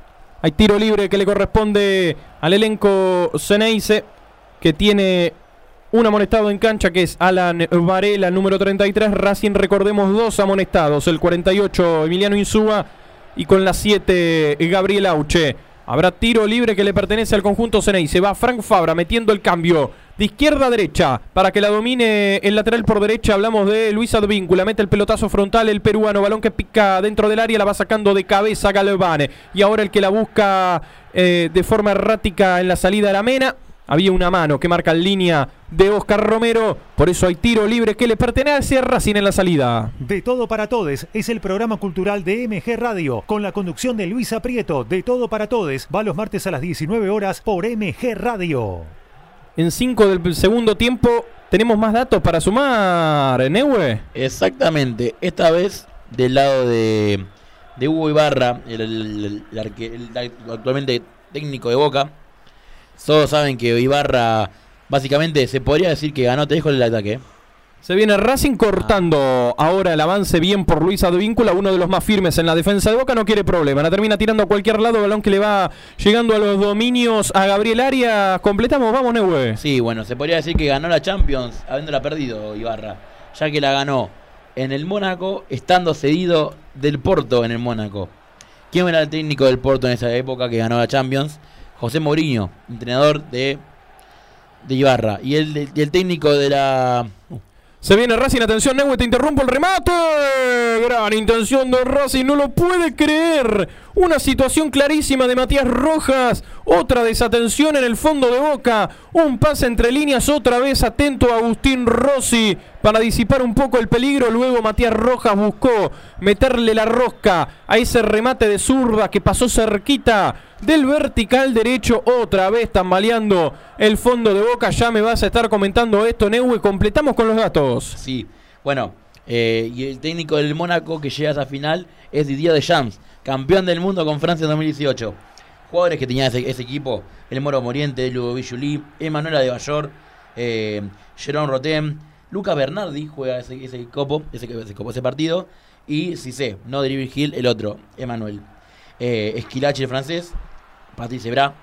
B: Hay tiro libre que le corresponde al elenco Ceneice que tiene un amonestado en cancha que es Alan Varela, número 33. Racing, recordemos, dos amonestados. El 48, Emiliano Insúa. Y con la 7, Gabriel Auche. Habrá tiro libre que le pertenece al conjunto Ceney. Se va Frank Fabra metiendo el cambio de izquierda a derecha para que la domine el lateral por derecha. Hablamos de Luis Advíncula. Mete el pelotazo frontal el peruano. Balón que pica dentro del área. La va sacando de cabeza Galván. Y ahora el que la busca eh, de forma errática en la salida de la Mena. Había una mano que marca en línea de Oscar Romero. Por eso hay tiro libre que le pertenece a Racing en la salida.
A: De Todo para Todes es el programa cultural de MG Radio. Con la conducción de Luisa Prieto. De Todo para Todes va los martes a las 19 horas por MG Radio.
B: En 5 del segundo tiempo tenemos más datos para sumar, Neue.
D: Exactamente. Esta vez del lado de, de Hugo Ibarra, el, el- el arque- el actualmente técnico de Boca. Todos saben que Ibarra básicamente se podría decir que ganó tres goles el ataque.
B: Se viene Racing cortando ahora el avance bien por Luis Advíncula, uno de los más firmes en la defensa de Boca, no quiere problema, la termina tirando a cualquier lado, balón que le va llegando a los dominios a Gabriel Arias. Completamos, vamos Neue.
D: Sí, bueno, se podría decir que ganó la Champions habiéndola perdido Ibarra, ya que la ganó en el Mónaco, estando cedido del Porto en el Mónaco. ¿Quién era el técnico del Porto en esa época que ganó la Champions? José Mourinho, entrenador de, de Ibarra. Y el, el técnico de la...
B: Se viene Racing, atención, Neue, te interrumpo el remate. Gran intención de Racing, no lo puede creer. Una situación clarísima de Matías Rojas. Otra desatención en el fondo de boca. Un pase entre líneas, otra vez atento a Agustín Rossi para disipar un poco el peligro. Luego Matías Rojas buscó meterle la rosca a ese remate de zurda que pasó cerquita del vertical derecho. Otra vez tambaleando el fondo de boca. Ya me vas a estar comentando esto, Neue. Completamos con los datos.
D: Sí, bueno, eh, y el técnico del Mónaco que llega a esa final es Didier Deschamps, campeón del mundo con Francia en 2018. Jugadores que tenía ese, equipo, el Moro Moriente, Ludovic Juli, Emanuela de Bayor, eh, Jerome Rotem, Luca Bernardi juega ese, ese copo, ese, copo, ese partido, y Cissé, no David Hill, el otro, Emanuel. Eh, Esquilache, el francés, Patrice Bra,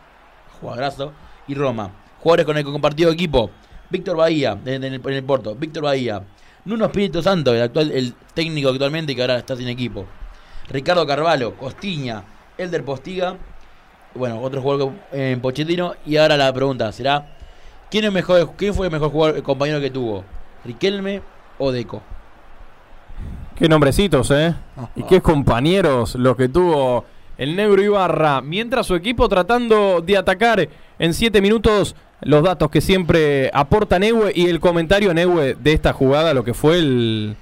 D: jugadorazo, y Roma. Jugadores con el que compartido equipo, Víctor Bahía, en el, en el Porto, Víctor Bahía, Nuno Espíritu Santo, el actual, el técnico actualmente que ahora está sin equipo. Ricardo Carvalho, Costiña, Elder Postiga, bueno, otro jugador en Pochettino. Y ahora la pregunta será: ¿quién, es mejor, quién fue el mejor jugador, compañero que tuvo? ¿Riquelme o Deco?
B: Qué nombrecitos, ¿eh? Y qué compañeros los que tuvo el Negro Ibarra. Mientras su equipo tratando de atacar en 7 minutos los datos que siempre aporta Neue y el comentario Neue de esta jugada, lo que fue el,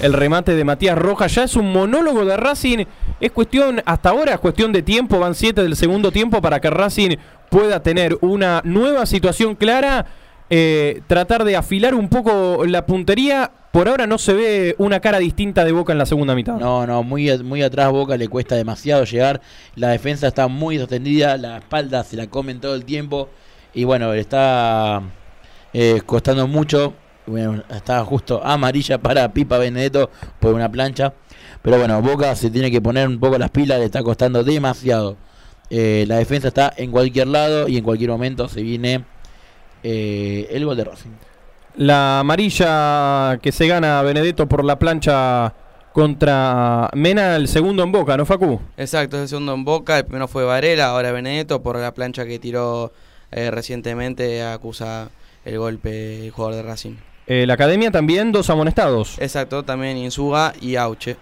B: el remate de Matías Rojas. Ya es un monólogo de Racing. Es cuestión, hasta ahora es cuestión de tiempo, van 7 del segundo tiempo para que Racing pueda tener una nueva situación clara. eh, tratar de afilar un poco la puntería. Por ahora no se ve una cara distinta de Boca en la segunda mitad.
D: No, no, muy, muy atrás Boca le cuesta demasiado llegar. La defensa está muy sostendida, la espalda se la comen todo el tiempo. Y bueno, le está eh, costando mucho. Bueno, está justo amarilla para Pipa Benedetto por una plancha. Pero bueno, Boca se tiene que poner un poco las pilas, le está costando demasiado. Eh, la defensa está en cualquier lado y en cualquier momento se viene eh, el gol de Racing.
B: La amarilla que se gana Benedetto por la plancha contra Mena, el segundo en Boca, ¿no, Facu?
C: Exacto, es el segundo en Boca, el primero fue Varela, ahora Benedetto por la plancha que tiró eh, recientemente acusa el golpe el jugador de Racing.
B: Eh, la academia también, dos amonestados.
C: Exacto, también Insuga y Auche.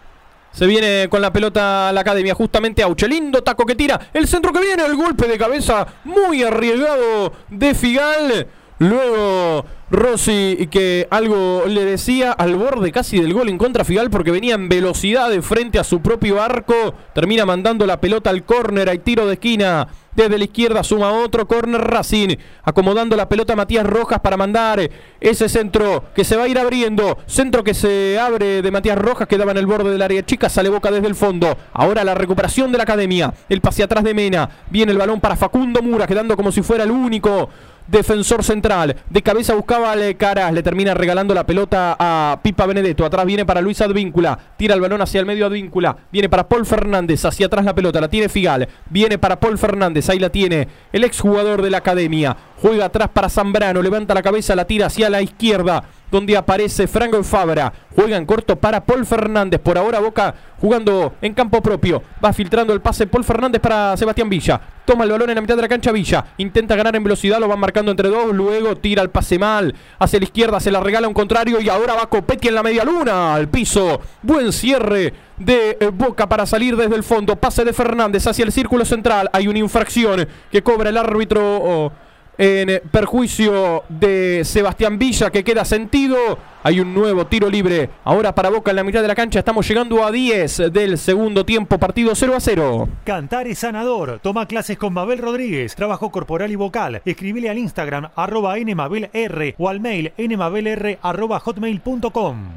B: Se viene con la pelota a la academia, justamente Auche. Lindo taco que tira. El centro que viene, el golpe de cabeza muy arriesgado de Figal. Luego Rossi que algo le decía al borde casi del gol en contra Figal porque venía en velocidad de frente a su propio arco. Termina mandando la pelota al córner, hay tiro de esquina. Desde la izquierda suma otro córner Racing. Acomodando la pelota Matías Rojas para mandar ese centro que se va a ir abriendo. Centro que se abre de Matías Rojas que daba en el borde del área chica. Sale boca desde el fondo. Ahora la recuperación de la academia. El pase atrás de Mena. Viene el balón para Facundo Mura quedando como si fuera el único defensor central. De cabeza buscaba al Caras, le termina regalando la pelota a Pipa Benedetto. Atrás viene para Luis Advíncula, tira el balón hacia el medio Advíncula. Viene para Paul Fernández, hacia atrás la pelota, la tiene Figal. Viene para Paul Fernández, ahí la tiene el exjugador de la academia. Juega atrás para Zambrano, levanta la cabeza, la tira hacia la izquierda donde aparece Franco Fabra. Juega en corto para Paul Fernández. Por ahora Boca jugando en campo propio. Va filtrando el pase Paul Fernández para Sebastián Villa. Toma el balón en la mitad de la cancha Villa. Intenta ganar en velocidad, lo van marcando entre dos. Luego tira el pase mal. Hacia la izquierda, se la regala un contrario. Y ahora va Copetti en la media luna. Al piso. Buen cierre de eh, Boca para salir desde el fondo. Pase de Fernández hacia el círculo central. Hay una infracción que cobra el árbitro. En perjuicio de Sebastián Villa que queda sentido. Hay un nuevo tiro libre. Ahora para Boca en la mitad de la cancha. Estamos llegando a 10 del segundo tiempo. Partido 0 a 0.
A: Cantar es sanador. Toma clases con Mabel Rodríguez. Trabajo corporal y vocal. Escribile al Instagram arroba nmabelr o al mail nmabelr arroba hotmail.com.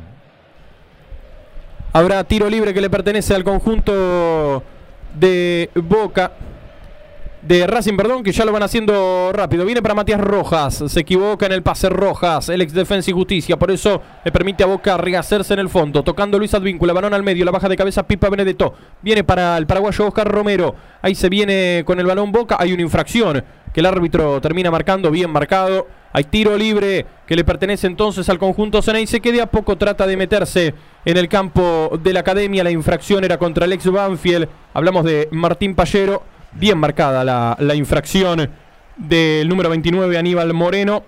B: Habrá tiro libre que le pertenece al conjunto de Boca. De Racing, perdón, que ya lo van haciendo rápido. Viene para Matías Rojas, se equivoca en el pase Rojas, el ex defensa y justicia, por eso le permite a Boca rehacerse en el fondo, tocando Luis Advíncula, balón al medio, la baja de cabeza Pipa Benedetto, viene para el paraguayo Oscar Romero, ahí se viene con el balón Boca, hay una infracción que el árbitro termina marcando, bien marcado, hay tiro libre que le pertenece entonces al conjunto Ceneice que de a poco trata de meterse en el campo de la academia, la infracción era contra el ex Banfield, hablamos de Martín Pallero, bien marcada la, la infracción del número 29 Aníbal Moreno.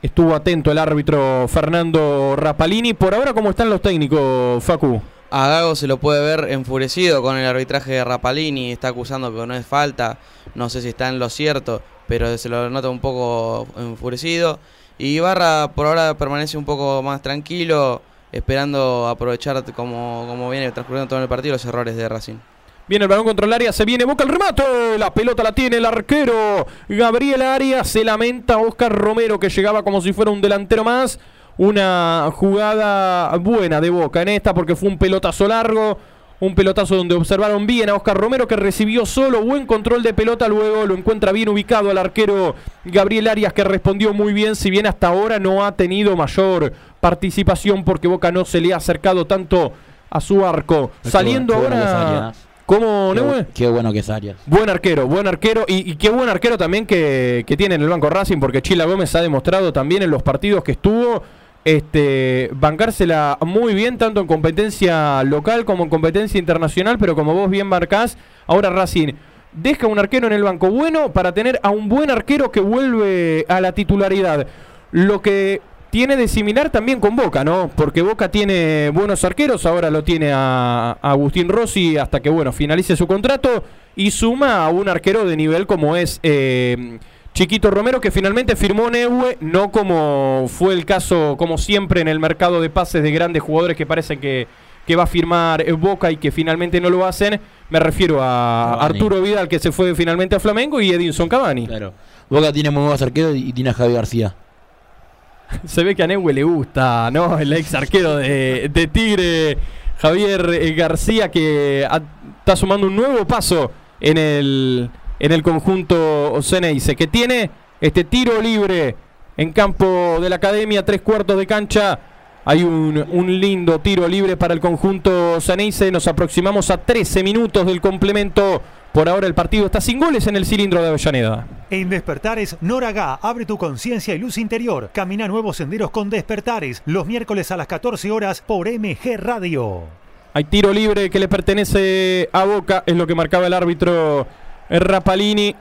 B: Estuvo atento el árbitro Fernando Rapalini. Por ahora, ¿cómo están los técnicos, Facu?
C: A Gago se lo puede ver enfurecido con el arbitraje de Rapalini, está acusando que no es falta, no sé si está en lo cierto, pero se lo nota un poco enfurecido. Y Ibarra por ahora permanece un poco más tranquilo, esperando aprovechar como, como viene transcurriendo todo el partido los errores de Racing.
B: Viene el balón contra el área, se viene Boca el remate. La pelota la tiene el arquero Gabriel Arias. Se lamenta Oscar Romero que llegaba como si fuera un delantero más. Una jugada buena de Boca en esta porque fue un pelotazo largo. Un pelotazo donde observaron bien a Oscar Romero que recibió solo buen control de pelota. Luego lo encuentra bien ubicado al arquero Gabriel Arias que respondió muy bien. Si bien hasta ahora no ha tenido mayor participación porque Boca no se le ha acercado tanto a su arco. Saliendo ahora. ¿Cómo,
D: Qué,
B: Nehue?
D: qué bueno que es Arias.
B: Buen arquero, buen arquero y, y qué buen arquero también que, que tiene en el Banco Racing porque Chila Gómez ha demostrado también en los partidos que estuvo este, bancársela muy bien tanto en competencia local como en competencia internacional, pero como vos bien marcás, ahora Racing deja un arquero en el banco bueno para tener a un buen arquero que vuelve a la titularidad. Lo que tiene de similar también con Boca, ¿no? Porque Boca tiene buenos arqueros, ahora lo tiene a, a Agustín Rossi hasta que, bueno, finalice su contrato y suma a un arquero de nivel como es eh, Chiquito Romero, que finalmente firmó Neue, no como fue el caso, como siempre, en el mercado de pases de grandes jugadores que parece que, que va a firmar Boca y que finalmente no lo hacen. Me refiero a
D: Cavani.
B: Arturo Vidal, que se fue finalmente a Flamengo, y Edinson Cavani.
D: Claro. Boca tiene muy buenos arqueros y tiene a Javi García.
B: Se ve que a Neue le gusta, ¿no? El ex arquero de, de Tigre, Javier eh, García, que está sumando un nuevo paso en el, en el conjunto Ceneice, que tiene este tiro libre en campo de la academia, tres cuartos de cancha. Hay un, un lindo tiro libre para el conjunto Ceneice. Nos aproximamos a 13 minutos del complemento. Por ahora el partido está sin goles en el cilindro de Avellaneda.
A: En Despertares, Noraga, abre tu conciencia y luz interior. Camina nuevos senderos con Despertares, los miércoles a las 14 horas por MG Radio.
B: Hay tiro libre que le pertenece a Boca, es lo que marcaba el árbitro Rapalini.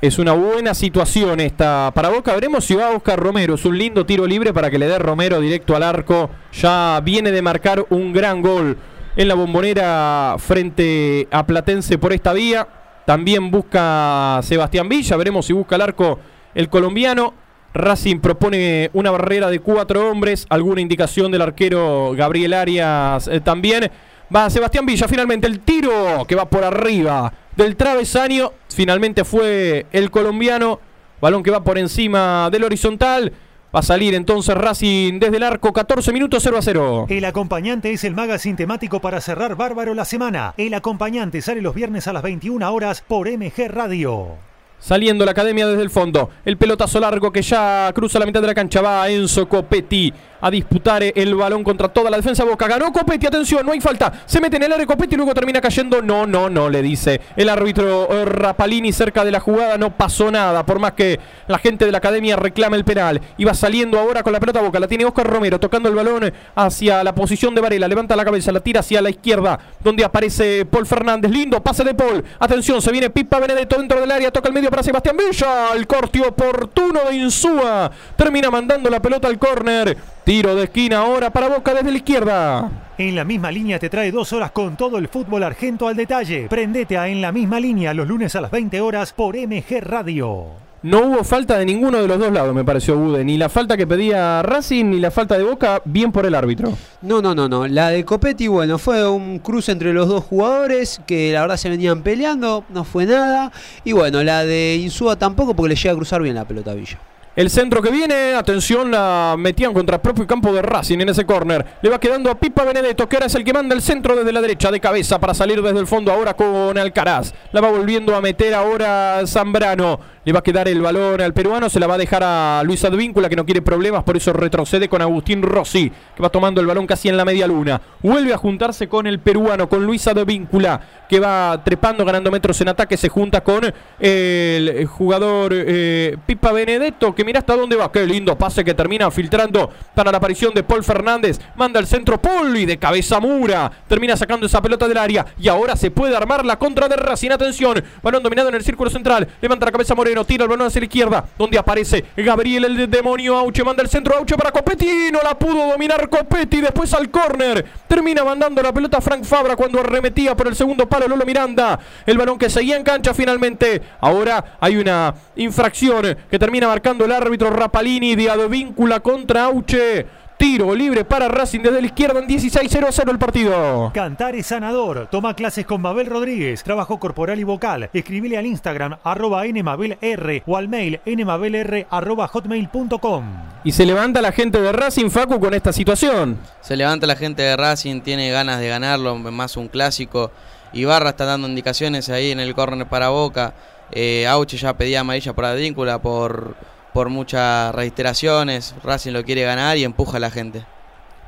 B: Es una buena situación esta para Boca. Veremos si va Oscar Romero. Es un lindo tiro libre para que le dé Romero directo al arco. Ya viene de marcar un gran gol en la bombonera frente a Platense por esta vía. También busca Sebastián Villa. Veremos si busca el arco el colombiano. Racing propone una barrera de cuatro hombres. Alguna indicación del arquero Gabriel Arias eh, también. Va Sebastián Villa, finalmente el tiro que va por arriba del travesaño. Finalmente fue el colombiano. Balón que va por encima del horizontal. Va a salir entonces Racing desde el arco. 14 minutos 0 a 0.
A: El acompañante es el magazine temático para cerrar bárbaro la semana. El acompañante sale los viernes a las 21 horas por MG Radio.
B: Saliendo la academia desde el fondo. El pelotazo largo que ya cruza la mitad de la cancha. Va Enzo Copetti a disputar el balón contra toda la defensa. Boca ganó Copetti. Atención, no hay falta. Se mete en el área Copetti y luego termina cayendo. No, no, no, le dice el árbitro eh, Rapalini cerca de la jugada. No pasó nada. Por más que la gente de la academia reclame el penal. Y va saliendo ahora con la pelota Boca. La tiene Oscar Romero tocando el balón hacia la posición de Varela. Levanta la cabeza, la tira hacia la izquierda. Donde aparece Paul Fernández. Lindo pase de Paul. Atención, se viene Pipa Benedetto dentro del área. Toca el medio para Sebastián Villa. El corte oportuno de Insúa. Termina mandando la pelota al córner. Tiro de esquina ahora para Boca desde la izquierda.
A: En la misma línea te trae dos horas con todo el fútbol argento al detalle. Prendete a En la misma línea los lunes a las 20 horas por MG Radio.
B: No hubo falta de ninguno de los dos lados, me pareció Bude. Ni la falta que pedía Racing, ni la falta de Boca, bien por el árbitro.
E: No, no, no, no. La de Copetti, bueno, fue un cruce entre los dos jugadores que la verdad se venían peleando, no fue nada. Y bueno, la de Insúa tampoco porque le llega a cruzar bien la pelota a Villa.
B: El centro que viene, atención, la metían contra el propio campo de Racing en ese córner. Le va quedando a Pipa Benedetto, que ahora es el que manda el centro desde la derecha de cabeza para salir desde el fondo ahora con Alcaraz. La va volviendo a meter ahora Zambrano. Le va a quedar el balón al peruano, se la va a dejar a Luis Advíncula, que no quiere problemas, por eso retrocede con Agustín Rossi, que va tomando el balón casi en la media luna. Vuelve a juntarse con el peruano, con Luis Advíncula, que va trepando, ganando metros en ataque. Se junta con el jugador eh, Pipa Benedetto, que mira hasta dónde va. Qué lindo pase que termina filtrando para la aparición de Paul Fernández. Manda el centro Paul y de cabeza Mura. Termina sacando esa pelota del área. Y ahora se puede armar la contra de Racing. Atención. Balón dominado en el círculo central. Levanta la cabeza Moreno. Tira el balón hacia la izquierda. Donde aparece Gabriel el demonio. Auche manda el centro. Auche para Copetti. No la pudo dominar Copetti. Después al córner. Termina mandando la pelota Frank Fabra cuando arremetía por el segundo palo Lolo Miranda. El balón que seguía en cancha finalmente. Ahora hay una infracción que termina marcando el árbitro Rapalini de Advíncula contra Auche. Tiro libre para Racing desde la izquierda en 16-0-0 el partido.
A: Cantar es sanador. Toma clases con Mabel Rodríguez. Trabajo corporal y vocal. Escribile al Instagram arroba nmabelr o al mail nmabelr arroba hotmail.com.
B: Y se levanta la gente de Racing, Facu, con esta situación.
C: Se levanta la gente de Racing, tiene ganas de ganarlo, más un clásico. Ibarra está dando indicaciones ahí en el córner para Boca. Eh, Auche ya pedía amarilla por Advíncula por, por muchas reiteraciones. Racing lo quiere ganar y empuja a la gente.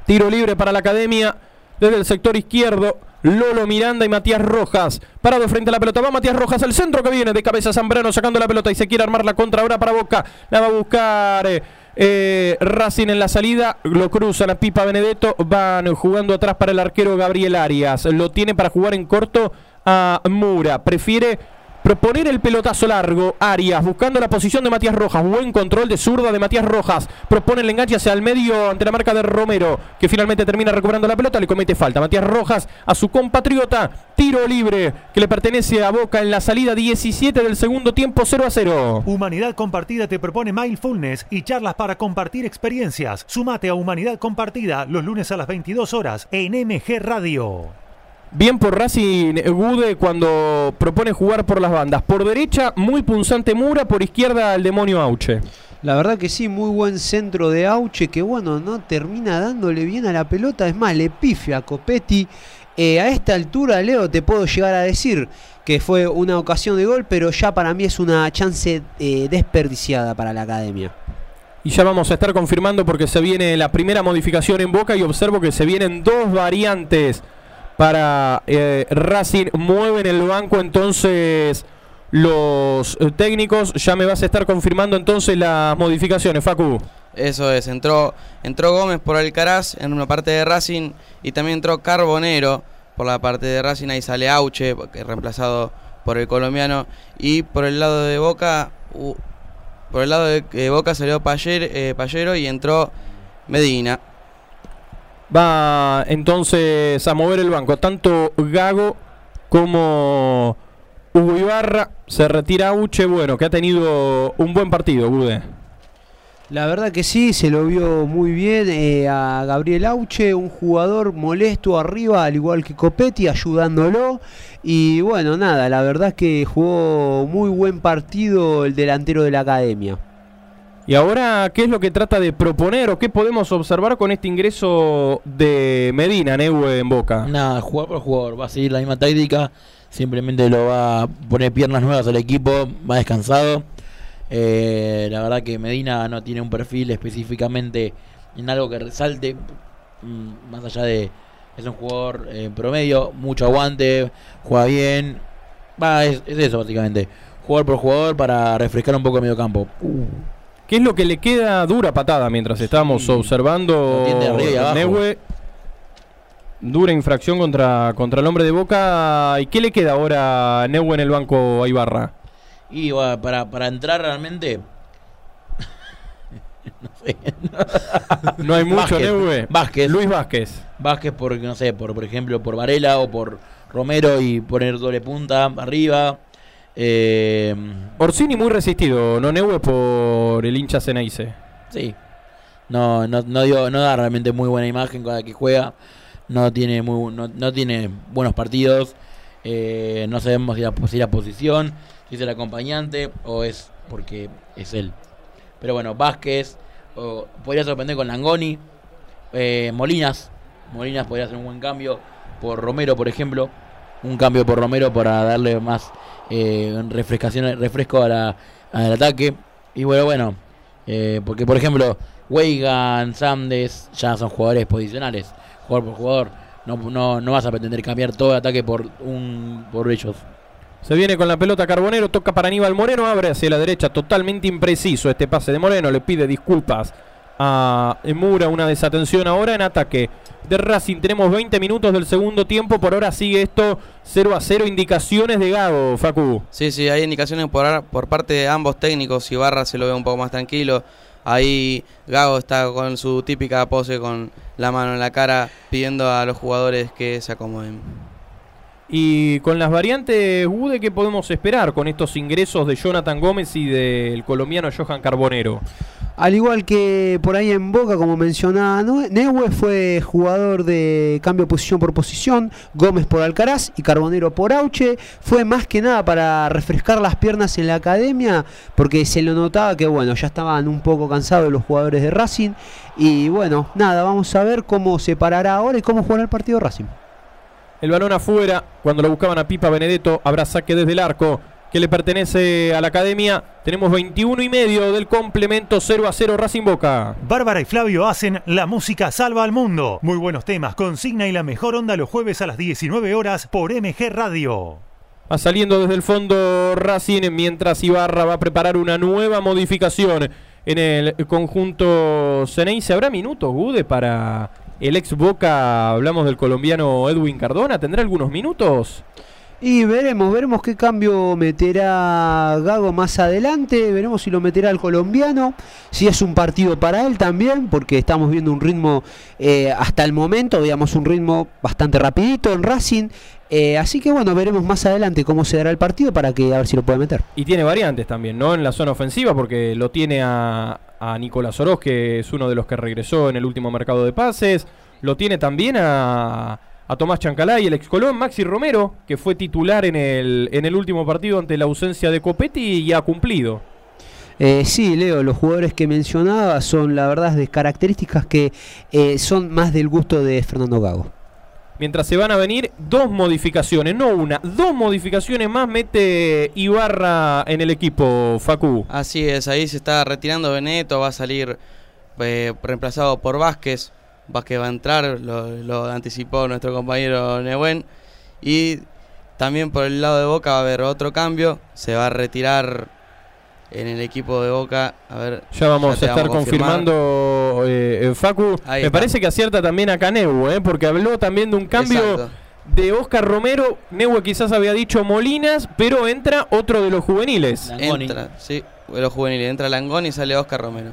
B: Tiro libre para la academia desde el sector izquierdo. Lolo Miranda y Matías Rojas. Parado frente a la pelota. Va Matías Rojas al centro que viene de cabeza Zambrano sacando la pelota y se quiere armar la contra ahora para Boca. La va a buscar. eh, Racing en la salida, lo cruzan a Pipa Benedetto, van jugando atrás para el arquero Gabriel Arias, lo tiene para jugar en corto a Mura, prefiere proponer el pelotazo largo, Arias buscando la posición de Matías Rojas, buen control de zurda de Matías Rojas, propone el enganche hacia el medio ante la marca de Romero, que finalmente termina recuperando la pelota, le comete falta Matías Rojas a su compatriota, tiro libre que le pertenece a Boca en la salida 17 del segundo tiempo 0 a 0.
A: Humanidad Compartida te propone Mindfulness y charlas para compartir experiencias. Sumate a Humanidad Compartida los lunes a las 22 horas en MG Radio.
B: Bien por Racing Gude cuando propone jugar por las bandas. Por derecha, muy punzante Mura, por izquierda el demonio Auche.
E: La verdad que sí, muy buen centro de Auche, que bueno, no termina dándole bien a la pelota. Es más, le pifia a Copetti. Eh, a esta altura, Leo, te puedo llegar a decir que fue una ocasión de gol, pero ya para mí es una chance eh, desperdiciada para la academia.
B: Y ya vamos a estar confirmando porque se viene la primera modificación en Boca y observo que se vienen dos variantes para eh, Racing. Mueven el banco entonces los eh, técnicos. Ya me vas a estar confirmando entonces las modificaciones, Facu.
C: Eso es, entró, entró Gómez por Alcaraz en una parte de Racing y también entró Carbonero por la parte de Racing. Ahí sale Auche, reemplazado por el colombiano. Y por el lado de Boca, por el lado de Boca salió Payer- eh, Payero y entró Medina.
B: Va entonces a mover el banco. Tanto Gago como Hugo Ibarra. Se retira Uche. Bueno, que ha tenido un buen partido, Gude.
E: La verdad que sí, se lo vio muy bien eh, a Gabriel Auche, un jugador molesto arriba, al igual que Copetti, ayudándolo. Y bueno, nada, la verdad que jugó muy buen partido el delantero de la academia.
B: Y ahora, ¿qué es lo que trata de proponer o qué podemos observar con este ingreso de Medina, Neue, en Boca?
D: Nada, jugador por jugador. Va a seguir la misma táctica. Simplemente lo va a poner piernas nuevas al equipo. Va descansado. Eh, la verdad que Medina no tiene un perfil específicamente en algo que resalte. mm, Más allá de. Es un jugador eh, promedio. Mucho aguante. Juega bien. Va, es, es eso básicamente. Jugador por jugador para refrescar un poco el medio campo.
B: ¿Qué es lo que le queda dura patada mientras observando
D: arriba y abajo.
B: Neue? Dura infracción contra, contra el hombre de Boca. ¿Y qué le queda ahora a Neue en el banco a Ibarra?
D: Y bueno, para, para entrar realmente. no sé.
B: No hay mucho, Neue.
D: Vázquez.
B: Luis Vázquez.
D: Vázquez por, no sé, por, por ejemplo, por Varela o por Romero y poner doble punta arriba. Eh,
B: Orsini muy resistido, no Neue por el hincha Ceneice.
D: sí. No, no, no, dio, no da realmente muy buena imagen con la que juega. No tiene, muy, no, no tiene buenos partidos. Eh, no sabemos si la, si la posición, si es el acompañante o es porque es él. Pero bueno, Vázquez, o podría sorprender con Langoni, eh, Molinas, Molinas podría hacer un buen cambio por Romero, por ejemplo, un cambio por Romero para darle más eh, refrescación, refresco a la- al ataque. Y bueno, bueno, eh, porque por ejemplo, Weigan, Sandes ya son jugadores posicionales, jugador por jugador. No, no, no vas a pretender cambiar todo el ataque por un por ellos.
B: Se viene con la pelota Carbonero, toca para Aníbal Moreno, abre hacia la derecha, totalmente impreciso este pase de Moreno, le pide disculpas a Mura, una desatención ahora en ataque de Racing. Tenemos 20 minutos del segundo tiempo, por ahora sigue esto 0 a 0, indicaciones de Gago, Facu.
C: Sí, sí, hay indicaciones por, por parte de ambos técnicos. Ibarra se lo ve un poco más tranquilo. Ahí Gago está con su típica pose con la mano en la cara pidiendo a los jugadores que se acomoden.
B: Y con las variantes, Gude, ¿qué podemos esperar con estos ingresos de Jonathan Gómez y del colombiano Johan Carbonero?
E: Al igual que por ahí en Boca, como mencionaba Neue, fue jugador de cambio posición por posición, Gómez por Alcaraz y Carbonero por Auche. Fue más que nada para refrescar las piernas en la academia, porque se lo notaba que bueno, ya estaban un poco cansados los jugadores de Racing. Y bueno, nada, vamos a ver cómo se parará ahora y cómo jugará el partido Racing.
B: El balón afuera, cuando lo buscaban a Pipa Benedetto, habrá saque desde el arco que le pertenece a la academia. Tenemos 21 y medio del complemento 0 a 0 Racing Boca.
A: Bárbara y Flavio hacen La Música Salva al Mundo. Muy buenos temas, consigna y la mejor onda los jueves a las 19 horas por MG Radio.
B: Va saliendo desde el fondo Racing mientras Ibarra va a preparar una nueva modificación en el conjunto Ceneice. ¿Habrá minutos, Gude, para el ex Boca? Hablamos del colombiano Edwin Cardona. ¿Tendrá algunos minutos?
E: Y veremos, veremos qué cambio meterá Gago más adelante, veremos si lo meterá el colombiano, si es un partido para él también, porque estamos viendo un ritmo eh, hasta el momento, veamos un ritmo bastante rapidito en Racing, eh, así que bueno, veremos más adelante cómo se dará el partido para que a ver si lo puede meter.
B: Y tiene variantes también, ¿no? En la zona ofensiva, porque lo tiene a, a Nicolás Oroz, que es uno de los que regresó en el último mercado de pases. Lo tiene también a, a Tomás Chancalay, el ex Colón, Maxi Romero, que fue titular en el, en el último partido ante la ausencia de Copetti y ha cumplido.
E: Eh, sí, Leo, los jugadores que mencionaba son la verdad de características que eh, son más del gusto de Fernando Gago.
B: Mientras se van a venir dos modificaciones, no una, dos modificaciones más mete Ibarra en el equipo, Facu.
C: Así es, ahí se está retirando Benedetto, va a salir eh, reemplazado por Vázquez. Vázquez va a entrar, lo, lo anticipó nuestro compañero Nehuen. Y también por el lado de Boca va a haber otro cambio, se va a retirar en el equipo de Boca. A ver,
B: Ya vamos a estar confirmando, eh, eh, Facu.
C: Ahí
B: Me
C: está.
B: parece que acierta también a Caneu, eh, porque habló también de un cambio
C: Exacto.
B: de Oscar Romero. Neue quizás había dicho Molinas, pero entra otro de los juveniles.
D: Langoni.
C: Entra, sí, de los juveniles. Entra Langoni y sale Oscar Romero.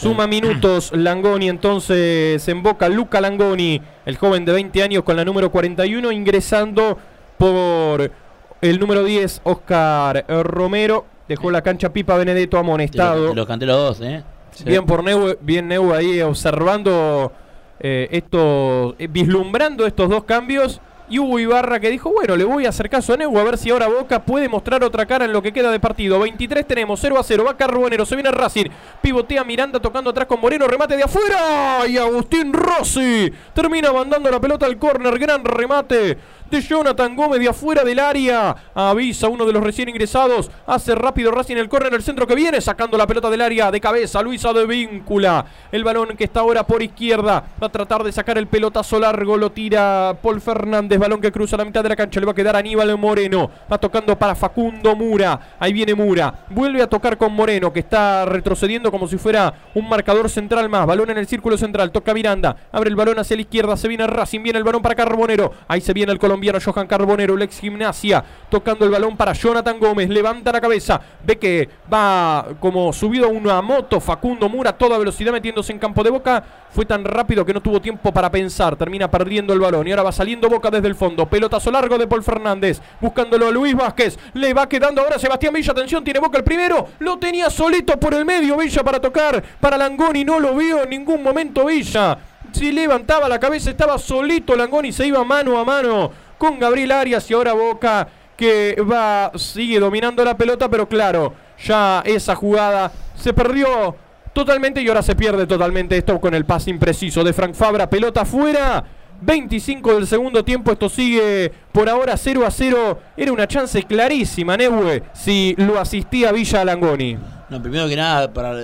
B: Suma minutos Langoni entonces en Boca. Luca Langoni, el joven de 20 años con la número 41, ingresando por el número 10, Oscar eh, Romero. Dejó la cancha Pipa Benedetto amonestado.
D: te lo canté los dos, ¿eh?
B: Bien por Neu, bien Neu ahí observando eh, esto, eh, vislumbrando estos dos cambios. Y Hugo Ibarra que dijo, bueno, le voy a hacer caso a Neu a ver si ahora Boca puede mostrar otra cara en lo que queda de partido. 23 tenemos, 0 a 0, va Carbonero, se viene Racing, pivotea Miranda tocando atrás con Moreno, remate de afuera. Y Agustín Rossi termina mandando la pelota al córner, gran remate de Jonathan Gómez de afuera del área. Avisa uno de los recién ingresados. Hace rápido Racing el córner el centro que viene. Sacando la pelota del área de cabeza. Luisa de víncula. El balón que está ahora por izquierda. Va a tratar de sacar el pelotazo largo. Lo tira Paul Fernández. Balón que cruza la mitad de la cancha. Le va a quedar Aníbal Moreno. Va tocando para Facundo Mura. Ahí viene Mura. Vuelve a tocar con Moreno. Que está retrocediendo como si fuera un marcador central más. Balón en el círculo central. Toca Miranda. Abre el balón hacia la izquierda. Se viene Racing. Viene el balón para Carbonero. Ahí se viene el colombiano Johan Carbonero, el ex gimnasia, tocando el balón para Jonathan Gómez, levanta la cabeza, ve que va como subido a una moto, Facundo Mura, a toda velocidad metiéndose en campo de boca, fue tan rápido que no tuvo tiempo para pensar, termina perdiendo el balón y ahora va saliendo boca desde el fondo, pelotazo largo de Paul Fernández, buscándolo a Luis Vázquez, le va quedando ahora Sebastián Villa, atención, tiene boca el primero, lo tenía solito por el medio Villa para tocar, para Langoni, no lo vio en ningún momento Villa. Si levantaba la cabeza, estaba solito Langoni, se iba mano a mano con Gabriel Arias y ahora Boca que va, sigue dominando la pelota, pero claro, ya esa jugada. Se perdió totalmente y ahora se pierde totalmente esto con el pase impreciso de Frank Fabra. Pelota afuera. 25 del segundo tiempo, esto sigue por ahora 0 a 0. Era una chance clarísima, Neue, si lo asistía Villa Langoni.
D: No, primero que nada, para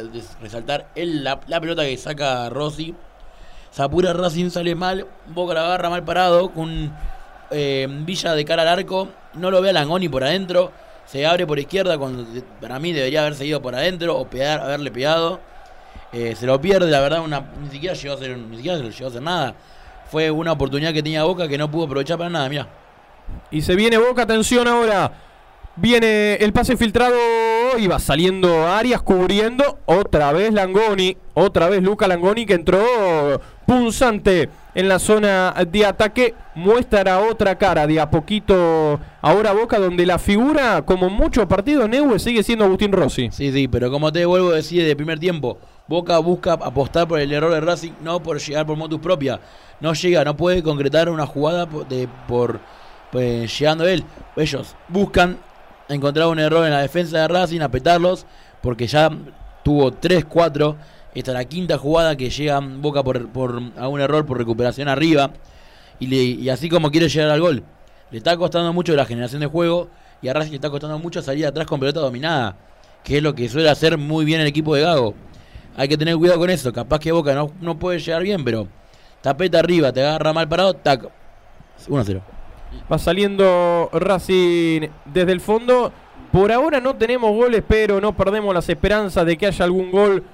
D: resaltar, la, la pelota que saca Rossi, se apura Racing, sale mal, Boca la agarra mal parado, con eh, Villa de cara al arco, no lo ve a Langoni por adentro, se abre por izquierda, cuando para mí debería haber seguido por adentro o haberle pegado. Eh, se lo pierde, la verdad, una, ni siquiera llegó a hacer, ni siquiera llegó a hacer nada. Fue una oportunidad que tenía Boca que no pudo aprovechar para nada, mira.
B: Y se viene Boca, atención ahora. Viene el pase filtrado y va saliendo Arias cubriendo. Otra vez Langoni. Otra vez Luca Langoni que entró punzante en la zona de ataque. Muestra otra cara de a poquito ahora Boca donde la figura, como muchos partidos, Neue sigue siendo Agustín Rossi.
D: Sí, sí, pero como te vuelvo a decir de primer tiempo, Boca busca apostar por el error de Racing, no por llegar por motus propia. No llega, no puede concretar una jugada de, por pues, llegando él. Ellos buscan encontrar un error en la defensa de Racing, apretarlos, porque ya tuvo 3, 4. Esta es la quinta jugada que llega Boca por, por, a un error por recuperación arriba. Y, así como quiere llegar al gol. Le está costando mucho la generación de juego y a Racing le está costando mucho salir atrás con pelota dominada, que es lo que suele hacer muy bien el equipo de Gago. Hay que tener cuidado con eso, capaz que Boca no, no puede llegar bien, pero tapeta arriba, te agarra mal parado, tac. 1-0.
B: Va saliendo Racing desde el fondo. Por ahora no tenemos goles, pero no perdemos las esperanzas de que haya algún gol.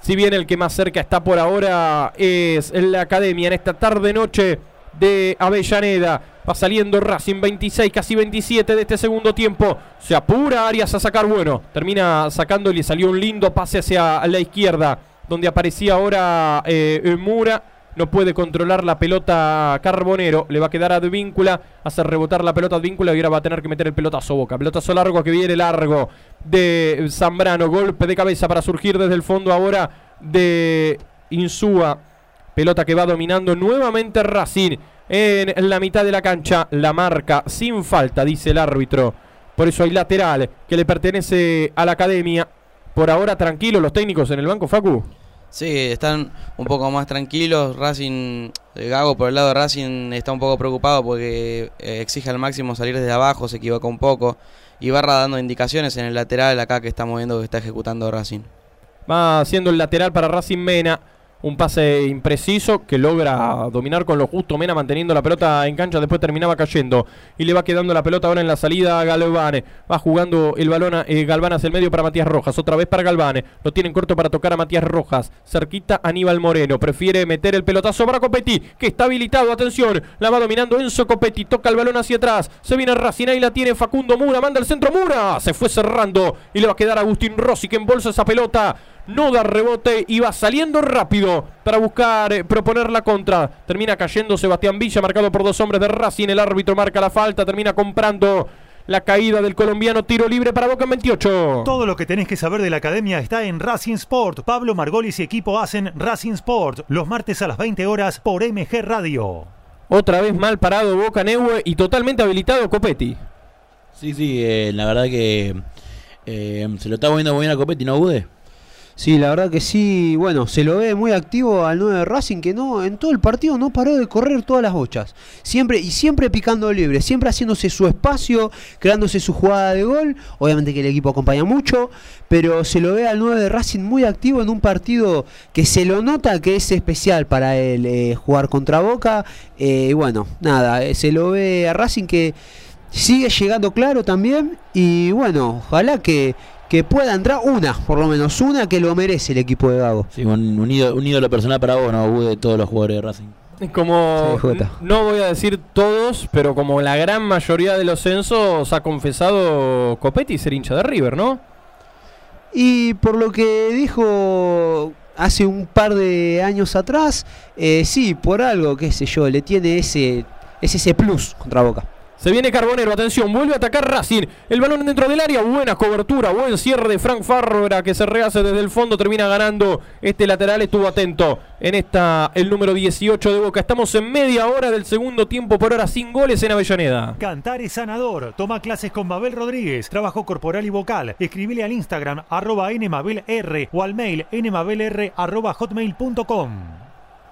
B: Si bien el que más cerca está por ahora es la academia en esta tarde-noche de Avellaneda. Va saliendo Racing 26, casi 27 de este segundo tiempo. Se apura Arias a sacar bueno. Termina sacando y le salió un lindo pase hacia la izquierda. Donde aparecía ahora eh, Mura. No puede controlar la pelota Carbonero. Le va a quedar a Advíncula. Hace rebotar la pelota Advíncula y ahora va a tener que meter el pelotazo Boca. Pelotazo largo que viene largo de Zambrano. Golpe de cabeza para surgir desde el fondo ahora de Insúa. Pelota que va dominando nuevamente Racing en la mitad de la cancha. La marca sin falta, dice el árbitro. Por eso hay lateral que le pertenece a la academia. Por ahora tranquilos los técnicos en el banco, Facu.
C: Sí, están un poco más tranquilos. Racing, eh, Gago por el lado de Racing está un poco preocupado porque eh, exige al máximo salir desde abajo, se equivoca un poco. Y Barra dando indicaciones en el lateral acá que estamos viendo que está ejecutando Racing.
B: Va haciendo el lateral para Racing Mena. Un pase impreciso que logra dominar con lo justo. Mena manteniendo la pelota en cancha. Después terminaba cayendo. Y le va quedando la pelota ahora en la salida a Galvane. Va jugando el balón a, eh, Galván hacia el medio para Matías Rojas. Otra vez para Galvane. Lo tienen corto para tocar a Matías Rojas. Cerquita Aníbal Moreno. Prefiere meter el pelotazo para Copetti. Que está habilitado. Atención. La va dominando Enzo Copetti. Toca el balón hacia atrás. Se viene Racing. Ahí la tiene Facundo Mura. Manda el centro Mura. Se fue cerrando. Y le va a quedar Agustín Rossi que embolsa esa pelota no da rebote y va saliendo rápido para buscar eh, proponer la contra. Termina cayendo Sebastián Villa, marcado por dos hombres de Racing. El árbitro marca la falta, termina comprando la caída del colombiano. Tiro libre para Boca en 28.
A: Todo lo que tenés que saber de la academia está en Racing Sport. Pablo Margolis y equipo hacen Racing Sport los martes a las 20 horas por MG Radio.
B: Otra vez mal parado Boca Neue y totalmente habilitado Copetti.
D: Sí, sí, eh, la verdad que eh, se lo está moviendo muy bien a Copetti, ¿no, Bude?
E: Sí, la verdad que sí. Bueno, se lo ve muy activo al 9 de Racing que no en todo el partido no paró de correr todas las bochas. Siempre y siempre picando libre, siempre haciéndose su espacio, creándose su jugada de gol. Obviamente que el equipo acompaña mucho, pero se lo ve al 9 de Racing muy activo en un partido que se lo nota que es especial para él eh, jugar contra Boca. Eh, bueno, nada, eh, se lo ve a Racing que sigue llegando claro también y bueno, ojalá que que pueda entrar una, por lo menos una que lo merece el equipo de Gago.
D: Sí, un, un ídolo, un ídolo personal para vos, ¿no, Bude? Todos los jugadores de Racing.
B: Como
E: Sí,
B: no voy a decir todos, pero como la gran mayoría de los censos ha confesado Copetti ser hincha de River, ¿no?
E: Y por lo que dijo hace un par de años atrás, eh, sí, por algo, qué sé yo, le tiene ese, es ese plus contra Boca.
B: Se viene Carbonero, atención, vuelve a atacar Racing. El balón dentro del área, buena cobertura, buen cierre de Frank Farrera que se rehace desde el fondo, termina ganando este lateral, estuvo atento en esta el número 18 de Boca. Estamos en media hora del segundo tiempo por hora sin goles en Avellaneda.
A: Cantar es sanador. Toma clases con Mabel Rodríguez. Trabajo corporal y vocal. Escribile al Instagram arroba nmabelr o al mail nmabelr arroba hotmail.com.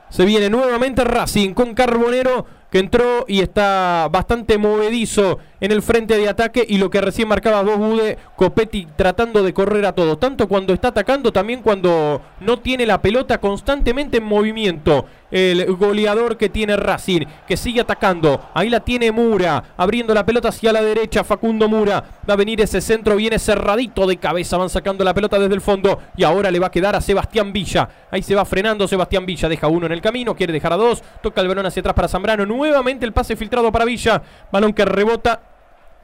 B: Se viene nuevamente Racing con Carbonero que entró y está bastante movedizo en el frente de ataque y lo que recién marcaba vos, Bude, Copetti tratando de correr a todos, tanto cuando está atacando, también cuando no tiene la pelota constantemente en movimiento. El goleador que tiene Racing, que sigue atacando, ahí la tiene Mura, abriendo la pelota hacia la derecha, Facundo Mura, va a venir ese centro, viene cerradito de cabeza, van sacando la pelota desde el fondo. Y ahora le va a quedar a Sebastián Villa, ahí se va frenando Sebastián Villa, deja uno en el camino, quiere dejar a dos, toca el balón hacia atrás para Zambrano, nuevamente el pase filtrado para Villa, balón que rebota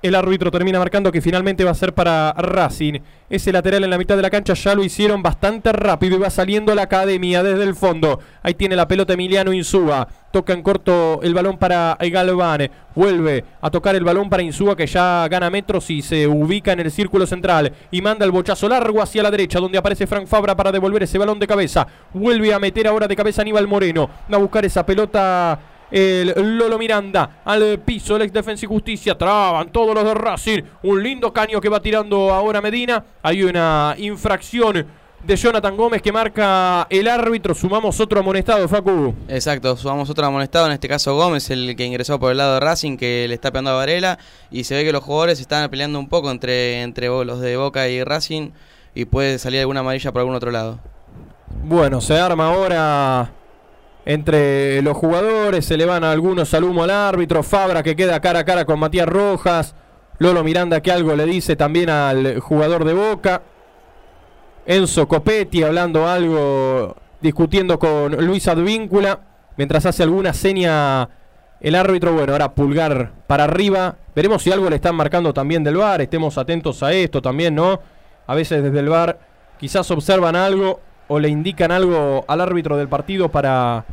B: el árbitro termina marcando que finalmente va a ser para Racing. Ese lateral en la mitad de la cancha ya lo hicieron bastante rápido y va saliendo la academia desde el fondo. Ahí tiene la pelota Emiliano Insúa. Toca en corto el balón para Galván. Vuelve a tocar el balón para Insúa que ya gana metros y se ubica en el círculo central. Y manda el bochazo largo hacia la derecha donde aparece Frank Fabra para devolver ese balón de cabeza. Vuelve a meter ahora de cabeza Aníbal Moreno. Va a buscar esa pelota el Lolo Miranda al piso, el ex Defensa y Justicia, traban todos los de Racing, un lindo caño que va tirando ahora Medina, hay una infracción de Jonathan Gómez que marca el árbitro, sumamos otro amonestado, Facu.
C: Exacto, sumamos otro amonestado, en este caso Gómez, el que ingresó por el lado de Racing, que le está pegando a Varela, y se ve que los jugadores están peleando un poco entre, entre los de Boca y Racing, y puede salir alguna amarilla por algún otro lado.
B: Bueno, se arma ahora entre los jugadores, se le van algunos al al árbitro, Fabra que queda cara a cara con Matías Rojas, Lolo Miranda que algo le dice también al jugador de Boca, Enzo Copetti hablando algo, discutiendo con Luis Advíncula, mientras hace alguna seña el árbitro, bueno, ahora pulgar para arriba, veremos si algo le están marcando también del bar, estemos atentos a esto también, ¿no? A veces desde el bar quizás observan algo o le indican algo al árbitro del partido para,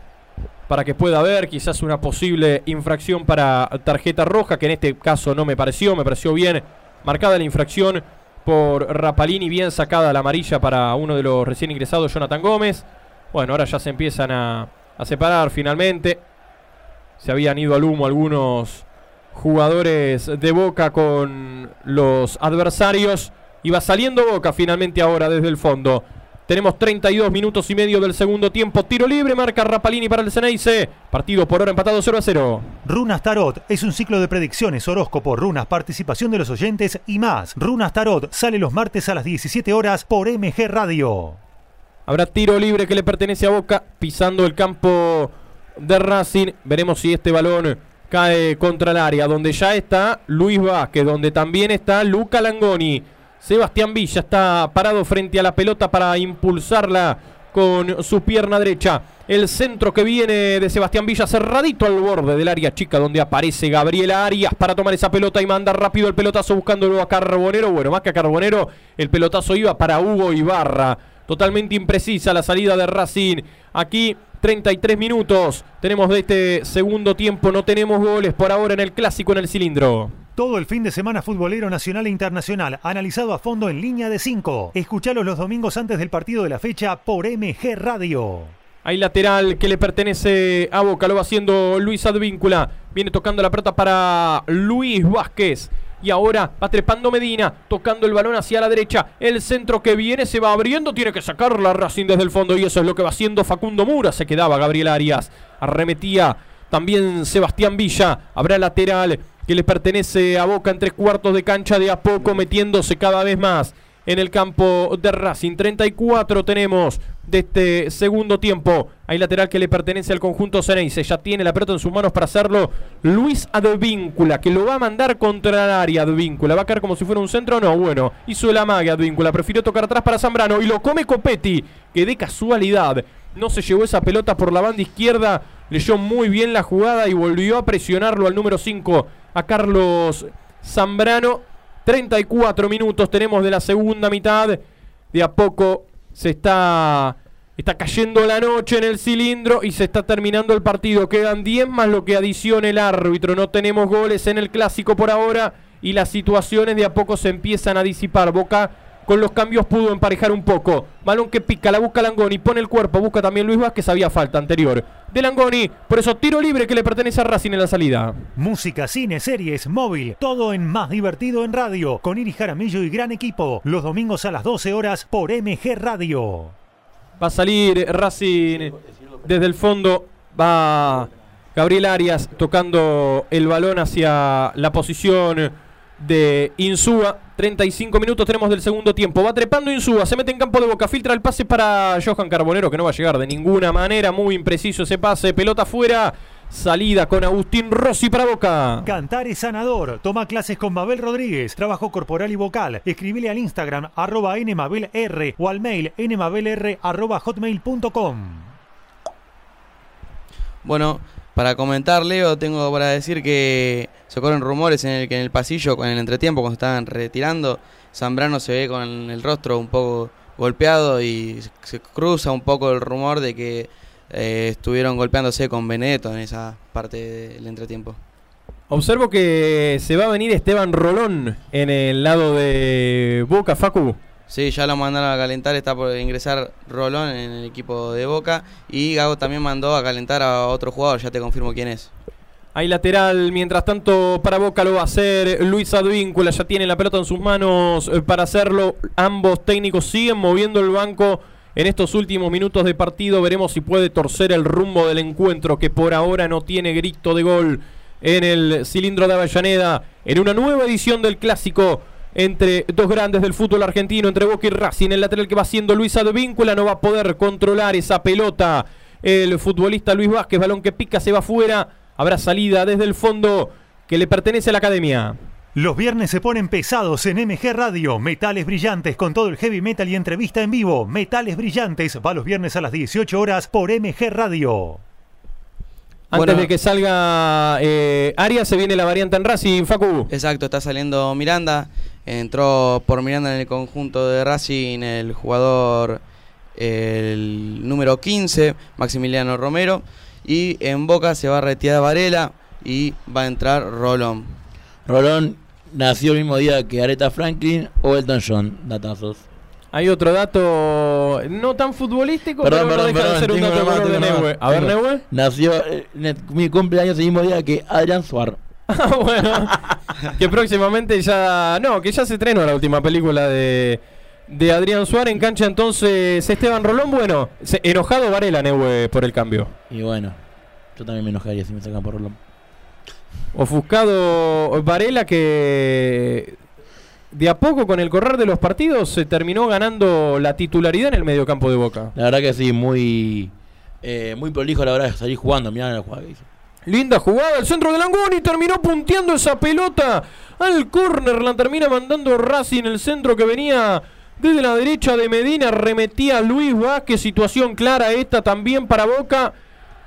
B: para que pueda ver quizás una posible infracción para tarjeta roja, que en este caso no me pareció, me pareció bien marcada la infracción por Rapalini, bien sacada la amarilla para uno de los recién ingresados, Jonathan Gómez. Bueno, ahora ya se empiezan a, a separar finalmente. Se habían ido al humo algunos jugadores de Boca con los adversarios. Y va saliendo Boca finalmente ahora desde el fondo. Tenemos 32 minutos y medio del segundo tiempo. Tiro libre, marca Rapalini para el Ceneice. Partido por hora empatado 0 a 0.
A: Runas Tarot es un ciclo de predicciones, horóscopo, runas, participación de los oyentes y más. Runas Tarot sale los martes a las 17 horas por MG Radio.
B: Habrá tiro libre que le pertenece a Boca, pisando el campo de Racing. Veremos si este balón cae contra el área, donde ya está Luis Vázquez, donde también está Luca Langoni. Sebastián Villa está parado frente a la pelota para impulsarla con su pierna derecha. El centro que viene de Sebastián Villa cerradito al borde del área chica donde aparece Gabriela Arias para tomar esa pelota y manda rápido el pelotazo buscándolo a Carbonero. Bueno, más que a Carbonero, el pelotazo iba para Hugo Ibarra. Totalmente imprecisa la salida de Racing. Aquí 33 minutos tenemos de este segundo tiempo. No tenemos goles por ahora en el clásico en el cilindro.
A: Todo el fin de semana futbolero nacional e internacional, analizado a fondo en línea de 5. Escuchalos los domingos antes del partido de la fecha por MG Radio.
B: Hay lateral que le pertenece a Boca, lo va haciendo Luis Advíncula. Viene tocando la pelota para Luis Vázquez. Y ahora va trepando Medina, tocando el balón hacia la derecha. El centro que viene se va abriendo, tiene que sacarla Racing desde el fondo. Y eso es lo que va haciendo Facundo Mura. Se quedaba Gabriel Arias. Arremetía también Sebastián Villa. Habrá lateral que le pertenece a Boca en tres cuartos de cancha de a poco metiéndose cada vez más en el campo de Racing. 34 tenemos de este segundo tiempo. Hay lateral que le pertenece al conjunto Ceneice. Ya tiene la pelota en sus manos para hacerlo Luis Advíncula, que lo va a mandar contra el área Advíncula. ¿Va a caer como si fuera un centro? No, bueno. Hizo el amague Advíncula. Prefirió tocar atrás para Zambrano y lo come Copetti, que de casualidad no se llevó esa pelota por la banda izquierda. Leyó muy bien la jugada y volvió a presionarlo al número 5 a Carlos Zambrano. 34 minutos tenemos de la segunda mitad. De a poco se está Está cayendo la noche en el cilindro y se está terminando el partido. Quedan 10 más lo que adiciona el árbitro. No tenemos goles en el clásico por ahora y las situaciones de a poco se empiezan a disipar. Boca con los cambios pudo emparejar un poco. Balón que pica, la busca Langoni, pone el cuerpo, busca también Luis Vázquez, había falta anterior de Langoni. Por eso tiro libre que le pertenece a Racing en la salida.
A: Música, cine, series, móvil, todo en más divertido en radio, con Iri Jaramillo y gran equipo, los domingos a las 12 horas por MG Radio.
B: Va a salir Racing desde el fondo, va Gabriel Arias tocando el balón hacia la posición de Insúa. 35 minutos tenemos del segundo tiempo. Va trepando Insúa, se mete en campo de boca, filtra el pase para Johan Carbonero, que no va a llegar de ninguna manera. Muy impreciso ese pase, pelota afuera. Salida con Agustín Rossi para Boca.
A: Cantar es sanador. Toma clases con Mabel Rodríguez. Trabajo corporal y vocal. Escribile al Instagram arroba nmabelr o al mail nmabelr arroba hotmail.com.
C: Bueno, para comentar, Leo, tengo para decir que se corren rumores en el que en el pasillo, en el entretiempo, cuando estaban retirando, Zambrano se ve con el rostro un poco golpeado y se cruza un poco el rumor de que eh, estuvieron golpeándose con Benedetto en esa parte del entretiempo.
B: Observo que se va a venir Esteban Rolón en el lado de Boca, Facu.
C: Sí, ya lo mandaron a calentar, está por ingresar Rolón en el equipo de Boca y Gago también mandó a calentar a otro jugador, ya te confirmo quién es.
B: Hay lateral, mientras tanto para Boca lo va a hacer Luis Advíncula, ya tiene la pelota en sus manos eh, para hacerlo. Ambos técnicos siguen moviendo el banco en estos últimos minutos de partido. Veremos si puede torcer el rumbo del encuentro que por ahora no tiene grito de gol en el cilindro de Avellaneda en una nueva edición del clásico entre dos grandes del fútbol argentino, entre Boca y Racing. El lateral que va haciendo Luis Advíncula no va a poder controlar esa pelota. El futbolista Luis Vázquez, balón que pica, se va afuera. Habrá salida desde el fondo que le pertenece a la academia.
A: Los viernes se ponen pesados en MG Radio. Metales brillantes con todo el heavy metal y entrevista en vivo. Metales brillantes va los viernes a las 18 horas por MG Radio.
B: Antes
C: Bueno.
B: de que salga eh, Arias, se viene la variante en Racing, Facu.
C: Exacto, está saliendo Miranda. Entró por Miranda en el conjunto de Racing el jugador, el número 15, Maximiliano Romero. Y en Boca se va a retirar Varela y va a entrar Rolón.
D: Rolón nació el mismo día que Aretha Franklin o Elton John, datazos.
B: Hay otro dato no tan futbolístico,
D: Perdón,
B: pero no
D: perdón,
B: deja de
D: perdón,
B: ser un dato de
D: más.
B: A ver, Neue.
D: Nació eh, mi cumpleaños el mismo día que Adrián Suar.
B: Ah, bueno, que próximamente ya. No, que ya se estrenó la última película de, de Adrián Suárez en cancha. Entonces, Esteban Rolón, bueno, se- enojado Varela, Neue, por el cambio.
D: Y bueno, yo también me enojaría si me sacan por Rolón.
B: Ofuscado Varela que de a poco con el correr de los partidos se terminó ganando la titularidad en el mediocampo de Boca.
D: La verdad que sí, muy eh, muy prolijo a la hora de salir jugando. Mirá la jugada que hizo.
B: Linda jugada, el centro de Langoni terminó punteando esa pelota. Al córner, la termina mandando Racing el centro que venía desde la derecha de Medina, remetía Luis Vázquez, situación clara esta también para Boca,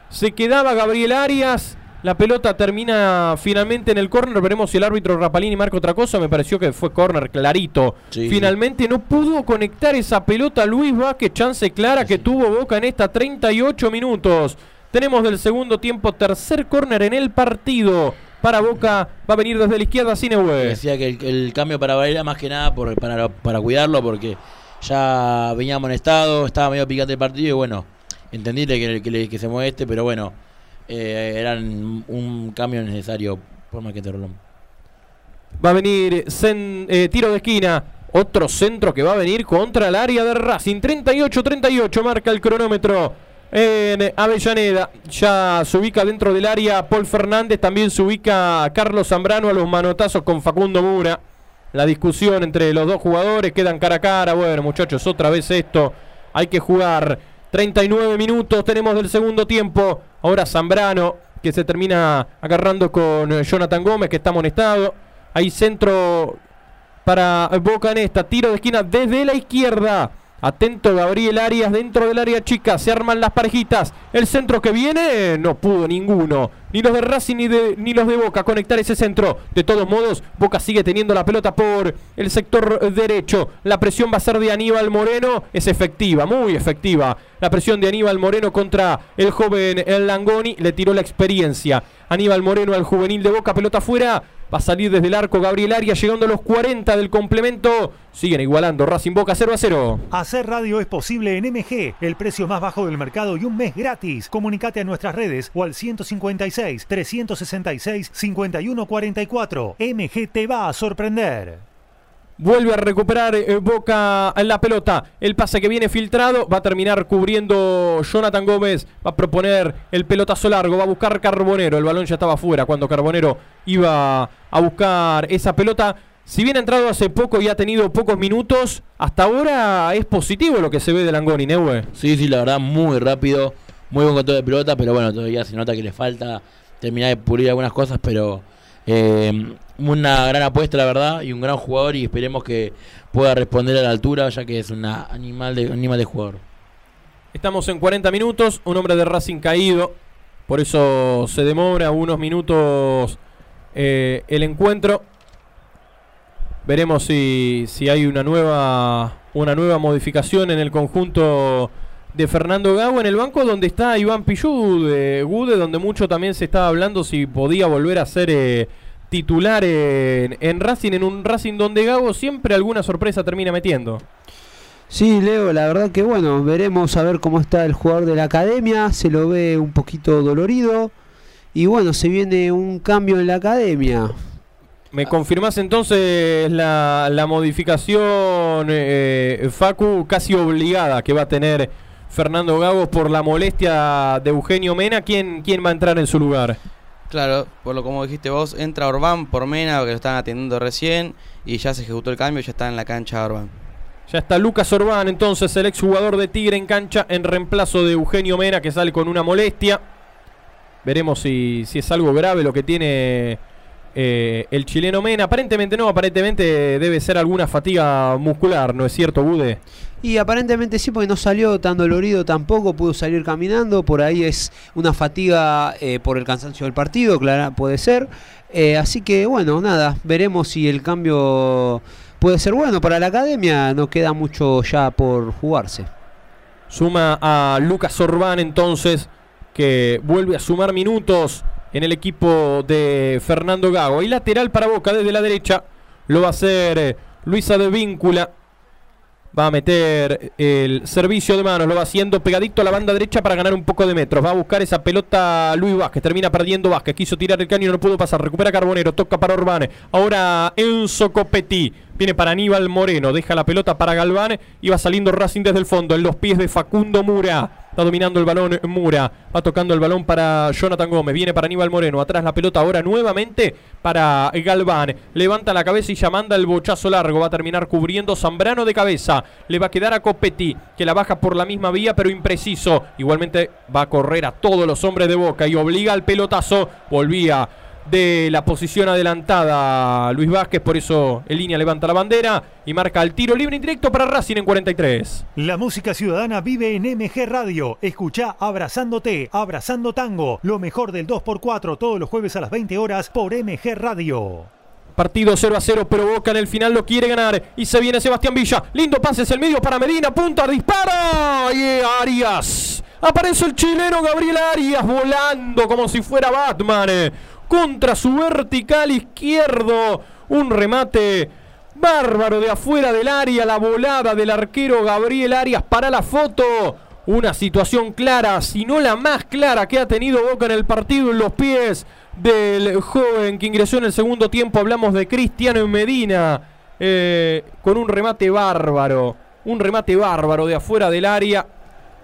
B: se quedaba Gabriel Arias, la pelota termina finalmente en el córner, veremos si el árbitro Rapalini marca otra cosa, me pareció que fue córner clarito,
D: Sí,
B: finalmente no pudo conectar esa pelota Luis Vázquez, chance clara que tuvo Boca en esta 38 minutos. Tenemos del segundo tiempo tercer córner en el partido. Para Boca va a venir desde la izquierda Cinewe.
D: Decía que el, el cambio para Varela más que nada por, para, para cuidarlo porque ya venía amonestado, estaba medio picante el partido y bueno, entendible que, que, que se mueve este, pero bueno, eh, eran un cambio necesario por Marquete Rolón.
B: Va a venir cen- eh, tiro de esquina. Otro centro que va a venir contra el área de Racing. 38-38 marca el cronómetro en Avellaneda. Ya se ubica dentro del área Paul Fernández. También se ubica Carlos Zambrano a los manotazos con Facundo Mura. La discusión entre los dos jugadores quedan cara a cara. Bueno, muchachos, otra vez esto. Hay que jugar. 39 minutos tenemos del segundo tiempo. Ahora Zambrano que se termina agarrando con Jonathan Gómez que está amonestado. Hay centro para Boca en esta. Tiro de esquina desde la izquierda. Atento Gabriel Arias dentro del área chica. Se arman las parejitas. El centro que viene no pudo ninguno. Ni los de Racing ni, de, ni los de Boca conectar ese centro. De todos modos, Boca sigue teniendo la pelota por el sector derecho. La presión va a ser de Aníbal Moreno. Es efectiva, muy efectiva. La presión de Aníbal Moreno contra el joven El Langoni. Le tiró la experiencia. Aníbal Moreno al juvenil de Boca. Pelota afuera. Va a salir desde el arco Gabriel Arias llegando a los 40 del complemento. Siguen igualando Racing Boca 0 a 0.
A: Hacer radio es posible en MG, el precio más bajo del mercado y un mes gratis. Comunicate a nuestras redes o al 156 366 5144. MG te va a sorprender.
B: Vuelve a recuperar eh, Boca en la pelota. El pase que viene filtrado va a terminar cubriendo Jonathan Gómez. Va a proponer el pelotazo largo. Va a buscar Carbonero. El balón ya estaba fuera cuando Carbonero iba a buscar esa pelota. Si bien ha entrado hace poco y ha tenido pocos minutos, hasta ahora es positivo lo que se ve de Langoni, Neue.
D: Sí, sí, la verdad, muy rápido. Muy buen control de pelota, pero bueno, todavía se nota que le falta terminar de pulir algunas cosas, pero eh, una gran apuesta, la verdad, y un gran jugador y esperemos que pueda responder a la altura, ya que es un animal de, animal de jugador.
B: Estamos en 40 minutos, un hombre de Racing caído, por eso se demora unos minutos eh, el encuentro. Veremos si, si hay una nueva, una nueva modificación en el conjunto de Fernando Gago en el banco donde está Iván Pillú de Gude, donde mucho también se estaba hablando si podía volver a ser eh, titular en, en, Racing, en un Racing donde Gago siempre alguna sorpresa termina metiendo.
E: Sí, Leo, la verdad que bueno, veremos a ver cómo está el jugador de la academia, se lo ve un poquito dolorido y bueno, se viene un cambio en la academia.
B: ¿Me confirmás entonces la, la modificación, eh, Facu, casi obligada que va a tener Fernando Gago por la molestia de Eugenio Mena? ¿Quién, quién va a entrar en su lugar?
C: Claro, por lo como dijiste vos, entra Orbán por Mena, que lo están atendiendo recién, y ya se ejecutó el cambio, ya está en la cancha Orbán.
B: Ya está Lucas Orbán, entonces el exjugador de Tigre en cancha en reemplazo de Eugenio Mena, que sale con una molestia. Veremos si, si es algo grave lo que tiene eh, el chileno Mena. Aparentemente no, aparentemente debe ser alguna fatiga muscular, ¿no es cierto, Bude?
E: Y aparentemente sí, porque no salió tan dolorido tampoco, pudo salir caminando, por ahí es una fatiga eh, por el cansancio del partido, claro, puede ser. Eh, así que bueno, nada, veremos si el cambio puede ser bueno para la academia, no queda mucho ya por jugarse.
B: Suma a Lucas Orbán entonces, que vuelve a sumar minutos en el equipo de Fernando Gago. Y lateral para Boca desde la derecha lo va a hacer eh, Luisa de Víncula. Va a meter el servicio de manos, lo va haciendo pegadito a la banda derecha para ganar un poco de metros. Va a buscar esa pelota Luis Vázquez, termina perdiendo Vázquez. Quiso tirar el caño, no pudo pasar. Recupera Carbonero, toca para Orbán. Ahora Enzo Copetti. Viene para Aníbal Moreno, deja la pelota para Galván y va saliendo Racing desde el fondo, en los pies de Facundo Mura. Está dominando el balón Mura. Va tocando el balón para Jonathan Gómez. Viene para Aníbal Moreno. Atrás la pelota ahora nuevamente para Galván. Levanta la cabeza y ya manda el bochazo largo. Va a terminar cubriendo Zambrano de cabeza. Le va a quedar a Copetti, que la baja por la misma vía, pero impreciso. Igualmente va a correr a todos los hombres de boca y obliga al pelotazo. Volvía de la posición adelantada Luis Vázquez, por eso en línea levanta la bandera y marca el tiro libre indirecto para Racing en 43.
A: La música ciudadana vive en MG Radio. Escucha Abrazándote, Abrazando Tango, lo mejor del 2x4 todos los jueves a las 20 horas por MG Radio.
B: Partido 0 a 0, pero Boca en el final lo quiere ganar. Y se viene Sebastián Villa. Lindo pase, es el medio para Medina. Punta, dispara. Y Arias. Aparece el chileno Gabriel Arias volando como si fuera Batman contra su vertical izquierdo. Un remate bárbaro de afuera del área. La volada del arquero Gabriel Arias para la foto. Una situación clara, si no la más clara que ha tenido Boca en el partido en los pies del joven que ingresó en el segundo tiempo. Hablamos de Cristiano Medina eh, con un remate bárbaro. Un remate bárbaro de afuera del área.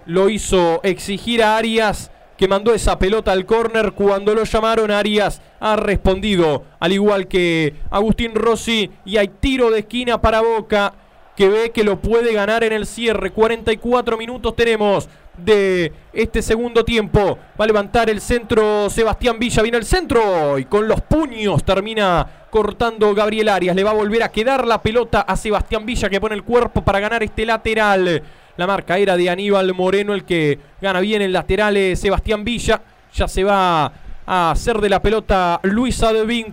B: Lo hizo exigir a Arias que mandó esa pelota al córner cuando lo llamaron. Arias ha respondido, al igual que Agustín Rossi, y hay tiro de esquina para Boca que ve que lo puede ganar en el cierre. 44 minutos tenemos de este segundo tiempo. Va a levantar el centro Sebastián Villa, viene el centro y con los puños termina cortando Gabriel Arias. Le va a volver a quedar la pelota a Sebastián Villa que pone el cuerpo para ganar este lateral. La marca era de Aníbal Moreno, el que gana bien el lateral es Sebastián Villa. Ya se va a hacer de la pelota Luisa de.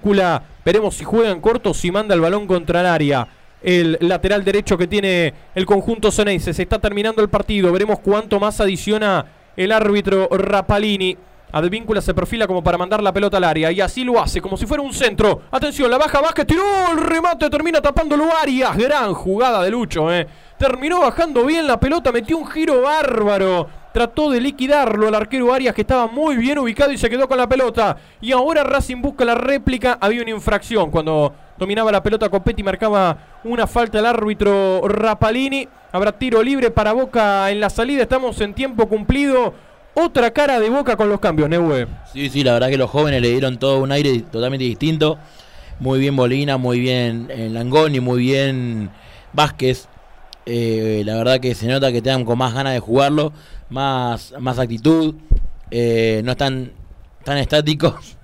B: Veremos si juega en corto o si manda el balón contra el área. El lateral derecho que tiene el conjunto Ceneice. Se está terminando el partido. Veremos cuánto más adiciona el árbitro Rapalini. Advíncula se perfila como para mandar la pelota al área y así lo hace, como si fuera un centro. Atención, la baja Vázquez, tiró el remate, termina tapándolo Arias. Gran jugada de Lucho, eh. Terminó bajando bien la pelota, metió un giro bárbaro. Trató de liquidarlo al arquero Arias que estaba muy bien ubicado y se quedó con la pelota. Y ahora Racing busca la réplica. Había una infracción cuando dominaba la pelota Copetti, marcaba una falta al árbitro Rapalini. Habrá tiro libre para Boca en la salida. Estamos en tiempo cumplido. Otra cara de Boca con los cambios, Neue.
D: Sí, sí, la verdad que los jóvenes le dieron todo un aire totalmente distinto. Muy bien Bolina, muy bien eh, Langoni, muy bien Vázquez. Eh, la verdad que se nota que están con más ganas de jugarlo, más, más actitud, eh, no están tan estáticos.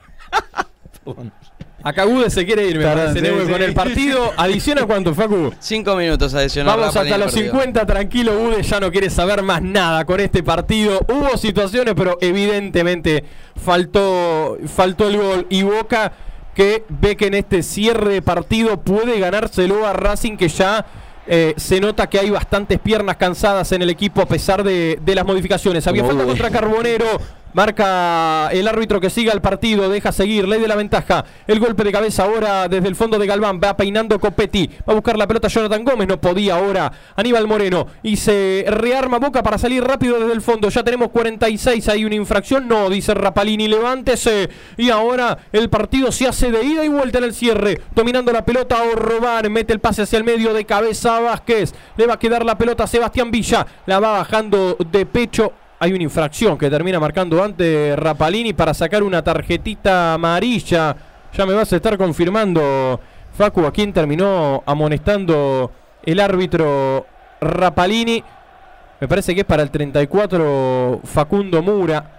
B: Acá Gude se quiere ir, me parece,
C: sí, sí.
B: con el partido. ¿Adiciona cuánto, Facu?
C: Cinco minutos adicionales.
B: Vamos hasta los 50, tranquilo, Ude ya no quiere saber más nada con este partido. Hubo situaciones, pero evidentemente faltó, faltó el gol. Y Boca que ve que en este cierre de partido puede ganárselo a Racing, que ya eh, se nota que hay bastantes piernas cansadas en el equipo a pesar de, de las modificaciones. Había falta contra Carbonero. Marca el árbitro que siga el partido, deja seguir, ley de la ventaja. El golpe de cabeza ahora desde el fondo de Galván, va peinando Copetti, va a buscar la pelota Jonathan Gómez, no podía ahora Aníbal Moreno y se rearma Boca para salir rápido desde el fondo. Ya tenemos 46, hay una infracción, no, dice Rapalini, levántese. Y ahora el partido se hace de ida y vuelta en el cierre, dominando la pelota Orban, mete el pase hacia el medio de cabeza a Vázquez, le va a quedar la pelota a Sebastián Villa, la va bajando de pecho hay una infracción que termina marcando antes Rapalini para sacar una tarjetita amarilla. Ya me vas a estar confirmando, Facu, a quién terminó amonestando el árbitro Rapalini. Me parece que es para el 34 Facundo Mura.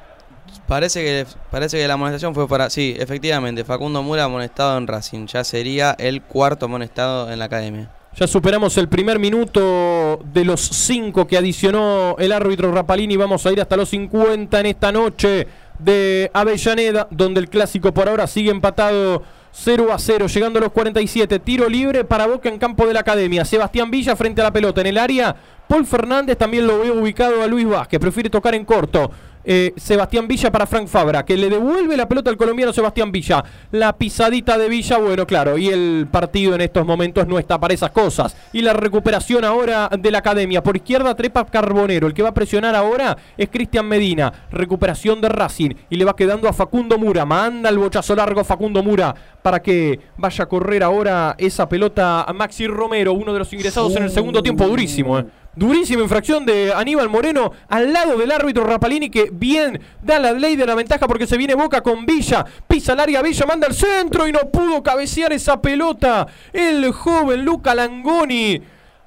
C: Parece que, parece que la amonestación fue para. Sí, efectivamente, Facundo Mura amonestado en Racing. Ya sería el cuarto amonestado en la academia.
B: Ya superamos el primer minuto de los cinco que adicionó el árbitro Rapalini. Vamos a ir hasta los 50 en esta noche de Avellaneda, donde el clásico por ahora sigue empatado 0 a 0, llegando a los 47. Tiro libre para Boca en campo de la academia. Sebastián Villa frente a la pelota en el área. Paul Fernández también lo veo ubicado a Luis Vázquez, prefiere tocar en corto. Eh, Sebastián Villa para Frank Fabra, que le devuelve la pelota al colombiano Sebastián Villa. La pisadita de Villa, bueno, claro, y el partido en estos momentos no está para esas cosas. Y la recuperación ahora de la academia. Por izquierda trepa Carbonero, el que va a presionar ahora es Cristian Medina. Recuperación de Racing y le va quedando a Facundo Mura. Manda el bochazo largo Facundo Mura para que vaya a correr ahora esa pelota a Maxi Romero, uno de los ingresados en el segundo tiempo, durísimo, eh. Durísima infracción de Aníbal Moreno al lado del árbitro Rapalini que bien da la ley de la ventaja porque se viene Boca con Villa. Pisa el área Villa, manda al centro y no pudo cabecear esa pelota. El joven Luca Langoni.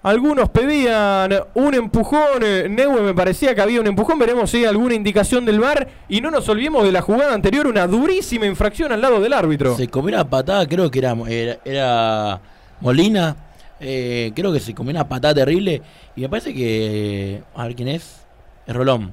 B: Algunos pedían un empujón. eh, Neue me parecía que había un empujón. Veremos si hay alguna indicación del VAR. Y no nos olvidemos de la jugada anterior, una durísima infracción al lado del árbitro.
D: Se comió una patada, creo que era, era, era Molina. Eh, creo que se comió una patada terrible. Y me parece que. A ver quién es. Es Rolón.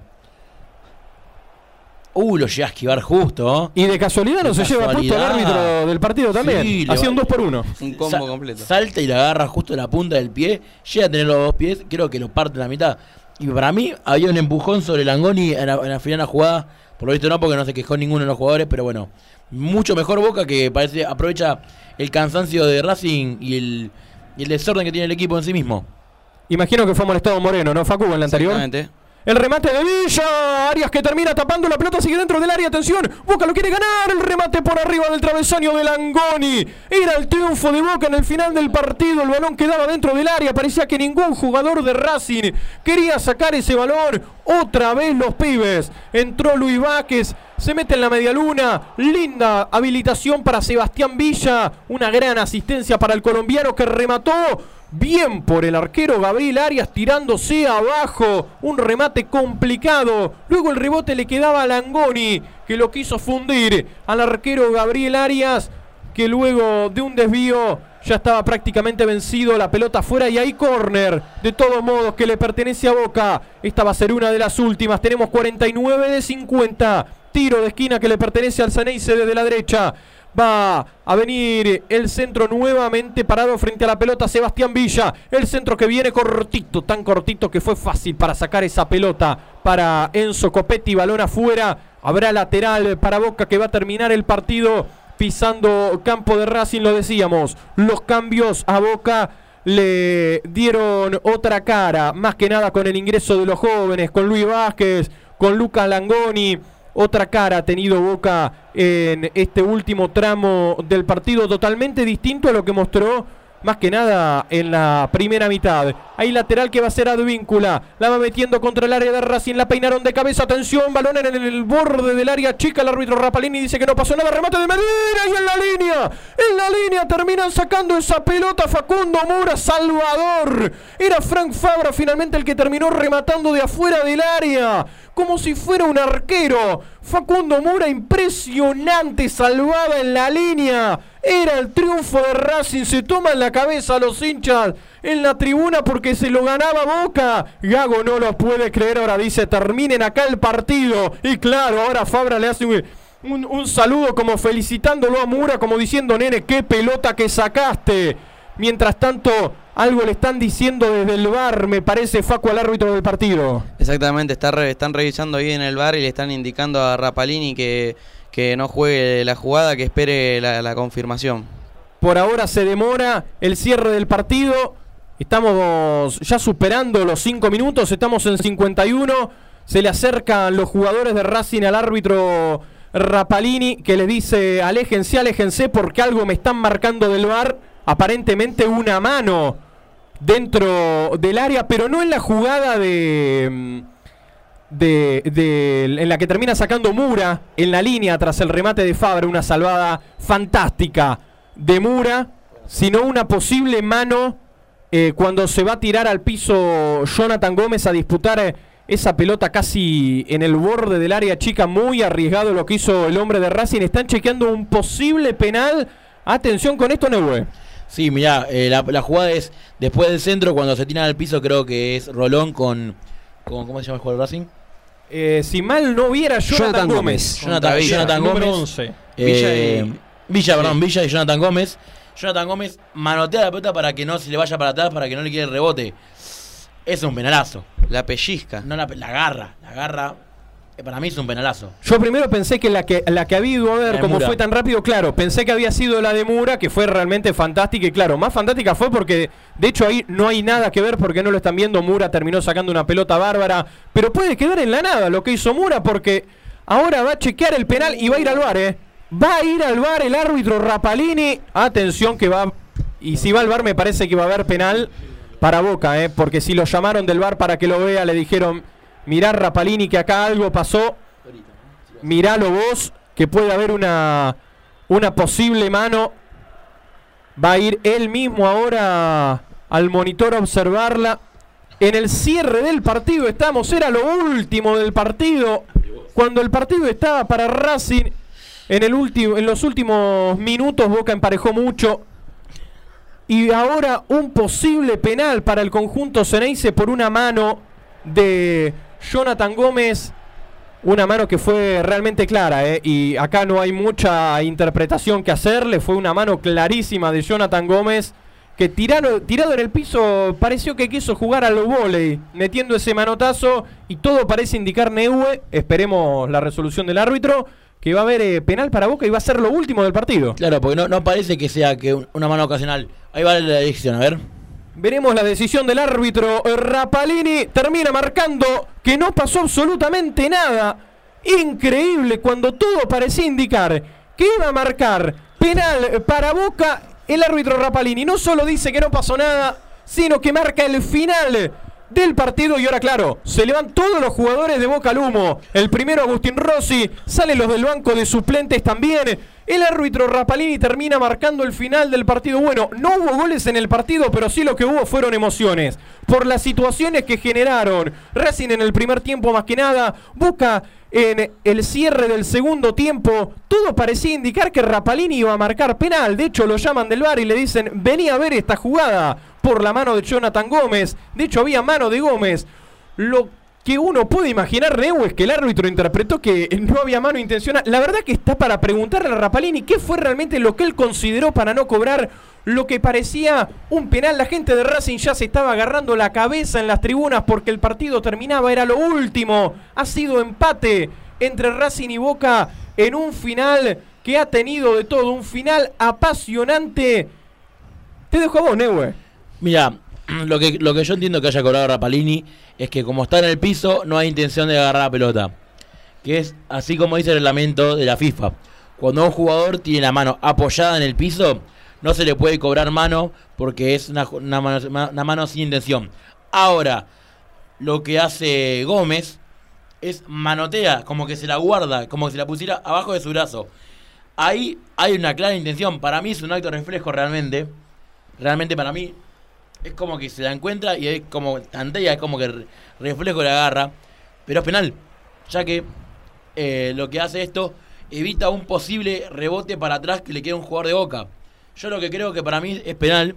D: Uh, lo llega a esquivar justo.
B: Y de casualidad no
D: De
B: se lleva puesto el
D: casualidad.
B: árbitro del partido también.
D: Sí,
B: Hacía un 2 por 1
C: Un combo
D: Sa-
C: completo.
D: Salta y le agarra justo la punta del pie. Llega a tener los dos pies. Creo que lo parte la mitad. Y para mí había un empujón sobre Langoni en la, en la final de la jugada. Por lo visto no, porque no se quejó ninguno de los jugadores. Pero bueno, mucho mejor Boca que parece aprovecha el cansancio de Racing y el, y el desorden que tiene el equipo en sí mismo.
B: Imagino que fue molestado Moreno, ¿no, Facu, en la anterior?
C: Exactamente.
B: El remate de Villa. Arias que termina tapando la pelota, sigue dentro del área. Atención, Boca lo quiere ganar. El remate por arriba del travesaño de Langoni. Era el triunfo de Boca en el final del partido. El balón quedaba dentro del área. Parecía que ningún jugador de Racing quería sacar ese balón. Otra vez los pibes. Entró Luis Vázquez. Se mete en la media luna. Linda habilitación para Sebastián Villa. Una gran asistencia para el colombiano que remató. Bien por el arquero Gabriel Arias tirándose abajo. Un remate complicado. Luego el rebote le quedaba a Langoni que lo quiso fundir al arquero Gabriel Arias que luego de un desvío ya estaba prácticamente vencido, la pelota fuera y ahí córner, de todos modos que le pertenece a Boca. Esta va a ser una de las últimas, tenemos 49 de 50, tiro de esquina que le pertenece al Ceneice desde la derecha. Va a venir el centro nuevamente parado frente a la pelota Sebastián Villa. El centro que viene cortito, tan cortito que fue fácil para sacar esa pelota para Enzo Copetti. Balón afuera. Habrá lateral para Boca que va a terminar el partido pisando campo de Racing, lo decíamos. Los cambios a Boca le dieron otra cara, más que nada con el ingreso de los jóvenes, con Luis Vázquez, con Lucas Langoni. Otra cara ha tenido Boca en este último tramo del partido, totalmente distinto a lo que mostró más que nada en la primera mitad. Hay lateral que va a ser Advíncula. La va metiendo contra el área de Racing. La peinaron de cabeza. Atención, balón en el borde del área chica. El árbitro Rapalini dice que no pasó nada. Remate de Medina y en la línea. En la línea terminan sacando esa pelota Facundo Mura. Salvador. Era Frank Fabra finalmente el que terminó rematando de afuera del área. Como si fuera un arquero. Facundo Mura impresionante. Salvada en la línea. Era el triunfo de Racing. Se toma en la cabeza los hinchas en la tribuna porque se lo ganaba Boca. Gago no lo puede creer. Ahora dice: terminen acá el partido. Y claro, ahora Fabra le hace un, un, saludo como felicitándolo a Mura, como diciendo: Nene, qué pelota que sacaste. Mientras tanto, algo le están diciendo desde el bar, me parece, Facu, al árbitro del partido.
C: Exactamente, está están revisando ahí en el bar y le están indicando a Rapalini que, que no juegue la jugada, que espere la, confirmación.
B: Por ahora se demora el cierre del partido. Estamos ya superando los 5 minutos, estamos en 51. Se le acercan los jugadores de Racing al árbitro Rapalini que le dice, aléjense, aléjense porque algo me están marcando del bar. Aparentemente una mano dentro del área, pero no en la jugada de... de, de- en la que termina sacando Mura en la línea tras el remate de Fabra, una salvada fantástica de Mura, sino una posible mano eh, cuando se va a tirar al piso Jonathan Gómez a disputar eh, esa pelota casi en el borde del área chica, muy arriesgado lo que hizo el hombre de Racing. Están chequeando un posible penal. Atención con esto, Neue.
D: Sí, mirá, eh, la, la jugada es después del centro, cuando se tiran al piso, creo que es Rolón con. con ¿Cómo se llama el jugador de Racing?
B: Eh, si mal no viera Jonathan,
E: Jonathan
B: Gómez.
E: Gómez.
D: Jonathan,
C: Villa,
D: Jonathan
B: número
D: Gómez.
B: 11.
C: Villa
D: Eh,
C: y-
D: Villa, perdón,
C: Sí.
D: Villa y Jonathan Gómez. Jonathan Gómez manotea la pelota para que no se le vaya para atrás, para que no le quede el rebote. Es un penalazo.
C: La pellizca.
D: No la, la agarra, la agarra. Eh, Para mí es un penalazo.
B: Yo primero pensé que la que, la que había ido a ver, como
D: Mura.
B: fue tan rápido, claro, pensé que había sido la de Mura, que fue realmente fantástica. Y claro, más fantástica fue porque, de hecho, ahí no hay nada que ver porque no lo están viendo. Mura terminó sacando una pelota bárbara. Pero puede quedar en la nada lo que hizo Mura porque ahora va a chequear el penal y va a ir al bar, ¿eh? Va a ir al bar el árbitro Rapalini. Atención que va. Y si va al bar, me parece que va a haber penal para Boca, ¿eh? Porque si lo llamaron del bar para que lo vea, le dijeron: Mirá, Rapalini, que acá algo pasó. Miralo vos, que puede haber una, una posible mano. Va a ir él mismo ahora al monitor a observarla. En el cierre del partido estamos, era lo último del partido. Cuando el partido estaba para Racing, en, el en los últimos minutos Boca emparejó mucho. Y ahora un posible penal para el conjunto Ceneice por una mano de Jonathan Gómez. Una mano que fue realmente clara, ¿eh? y acá no hay mucha interpretación que hacerle. Fue una mano clarísima de Jonathan Gómez, que tirado, tirado en el piso pareció que quiso jugar al volei, metiendo ese manotazo, y todo parece indicar Neue. Esperemos la resolución del árbitro, que va a haber eh, penal para Boca y va a ser lo último del partido.
D: Claro, porque no, no parece que sea que un- una mano ocasional. Ahí va la dirección, a ver.
B: Veremos la decisión del árbitro Rapalini. Termina marcando que no pasó absolutamente nada. Increíble cuando todo parecía indicar que iba a marcar penal para Boca. El árbitro Rapalini no solo dice que no pasó nada, sino que marca el final del partido y ahora claro, se le van todos los jugadores de Boca al humo. El primero Agustín Rossi, salen los del banco de suplentes también. El árbitro Rapalini termina marcando el final del partido. Bueno, no hubo goles en el partido, pero sí lo que hubo fueron emociones. Por las situaciones que generaron Racing en el primer tiempo más que nada, Boca en el cierre del segundo tiempo, todo parecía indicar que Rapalini iba a marcar penal. De hecho, lo llaman del bar y le dicen, vení a ver esta jugada por la mano de Jonathan Gómez. De hecho, había mano de Gómez. Lo que uno puede imaginar, Neu, es que el árbitro interpretó que no había mano intencional. La verdad que está para preguntarle a Rapalini qué fue realmente lo que él consideró para no cobrar lo que parecía un penal. La gente de Racing ya se estaba agarrando la cabeza en las tribunas porque el partido terminaba, era lo último. Ha sido empate entre Racing y Boca en un final que ha tenido de todo, un final apasionante. Te dejo a vos, Neue.
D: Mira, lo que, lo que yo entiendo que haya cobrado Rapalini es que como está en el piso no hay intención de agarrar la pelota. Que es así como dice el reglamento de la FIFA. Cuando un jugador tiene la mano apoyada en el piso, no se le puede cobrar mano porque es una, una mano, una mano sin intención. Ahora, lo que hace Gómez es manotea, como que se la guarda, como que se la pusiera abajo de su brazo. Ahí hay una clara intención. Para mí es un acto reflejo realmente. Realmente para mí es como que se la encuentra y es como tantea, es como que re- reflejo la agarra. Pero es penal, ya que eh, lo que hace esto evita un posible rebote para atrás que le quede a un jugador de boca. Yo lo que creo que para mí es penal,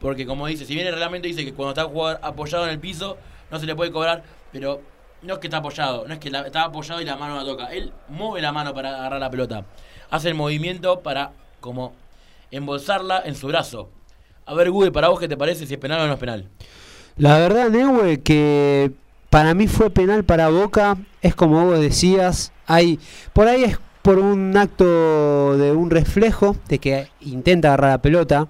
D: porque como dice, si bien el reglamento dice que cuando está un jugador apoyado en el piso no se le puede cobrar, pero no es que está apoyado, no es que la- está apoyado y la mano la toca. Él mueve la mano para agarrar la pelota. Hace el movimiento para como embolsarla en su brazo. A ver, Google, para vos qué te parece si es penal o no es penal.
E: La verdad, Neue, que para mí fue penal para Boca. Es como vos decías. Hay, por ahí es por un acto de un reflejo, de que intenta agarrar la pelota.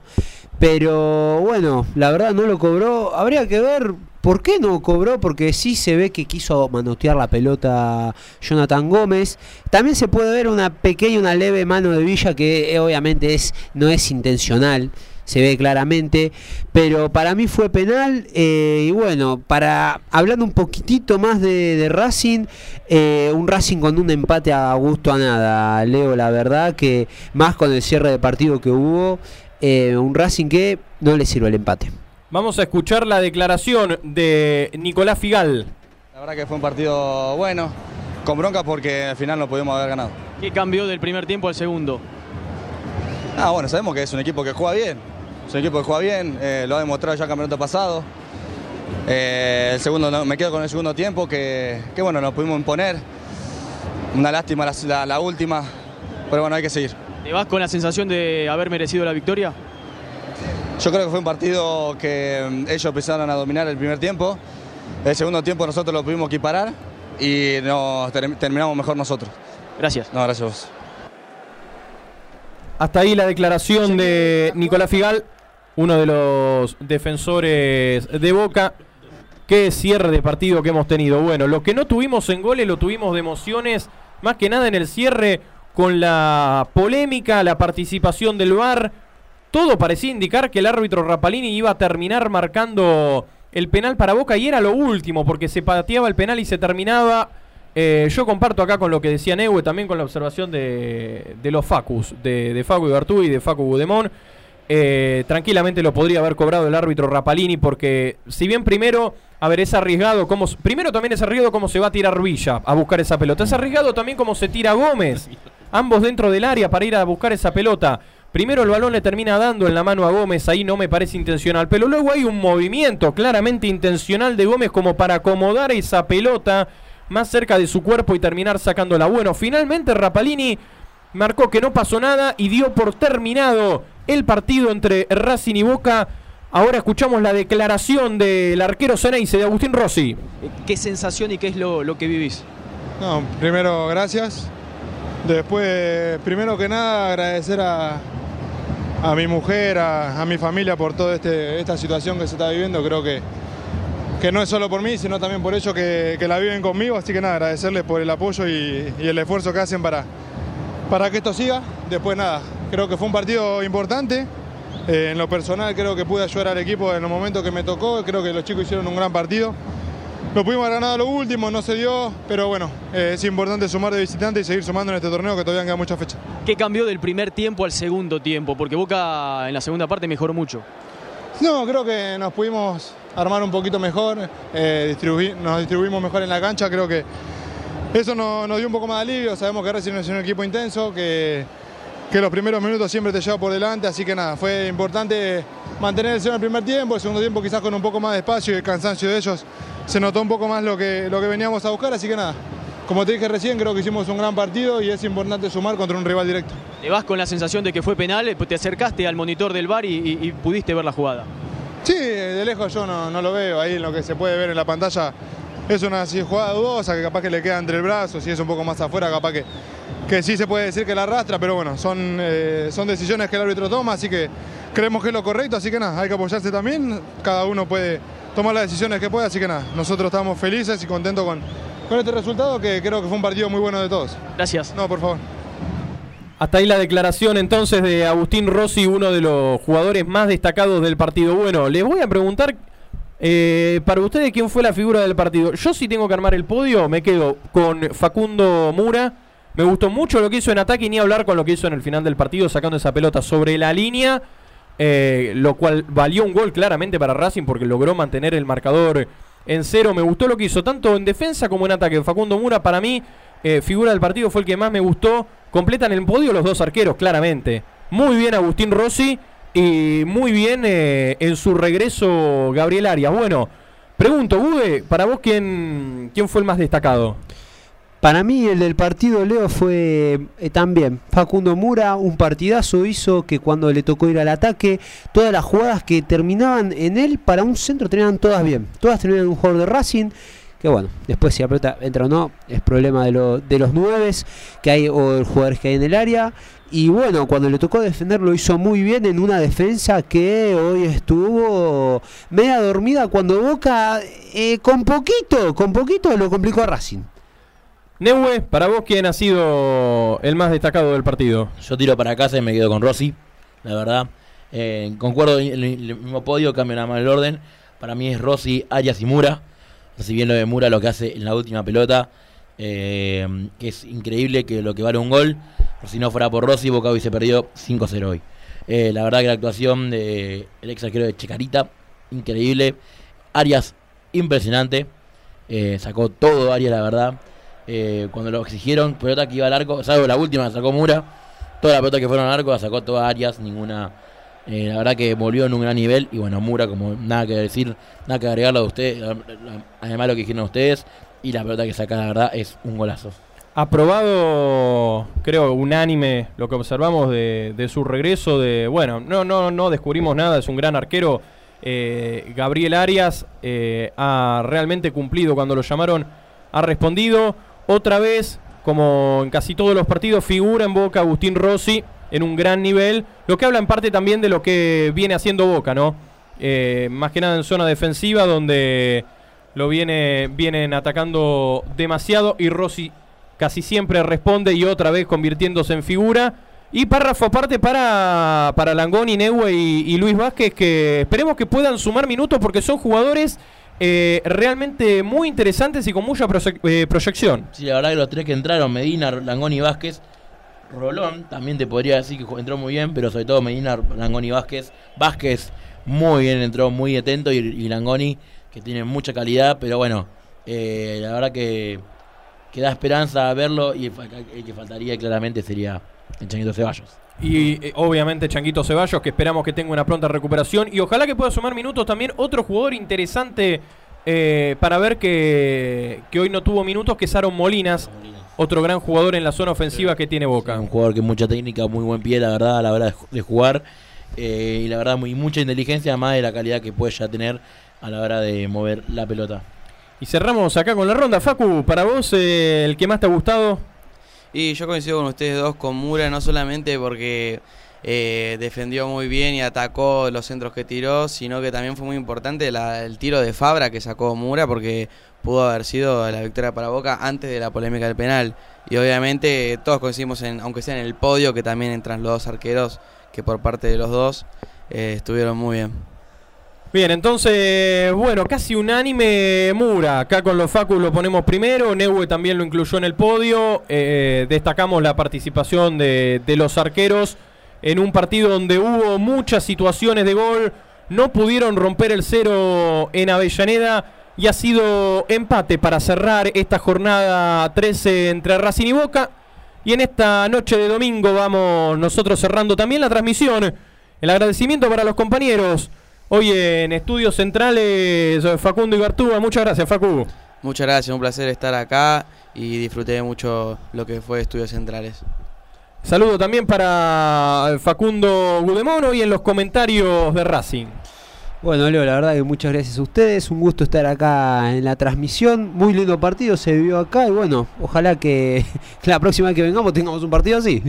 E: Pero bueno, la verdad no lo cobró. Habría que ver por qué no cobró, porque sí se ve que quiso manotear la pelota Jonathan Gómez. También se puede ver una pequeña, una leve mano de Villa que eh, obviamente es, no es intencional se ve claramente, pero para mí fue penal eh, y bueno, para hablando un poquitito más de, de Racing, eh, un Racing con un empate a gusto a nada, Leo, la verdad que más con el cierre de partido que hubo, eh, un Racing que no le sirve el empate.
B: Vamos a escuchar la declaración de Nicolás Figal.
I: La verdad que fue un partido bueno, con bronca porque al final no pudimos haber ganado.
J: ¿Qué cambió del primer tiempo al segundo?
I: Ah, bueno, sabemos que es un equipo que juega bien. Es un equipo que juega bien, eh, lo ha demostrado ya el campeonato pasado. Eh, el segundo, no, me quedo con el segundo tiempo que, que, bueno, nos pudimos imponer. Una lástima la, la- la última, pero bueno, hay que seguir.
J: ¿Te vas con la sensación de haber merecido la victoria?
I: Yo creo que fue un partido que mm, ellos empezaron a dominar el primer tiempo. El segundo tiempo nosotros lo pudimos equiparar y nos ter- terminamos mejor nosotros.
J: Gracias.
I: No, gracias a vos.
B: Hasta ahí la declaración de Nicolás Figal, uno de los defensores de Boca. Qué cierre de partido que hemos tenido. Bueno, lo que no tuvimos en goles lo tuvimos de emociones, más que nada en el cierre con la polémica, la participación del VAR. Todo parecía indicar que el árbitro Rapalini iba a terminar marcando el penal para Boca y era lo último, porque se pateaba el penal y se terminaba. Eh, yo comparto acá con lo que decía Neue, también con la observación de, los Facus, de, Facu Ibartú y de Facu Gudemón. Eh, tranquilamente lo podría haber cobrado el árbitro Rapalini, porque si bien primero, a ver, es arriesgado, cómo, s- primero también es arriesgado cómo se va a tirar Villa a buscar esa pelota. Es arriesgado también cómo se tira Gómez, ambos dentro del área para ir a buscar esa pelota. Primero el balón le termina dando en la mano a Gómez, ahí no me parece intencional, pero luego hay un movimiento claramente intencional de Gómez como para acomodar esa pelota más cerca de su cuerpo y terminar sacándola. Bueno, finalmente Rapalini marcó que no pasó nada y dio por terminado el partido entre Racing y Boca. Ahora escuchamos la declaración del arquero Ceneice de Agustín Rossi.
J: ¿Qué sensación y qué es lo, lo que vivís?
K: No, primero gracias. Después, primero que nada, agradecer a, a mi mujer, a, a mi familia por toda este, esta situación que se está viviendo. Creo que, que no es solo por mí, sino también por ellos que, que la viven conmigo. Así que nada, agradecerles por el apoyo y, y el esfuerzo que hacen para, para que esto siga. Después nada, creo que fue un partido importante. Eh, en lo personal creo que pude ayudar al equipo en los momentos que me tocó, creo que los chicos hicieron un gran partido. Lo pudimos ganar a lo último, no se dio, pero bueno, eh, es importante sumar de visitante y seguir sumando en este torneo que todavía queda muchas fechas.
J: ¿Qué cambió del primer tiempo al segundo tiempo? Porque Boca en la segunda parte mejoró mucho.
K: No, creo que nos pudimos armar un poquito mejor, eh, nos distribuimos mejor en la cancha, creo que eso no- nos dio un poco más de alivio, sabemos que Racing es un equipo intenso, que, que los primeros minutos siempre te lleva por delante, así que nada, fue importante mantener el cero en el primer tiempo, el segundo tiempo quizás con un poco más de espacio y el cansancio de ellos se notó un poco más lo que, lo que veníamos a buscar, así que nada, como te dije recién, creo que hicimos un gran partido y es importante sumar contra un rival directo.
J: Te vas con la sensación de que fue penal, te acercaste al monitor del bar y, y- y pudiste ver la jugada.
K: Sí, de lejos yo no, no lo veo, ahí en lo que se puede ver en la pantalla es una así, jugada dudosa que capaz que le queda entre el brazo, si es un poco más afuera capaz que, que sí se puede decir que la arrastra, pero bueno, son, eh, son decisiones que el árbitro toma, así que creemos que es lo correcto, así que nada, hay que apoyarse también, cada uno puede tomar las decisiones que puede, así que nada, nosotros estamos felices y contentos con, con este resultado que creo que fue un partido muy bueno de todos.
J: Gracias.
K: No, por favor.
B: Hasta ahí la declaración entonces de Agustín Rossi, uno de los jugadores más destacados del partido. Bueno, les voy a preguntar eh, para ustedes quién fue la figura del partido. Yo si tengo que armar el podio, me quedo con Facundo Mura. Me gustó mucho lo que hizo en ataque y ni hablar con lo que hizo en el final del partido, sacando esa pelota sobre la línea, eh, lo cual valió un gol claramente para Racing porque logró mantener el marcador en cero. Me gustó lo que hizo tanto en defensa como en ataque. Facundo Mura para mí, eh, figura del partido, fue el que más me gustó. Completan el podio los dos arqueros, claramente. Muy bien Agustín Rossi y muy bien eh, en su regreso Gabriel Arias. Bueno, pregunto, Gude, para vos quién, quién fue el más destacado.
E: Para mí el del partido Leo fue eh, también Facundo Mura, un partidazo hizo que cuando le tocó ir al ataque, todas las jugadas que terminaban en él para un centro terminaban todas bien, todas en un jugador de Racing, que bueno, después si la pelota entra o no, es problema de, lo- de los nueves que hay o de los jugadores que hay en el área. Y bueno, cuando le tocó defender lo hizo muy bien en una defensa que hoy estuvo media dormida cuando Boca eh, con poquito, con poquito lo complicó a Racing.
B: Neue, para vos quién ha sido el más destacado del partido.
D: Yo tiro para casa y me quedo con Rossi, la verdad. Eh, concuerdo en el, el mismo podio, cambio nada más el orden. Para mí es Rossi, Arias y Mura. Si bien lo de Mura lo que hace en la última pelota, eh, que es increíble que lo que vale un gol. Si no fuera por Rossi, Boca hubiese perdido 5-0 hoy. Eh, la verdad que la actuación del ex arquero de Checarita, increíble. Arias, impresionante. Eh, sacó todo Arias, la verdad. Cuando lo exigieron, pelota que iba al arco, salvo la última, sacó Mura. Toda la pelota que fueron al arco la sacó toda Arias, ninguna. la verdad que volvió en un gran nivel. Y bueno, Mura, como nada que decir, nada que agregarlo de ustedes. Además, lo que dijeron ustedes. Y la pelota que saca, la verdad, es un golazo.
B: Aprobado, creo, unánime lo que observamos de, su regreso. De bueno, no, no, no descubrimos nada, es un gran arquero. Eh, Gabriel Arias eh, ha realmente cumplido cuando lo llamaron, ha respondido. Otra vez, como en casi todos los partidos, figura en Boca Agustín Rossi en un gran nivel, lo que habla en parte también de lo que viene haciendo Boca, ¿no? Eh, más que nada en zona defensiva, donde lo viene, vienen atacando demasiado y Rossi casi siempre responde y otra vez convirtiéndose en figura. Y párrafo aparte para, para Langoni, Neue y, Luis Vázquez, que esperemos que puedan sumar minutos porque son jugadores eh, realmente muy interesantes y con mucha eh, proyección.
D: Sí, la verdad que los tres que entraron, Medina, Langoni y Vázquez. Rolón también te podría decir que entró muy bien, pero sobre todo Medina, Langoni y Vázquez. Vázquez muy bien, entró muy atento y Langoni que tiene mucha calidad, pero bueno, eh, la verdad que, que da esperanza a verlo y el que faltaría claramente sería el Changuito Ceballos.
B: Y eh, obviamente Changuito Ceballos, que esperamos que tenga una pronta recuperación. Y ojalá que pueda sumar minutos también otro jugador interesante eh, para ver que, que hoy no tuvo minutos, que es Aaron Molinas. Otro gran jugador en la zona ofensiva que tiene Boca.
D: Un jugador que mucha técnica, muy buen pie, la verdad, a la hora de, ju- de jugar. eh, y la verdad, muy mucha inteligencia, además de la calidad que puede ya tener a la hora de mover la pelota.
B: Y cerramos acá con la ronda. Facu, para vos, eh, el que más te ha gustado.
C: Y yo coincido con ustedes dos, con Mura, no solamente porque eh, defendió muy bien y atacó los centros que tiró, sino que también fue muy importante la- el tiro de Fabra que sacó Mura, porque pudo haber sido la victoria para Boca antes de la polémica del penal. Y obviamente todos coincidimos, en, aunque sea en el podio, que también entran los dos arqueros, que por parte de los dos. eh, estuvieron muy bien.
B: Bien, entonces, bueno, casi unánime Mura. Acá con los Facus lo ponemos primero. Neue también lo incluyó en el podio. Eh, destacamos la participación de, de los arqueros en un partido donde hubo muchas situaciones de gol. No pudieron romper el cero en Avellaneda. Y ha sido empate para cerrar esta jornada 13 entre Racing y Boca. Y en esta noche de domingo vamos nosotros cerrando también la transmisión. El agradecimiento para los compañeros. Hoy en Estudios Centrales, Facundo Ibartúa. Muchas gracias, Facu.
C: Muchas gracias, un placer estar acá y disfruté mucho lo que fue Estudios Centrales.
B: Saludo también para Facundo Gudemono y en los comentarios de Racing.
E: Bueno, Leo, la verdad que muchas gracias a ustedes. Un gusto estar acá en la transmisión. Muy lindo partido se vivió acá. Y bueno, ojalá que la próxima vez que vengamos tengamos un partido así.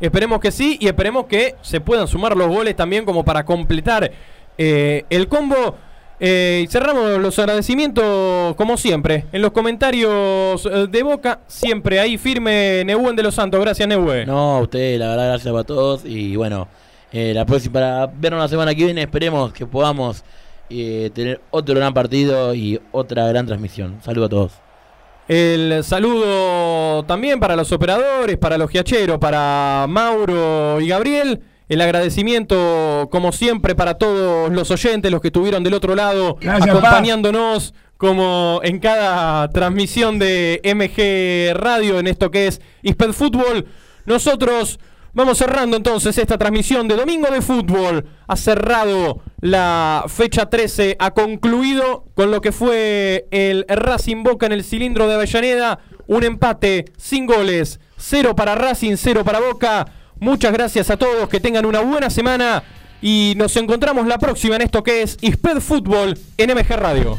B: Esperemos que sí y esperemos que se puedan sumar los goles también como para completar eh, el combo. Eh, y cerramos los agradecimientos como siempre. En los comentarios eh, de Boca, siempre ahí firme Nebuen de los Santos. Gracias, Nebuen.
D: No, a usted, la verdad, gracias a todos. Y bueno, eh, la próxima, para vernos la semana que viene, esperemos que podamos eh, tener otro gran partido y otra gran transmisión. Saludos a todos.
B: El saludo también para los operadores, para los giacheros, para Mauro y Gabriel. El agradecimiento, como siempre, para todos los oyentes, los que estuvieron del otro lado,
L: Gracias,
B: acompañándonos, como en cada transmisión de MG Radio, en esto que es Isped Fútbol. Nosotros vamos cerrando entonces esta transmisión de Domingo de Fútbol. Ha cerrado la fecha 13, ha concluido con lo que fue el Racing Boca en el cilindro de Avellaneda. Un empate sin goles, cero para Racing, cero para Boca. Muchas gracias a todos, que tengan una buena semana y nos encontramos la próxima en esto que es Isped Fútbol en MG Radio.